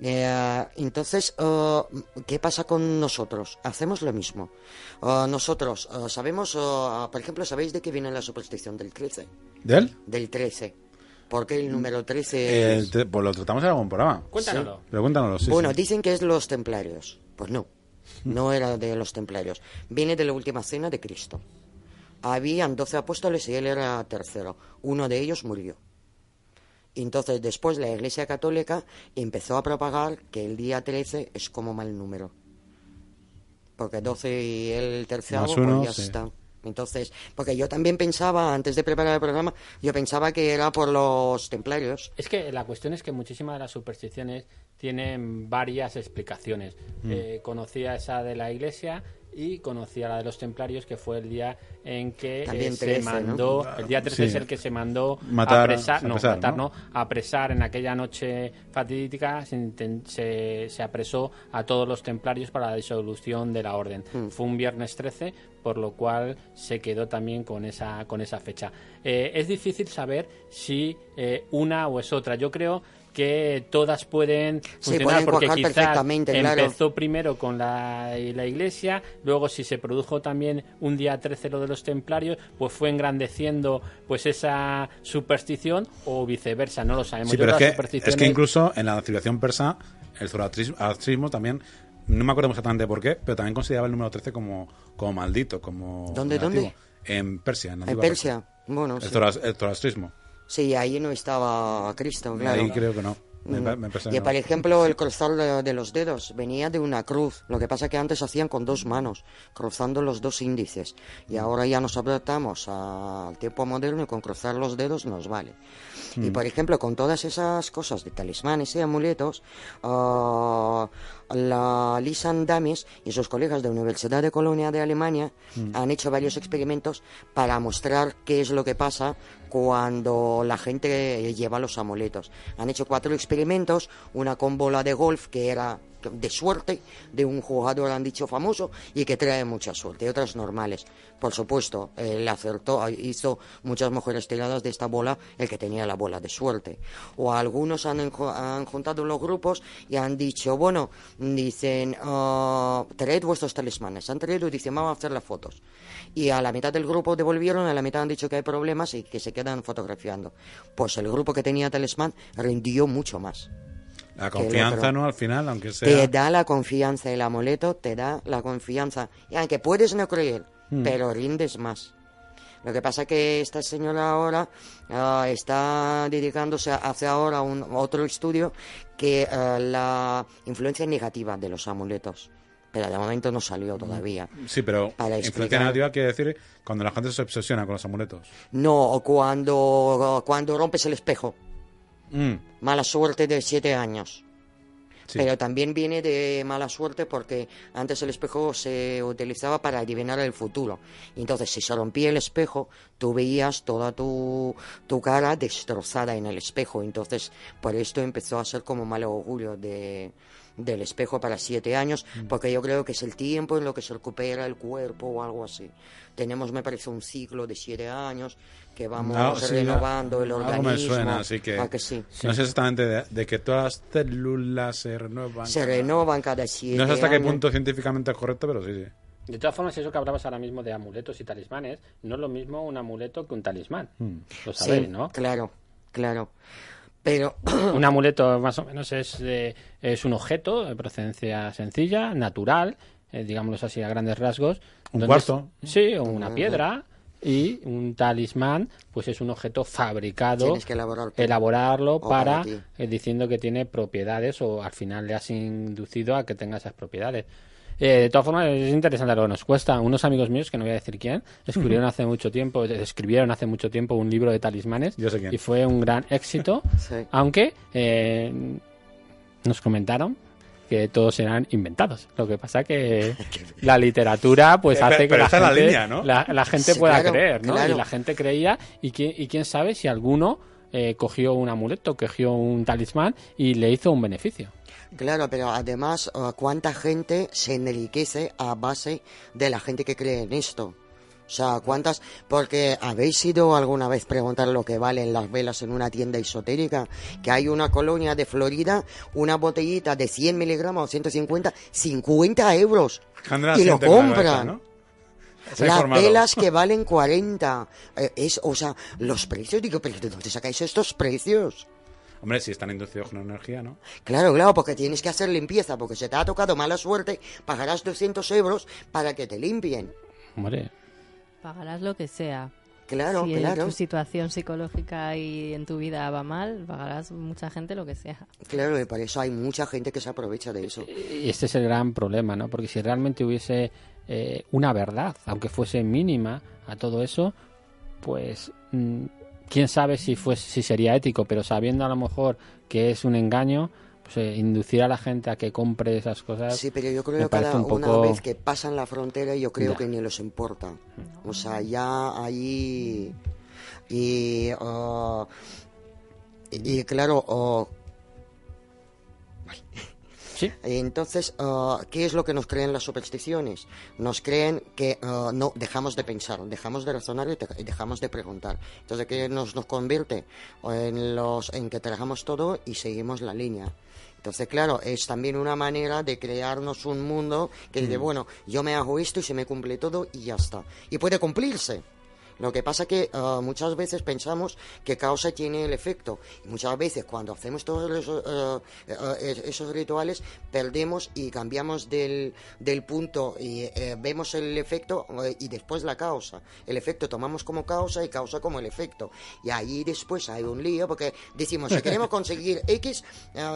Eh, entonces, oh, ¿qué pasa con nosotros? Hacemos lo mismo. Oh, nosotros oh, sabemos, por ejemplo, ¿sabéis de qué viene la superstición del 13? ¿Del? Del 13. ¿Por qué el número 13? Eh, pues lo tratamos en algún programa. Cuéntanoslo. Pero cuéntanoslo, sí, Bueno, dicen que es los templarios. Pues no, (laughs) no era de los templarios. Viene de la última cena de Cristo. Habían doce apóstoles y él era tercero. Uno de ellos murió. Y entonces después la Iglesia Católica empezó a propagar que el día 13 es como mal número. Porque 12 y el tercero pues ya sí. está. Entonces, porque yo también pensaba, antes de preparar el programa, yo pensaba que era por los templarios. Es que la cuestión es que muchísimas de las supersticiones tienen varias explicaciones. Mm. Eh, conocía esa de la iglesia y conocía la de los templarios, que fue el día en que eh, se 13, ¿no? mandó, el día 13 Sí. es el que se mandó Matar- a apresar, no, apresar, matar, ¿no? no, apresar en aquella noche fatídica, se, se apresó a todos los templarios para la disolución de la orden. Mm. Fue un viernes 13, por lo cual se quedó también con esa, con esa fecha. Eh, es difícil saber si eh, una o es otra. Yo creo que todas pueden funcionar pueden porque quizás claro. empezó primero con la, la iglesia, luego si se produjo también un día 13 lo de los templarios, pues fue engrandeciendo pues esa superstición o viceversa, no lo sabemos. Sí, Yo pero es que, es que incluso en la civilización persa, el zoroastrismo también, no me acuerdo exactamente por qué, pero también consideraba el número 13 como, como maldito, como ¿Dónde, negativo. dónde? En Persia, en, la En Persia, bueno, El, sí. zoroas- el zoroastrismo. Sí, ahí no estaba Cristo, claro. Ahí creo que no. Me, Mm. me Y no. por ejemplo, el cruzar de, de los dedos venía de una cruz. Lo que pasa que antes hacían con dos manos, cruzando los dos índices. Y ahora ya nos adaptamos al tiempo moderno y con cruzar los dedos nos vale. Mm. Y por ejemplo, con todas esas cosas de talismanes y amuletos, ah, la Lisan Damis y sus colegas de la Universidad de Colonia de Alemania Mm. han hecho varios experimentos para mostrar qué es lo que pasa cuando la gente lleva los amuletos. Han hecho cuatro experimentos, una con bola de golf que era de suerte, de un jugador han dicho famoso y que trae mucha suerte, otras normales. Por supuesto, él acertó, hizo muchas mejores tiradas de esta bola el que tenía la bola de suerte. O algunos han, han juntado los grupos y han dicho, bueno, dicen, ah, traed vuestros talismanes. Han traído y dicen, vamos a hacer las fotos. Y a la mitad del grupo devolvieron, a la mitad han dicho que hay problemas y que se quedan fotografiando. Pues el grupo que tenía talismán rindió mucho más. La confianza. ¿no? Al final, aunque sea... Te da la confianza, el amuleto te da la confianza. Y aunque puedes no creer, Hmm. pero rindes más. Lo que pasa que esta señora ahora ah, está dedicándose hace ahora un otro estudio que ah, la influencia negativa de los amuletos. Pero de momento no salió todavía. Sí, pero Para influencia negativa quiere decir cuando la gente se obsesiona con los amuletos. No, o cuando, cuando rompes el espejo. Mm, Mala suerte de siete años. sí. Pero también viene de mala suerte porque antes el espejo se utilizaba para adivinar el futuro. Entonces, si se rompía el espejo, tú veías toda tu, tu cara destrozada en el espejo. Entonces, por esto empezó a ser como mal augurio de, del espejo para siete años, Mm. porque yo creo que es el tiempo en lo que se recupera el cuerpo o algo así. Tenemos, me parece, un ciclo de siete años que vamos No, sí, renovando el algo organismo. me suena, así que, ¿A que sí? no sé exactamente de, de que todas las células se renuevan. Se renovan cada siete No sé hasta qué años. punto científicamente es correcto, pero sí, sí. De todas formas, eso que hablabas ahora mismo de amuletos y talismanes, no es lo mismo un amuleto que un talismán. Lo sabéis, sí, ¿no? Claro, claro. Pero (coughs) Un amuleto más o menos es, de- es un objeto de procedencia sencilla, natural, eh, digámoslo así a grandes rasgos. Un es- sí, o una piedra. Y un talismán, pues es un objeto fabricado, Tienes que elaborarlo para, eh, diciendo que tiene propiedades o al final le has inducido a que tenga esas propiedades. Eh, de todas formas, es interesante lo que nos cuesta. Unos amigos míos, que no voy a decir quién, escribieron hace mucho tiempo, escribieron hace mucho tiempo un libro de talismanes Yo sé quién. y fue un gran éxito. (laughs) Sí. Aunque eh, nos comentaron que todos eran inventados. Lo que pasa que (laughs) la literatura pues Eh, hace pero- que pero la gente, línea, ¿no? la, la gente Sí, pueda claro, creer, ¿no? claro. Y la gente creía y quién, y quién sabe si alguno eh, cogió un amuleto, cogió un talismán y le hizo un beneficio. Claro, pero además, uh, ¿cuánta gente se enriquece a base de la gente que cree en esto? O sea, ¿cuántas? Porque habéis ido alguna vez preguntar lo que valen las velas en una tienda esotérica, que hay una colonia de Florida, una botellita de 100 miligramos o 150, 50 euros. Y lo compran. Las velas que valen 40. Eh, es, o sea, los precios, digo, ¿pero de dónde sacáis estos precios? Hombre, si están inducidos con energía, ¿no? Claro, claro, porque tienes que hacer limpieza, porque se te ha tocado mala suerte, pagarás 200 euros para que te limpien. Hombre, Pagarás lo que sea. Claro, si claro. tu situación psicológica y en tu vida va mal, pagarás mucha gente lo que sea. Claro, y por eso hay mucha gente que se aprovecha de eso. Y este es el gran problema, ¿no? Porque si realmente hubiese eh, una verdad, aunque fuese mínima, a todo eso, pues mm, quién sabe si fuese, si sería ético, pero sabiendo a lo mejor que es un engaño, pues eh, inducir a la gente a que compre esas cosas. Sí, pero yo creo que cada un una vez que pasan la frontera, yo creo Ya. que ni les importa. O sea, ya ahí. Y. y, claro, ah, Sí, Entonces, ah, ¿qué es lo que nos creen las supersticiones? Nos creen que ah, no dejamos de pensar, dejamos de razonar y, dejamos de preguntar. Entonces, ¿qué nos, nos convierte? En, los, en que trabajamos todo y seguimos la línea. Entonces, claro, es también una manera de crearnos un mundo que dice, bueno, yo me hago esto y se me cumple todo y ya está. Y puede cumplirse. Lo que pasa que ah, muchas veces pensamos que causa tiene el efecto. Y muchas veces cuando hacemos todos esos, ah, ah, es- esos rituales perdemos y cambiamos del, del punto y eh, vemos el efecto eh, y después la causa. El efecto tomamos como causa y causa como el efecto. Y ahí después hay un lío porque decimos, si queremos conseguir (laughs) X,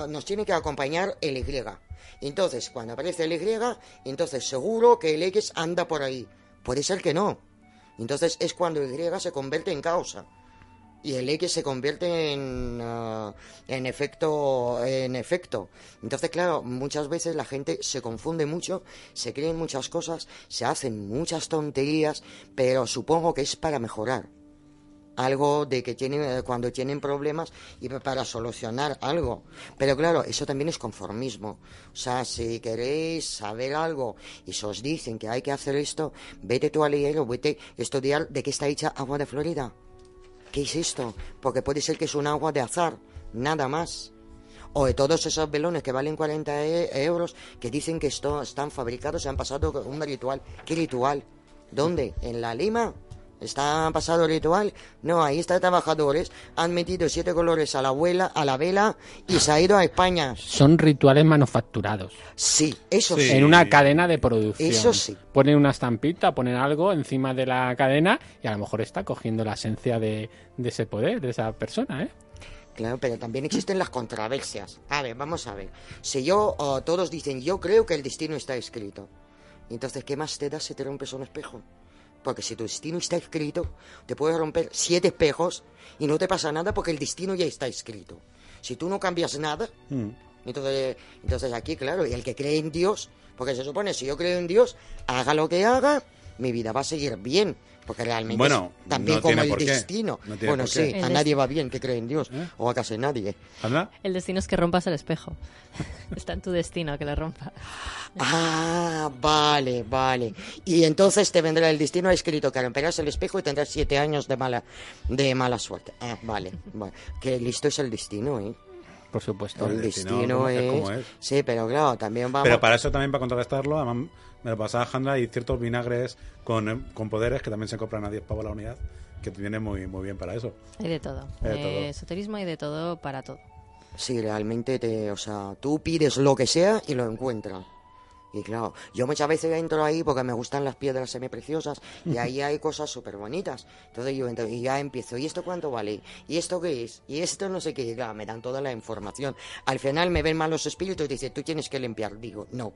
nos tiene que acompañar el Y. Entonces, cuando aparece el Y, entonces seguro que el X anda por ahí. Puede ser que no. Entonces es cuando Y se convierte en causa. Y el X se convierte en, ah, en efecto en efecto. Entonces, claro, muchas veces la gente se confunde mucho, se creen muchas cosas, se hacen muchas tonterías, pero supongo que es para mejorar algo de que tienen eh, cuando tienen problemas y pa- para solucionar algo. Pero claro, eso también es conformismo. O sea, si queréis saber algo y se os dicen que hay que hacer esto, vete tú a leer vete a estudiar de qué está hecha agua de Florida. ¿Qué es esto? Porque puede ser que es un agua de azar, nada más. O de todos esos velones que valen 40 e- euros que dicen que esto, están fabricados, se han pasado un ritual. ¿Qué ritual? ¿Dónde? ¿En la Lima? ¿Está pasado ritual? No, ahí está trabajadores, han metido siete colores a la abuela, a la vela y se ha ido a España. son rituales manufacturados. Sí, eso Sí. sí. En una cadena de producción. Eso sí. Ponen una estampita, ponen algo encima de la cadena y a lo mejor está cogiendo la esencia de, de ese poder, de esa persona, ¿eh? Claro, pero también existen las controversias. A ver, vamos a ver. Si yo, todos dicen, yo creo que el destino está escrito. Entonces, ¿qué más te da si te rompes un espejo? Porque si tu destino está escrito, te puedes romper siete espejos y no te pasa nada porque el destino ya está escrito. Si tú no cambias nada, Mm. entonces, entonces aquí, claro, y el que cree en Dios, porque se supone, si yo creo en Dios, haga lo que haga, mi vida va a seguir bien. Porque realmente Bueno, es también no como tiene el por qué. destino. No tiene bueno, por sí, qué. a El nadie va bien que cree en Dios, ¿Eh? o a casi nadie. ¿Anda? El destino es que rompas el espejo. (laughs) Está en tu destino que le rompa. Ah, vale, vale. Y entonces te vendrá el destino escrito que romperás el espejo y tendrás siete años de mala, de mala suerte. Ah, vale. vale. Qué listo es el destino, ¿eh? Por supuesto. El destino es es... como es. Sí, pero claro, también vamos... Pero para eso también, para contrarrestarlo, además me lo pasaba Jandra y ciertos vinagres con, eh, con poderes que también se compran a 10 pavos la unidad, que viene muy, muy bien para eso. Hay de todo. Hay de Eh, todo. Esoterismo y de todo para todo. Sí, realmente te, o sea, tú pides lo que sea y lo encuentras. Y claro, yo muchas veces entro ahí porque me gustan las piedras semipreciosas y ahí hay cosas súper bonitas. Entonces yo entro y ya empiezo, ¿y esto cuánto vale? ¿Y esto qué es? ¿Y esto no sé qué? Y claro, me dan toda la información. Al final me ven malos espíritus y dicen, tú tienes que limpiar. Digo, no,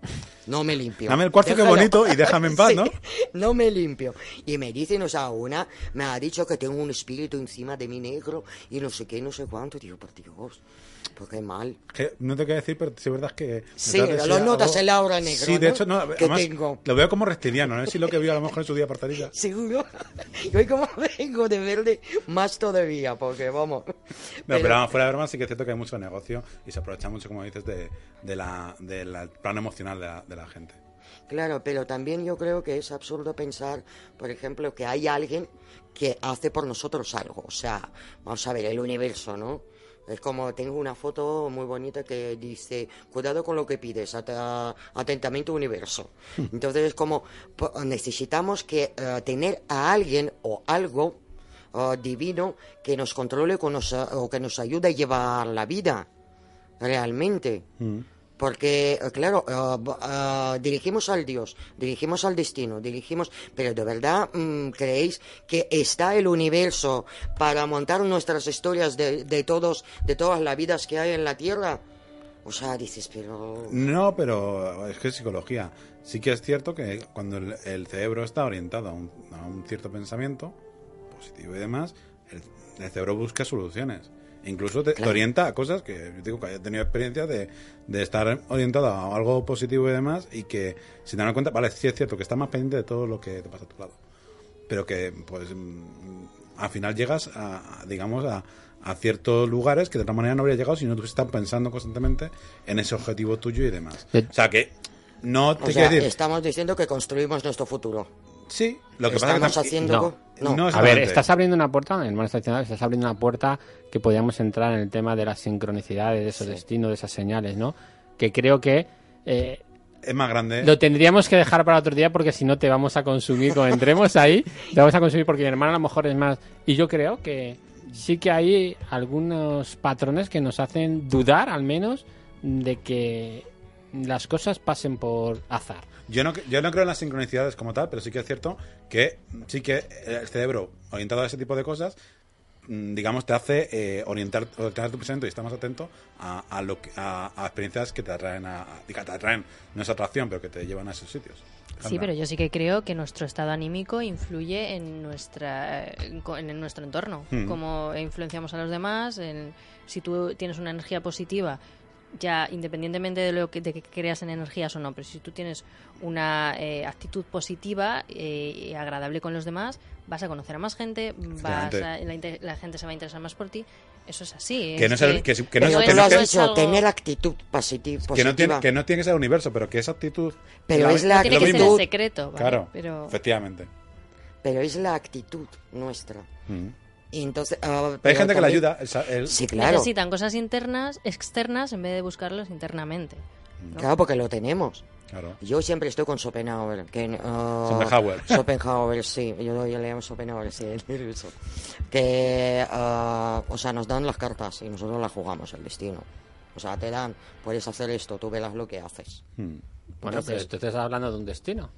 no me limpio. Dame el cuarzo, Déjalo. bonito, y déjame en paz, (laughs) Sí, ¿no? no me limpio. Y me dicen, o sea, una me ha dicho que tengo un espíritu encima de mi negro y no sé qué, no sé cuánto. Digo, por Dios, pues qué mal. Que no te quiero decir, pero sí es verdad que... Sí, de lo notas el aura negro, Sí, de ¿no? hecho, no, además, tengo. lo veo como reptiliano, no sé si lo que vio a lo mejor en su día partarilla. (laughs) Seguro. Y hoy como (laughs) vengo de verde, más todavía, porque vamos. No, pero, vamos, fuera de broma, sí que es cierto que hay mucho negocio y se aprovecha mucho, como dices, de, de la, del plano emocional de la, de la gente. Claro, pero también yo creo que es absurdo pensar, por ejemplo, que hay alguien que hace por nosotros algo. O sea, vamos a ver, el universo, ¿no? Es como tengo una foto muy bonita que dice, cuidado con lo que pides, ata- atentamente universo. Entonces es como, necesitamos que eh, tener a alguien o algo eh, divino que nos controle con nos- o que nos ayude a llevar la vida, realmente. Mm. Porque, eh, claro, eh, dirigimos al Dios, dirigimos al destino, dirigimos... Pero ¿de verdad mm, creéis que está el universo para montar nuestras historias de, de todos, de todas las vidas que hay en la Tierra? O sea, dices, pero... No, pero es que es psicología. Sí que es cierto que cuando el, el cerebro está orientado a un, a un cierto pensamiento, positivo y demás, el, el cerebro busca soluciones. Incluso te, te orienta a cosas que yo digo que haya tenido experiencia de, de estar orientado a algo positivo y demás y que sin darme cuenta, vale, sí es cierto que estás más pendiente de todo lo que te pasa a tu lado. Pero que, pues, mm, al final llegas a, a, digamos, a, a ciertos lugares que de otra manera no habría llegado si no tú estás pensando constantemente en ese objetivo tuyo y demás. Eh, O sea que no te O sea, decir, estamos diciendo que construimos nuestro futuro. Sí, lo que pasa estamos es que haciendo... no. no. No, A ver, estás abriendo una puerta, el hermano estás abriendo una puerta que podíamos entrar en el tema de las sincronicidades, de esos destinos, de esas señales, ¿no? Que creo que eh, es más grande. lo tendríamos que dejar para otro día porque si no te vamos a consumir. Cuando entremos ahí, te vamos a consumir porque mi hermano a lo mejor es más. Y yo creo que sí que hay algunos patrones que nos hacen dudar, al menos, de que las cosas pasen por azar. Yo no, yo no creo en las sincronicidades como tal, pero sí que es cierto que sí que el cerebro orientado a ese tipo de cosas, mm, digamos, te hace eh, orientar, orientar tu pensamiento y estar más atento a, a lo que, a, a experiencias que te atraen, a, a- que te atraen, no es atracción, pero que te llevan a esos sitios. Sí, Anda. pero yo sí que creo que nuestro estado anímico influye en nuestra en nuestro entorno, Mm. cómo influenciamos a los demás, en- si tú tienes una energía positiva, ya independientemente de lo que de que creas en energías o no, pero si tú tienes una eh, actitud positiva eh, y agradable con los demás, vas a conocer a más gente, vas Efectivamente. a- la, gente se va a interesar más por ti. Eso es así. Que no es el- que que no que lo no has es- dicho, algo- tener actitud positi- positiva. que no, tiene, que no tiene que ser el universo, pero que esa actitud... Pero es la no tiene lo que ser secreto, ¿vale? Claro, pero efectivamente. Pero es la actitud nuestra. Mm. Y entonces, ah, Pero hay gente que le ayuda. el- Sí, claro. necesitan cosas internas, externas, en vez de buscarlas internamente. Claro, porque lo tenemos. Claro. Yo siempre estoy con Schopenhauer. Que, ah, Schopenhauer. (laughs) Schopenhauer, sí. Yo, yo le llamo Schopenhauer, sí, el ruso. Que, ah, o sea, nos dan las cartas y nosotros las jugamos, el destino. O sea, te dan, puedes hacer esto, tú verás lo que haces. Mm. Bueno, pero tú estás hablando de un destino.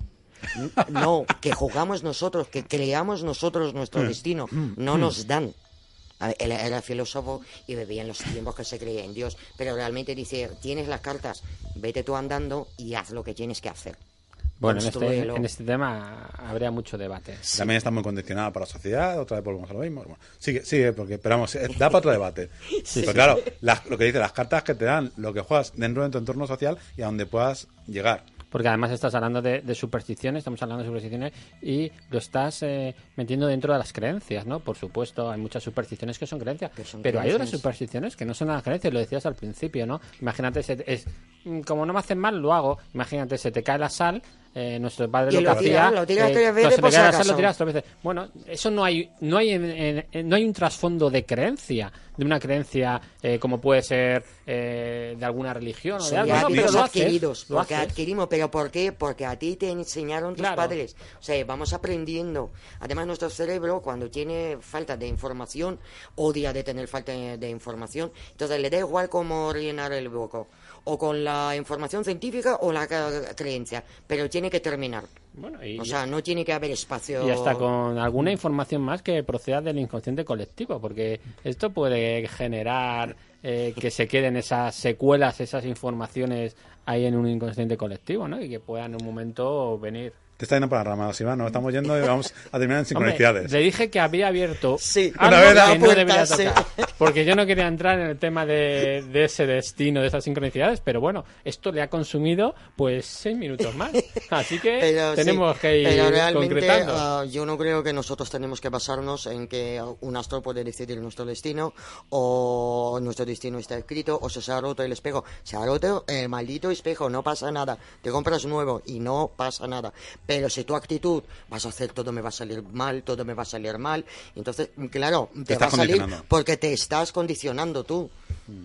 No, que jugamos nosotros, que creamos nosotros nuestro destino. No nos dan. Él era filósofo y vivía en los tiempos que se creía en Dios, pero realmente dice, tienes las cartas, vete tú andando y haz lo que tienes que hacer. Bueno, en este, en este tema habría mucho debate. También está muy condicionada por la sociedad, otra vez volvemos a lo mismo. Bueno, sigue, sigue, porque esperamos, eh, da para otro debate. (laughs) Pero claro, las- lo que dice, las cartas que te dan, lo que juegas dentro de tu entorno social y a donde puedas llegar. Porque además estás hablando de, de supersticiones, estamos hablando de supersticiones y lo estás eh, metiendo dentro de las creencias, ¿no? Por supuesto, hay muchas supersticiones que son creencias, Que son pero hay otras supersticiones que no son las creencias, lo decías al principio, ¿no? Imagínate, es, como no me hacen mal, lo hago. Imagínate, se te cae la sal, eh, nuestro padre Y lo, que hacía... lo tiras eh, veces la sal, lo tiras tres veces. Bueno, eso no hay no hay en- en- en- no hay un trasfondo de creencia, de una creencia eh, como puede ser eh, de alguna religión o de algo, no, pero hábitos lo haces, adquiridos, lo porque haces. adquirimos, pero ¿por qué? Porque a ti te enseñaron tus Claro. padres. O sea, vamos aprendiendo. Además, nuestro cerebro, cuando tiene falta de información, odia de tener falta de, de información. Entonces, le da igual cómo rellenar el hueco. O con la información científica o la ca- creencia. Pero tiene que terminar. Bueno, y, O sea, no tiene que haber espacio. y hasta con alguna información más que proceda del inconsciente colectivo, porque esto puede generar eh, que se queden esas secuelas, esas informaciones ahí en un inconsciente colectivo, ¿no? Y que puedan en un momento venir. Te está yendo para las ramas, Iván, nos estamos yendo y vamos a terminar en (laughs) Hombre, sincronicidades. le dije que había abierto Sí, algo una vez que no puerta, debería tocar, porque yo no quería entrar en el tema de, de ese destino, de esas sincronicidades, pero bueno, esto le ha consumido pues seis minutos más, (laughs) así que Pero sí, tenemos que ir pero realmente concretando. ah, yo no creo que nosotros tenemos que basarnos en que un astro puede decidir nuestro destino o nuestro destino está escrito o se, se ha roto el espejo. Se ha roto el maldito espejo, no pasa nada. Te compras nuevo y no pasa nada. Pero si tu actitud vas a hacer todo me va a salir mal, todo me va a salir mal, entonces, claro, te, va a salir porque te estás condicionando tú.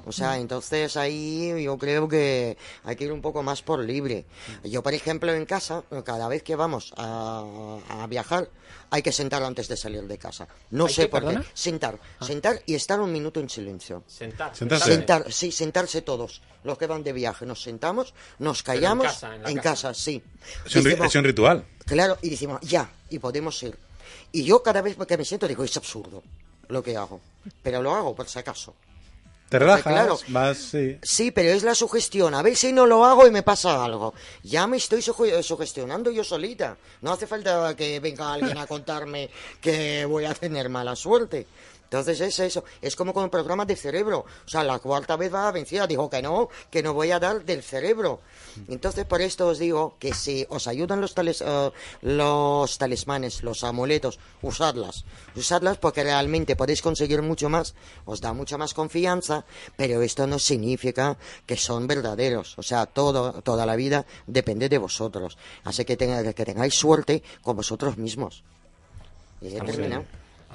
O sea, entonces ahí yo creo que hay que ir un poco más por libre. Yo, por ejemplo, en casa, cada vez que vamos a, a viajar, hay que sentar antes de salir de casa. No ¿Hay sé que, por qué. Sentar, sentar y estar un minuto en silencio. Sentar. Sentarse. Sentar, sí, sentarse todos. Los que van de viaje, nos sentamos, nos callamos. casa, en la casa. casa. sí. Es un, ri- Decimos, es un ritual. Claro, y decimos, ya, y podemos ir. Y yo cada vez que me siento digo, es absurdo lo que hago. Pero lo hago por si acaso. Te relajas, claro. vas, sí. Sí, pero es la sugestión. A ver si no lo hago y me pasa algo. Ya me estoy suge- sugestionando yo solita. No hace falta que venga alguien a contarme que voy a tener mala suerte. Entonces es eso. Es como con programas de cerebro. O sea, la cuarta vez va vencida. Dijo que no, que no voy a dar del cerebro. Entonces por esto os digo que si os ayudan los, tales, eh, los talismanes, los amuletos, usadlas. Usadlas porque realmente podéis conseguir mucho más. Os da mucha más confianza. Pero esto no significa que son verdaderos. O sea, todo, toda la vida depende de vosotros. Así que, tenga- que tengáis suerte con vosotros mismos. Y he terminado.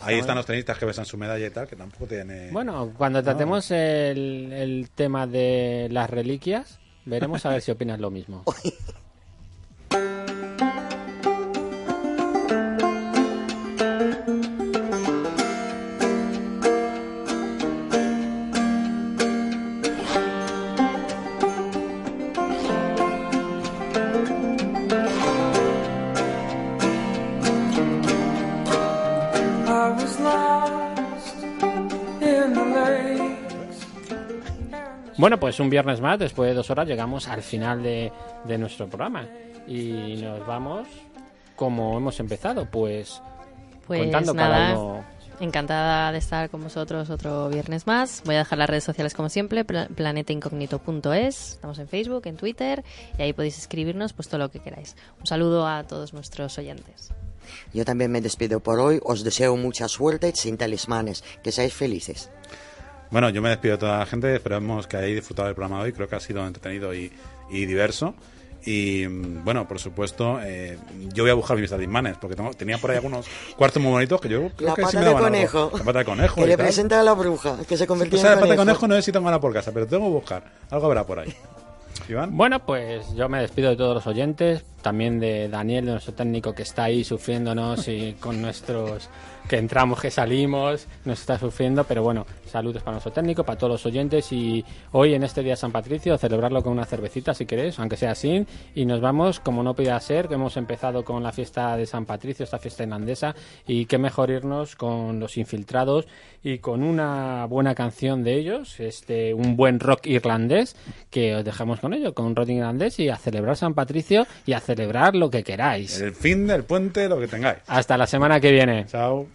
Ahí están los tenistas que besan su medalla y tal, que tampoco tiene... Bueno, cuando tratemos el, el tema de las reliquias, veremos a ver si opinas lo mismo. (laughs) Bueno, pues un viernes más, después de dos horas, llegamos al final de, de nuestro programa. Y nos vamos como hemos empezado, pues, Pues contando nada, cada uno. encantada de estar con vosotros otro viernes más. Voy a dejar las redes sociales como siempre, pla- planetaincognito.es. Estamos en Facebook, en Twitter y ahí podéis escribirnos pues todo lo que queráis. Un saludo a todos nuestros oyentes. Yo también me despido por hoy. Os deseo mucha suerte sin talismanes. Que seáis felices. Bueno, yo me despido de toda la gente. Esperamos que hayáis disfrutado del programa de hoy. Creo que ha sido entretenido y, y diverso. Y mm, bueno, por supuesto, eh, yo voy a buscar mis talismanes porque tengo- tenía por ahí algunos cuartos muy bonitos que yo creo La que sí pata me de daban algo. conejo. La pata de conejo. Que le tal. presenta a la bruja, que se convirtió O sea, la en pata de conejo. no sé si tengo nada por casa, pero tengo que buscar. Algo habrá por ahí. Iván. Bueno, pues yo me despido de todos los oyentes, también de Daniel, de nuestro técnico que está ahí sufriéndonos y con nuestros que entramos, que salimos, nos está sufriendo, pero bueno, saludos para nuestro técnico, para todos los oyentes y hoy en este día de San Patricio celebrarlo con una cervecita si queréis, aunque sea así, y nos vamos como no podía ser, que hemos empezado con la fiesta de San Patricio, esta fiesta irlandesa, y qué mejor irnos con los infiltrados y con una buena canción de ellos, este un buen rock irlandés, que os dejamos con ello, con un rock irlandés y a celebrar San Patricio y a celebrar lo que queráis. El fin del puente, lo que tengáis. Hasta la semana que viene. Chao.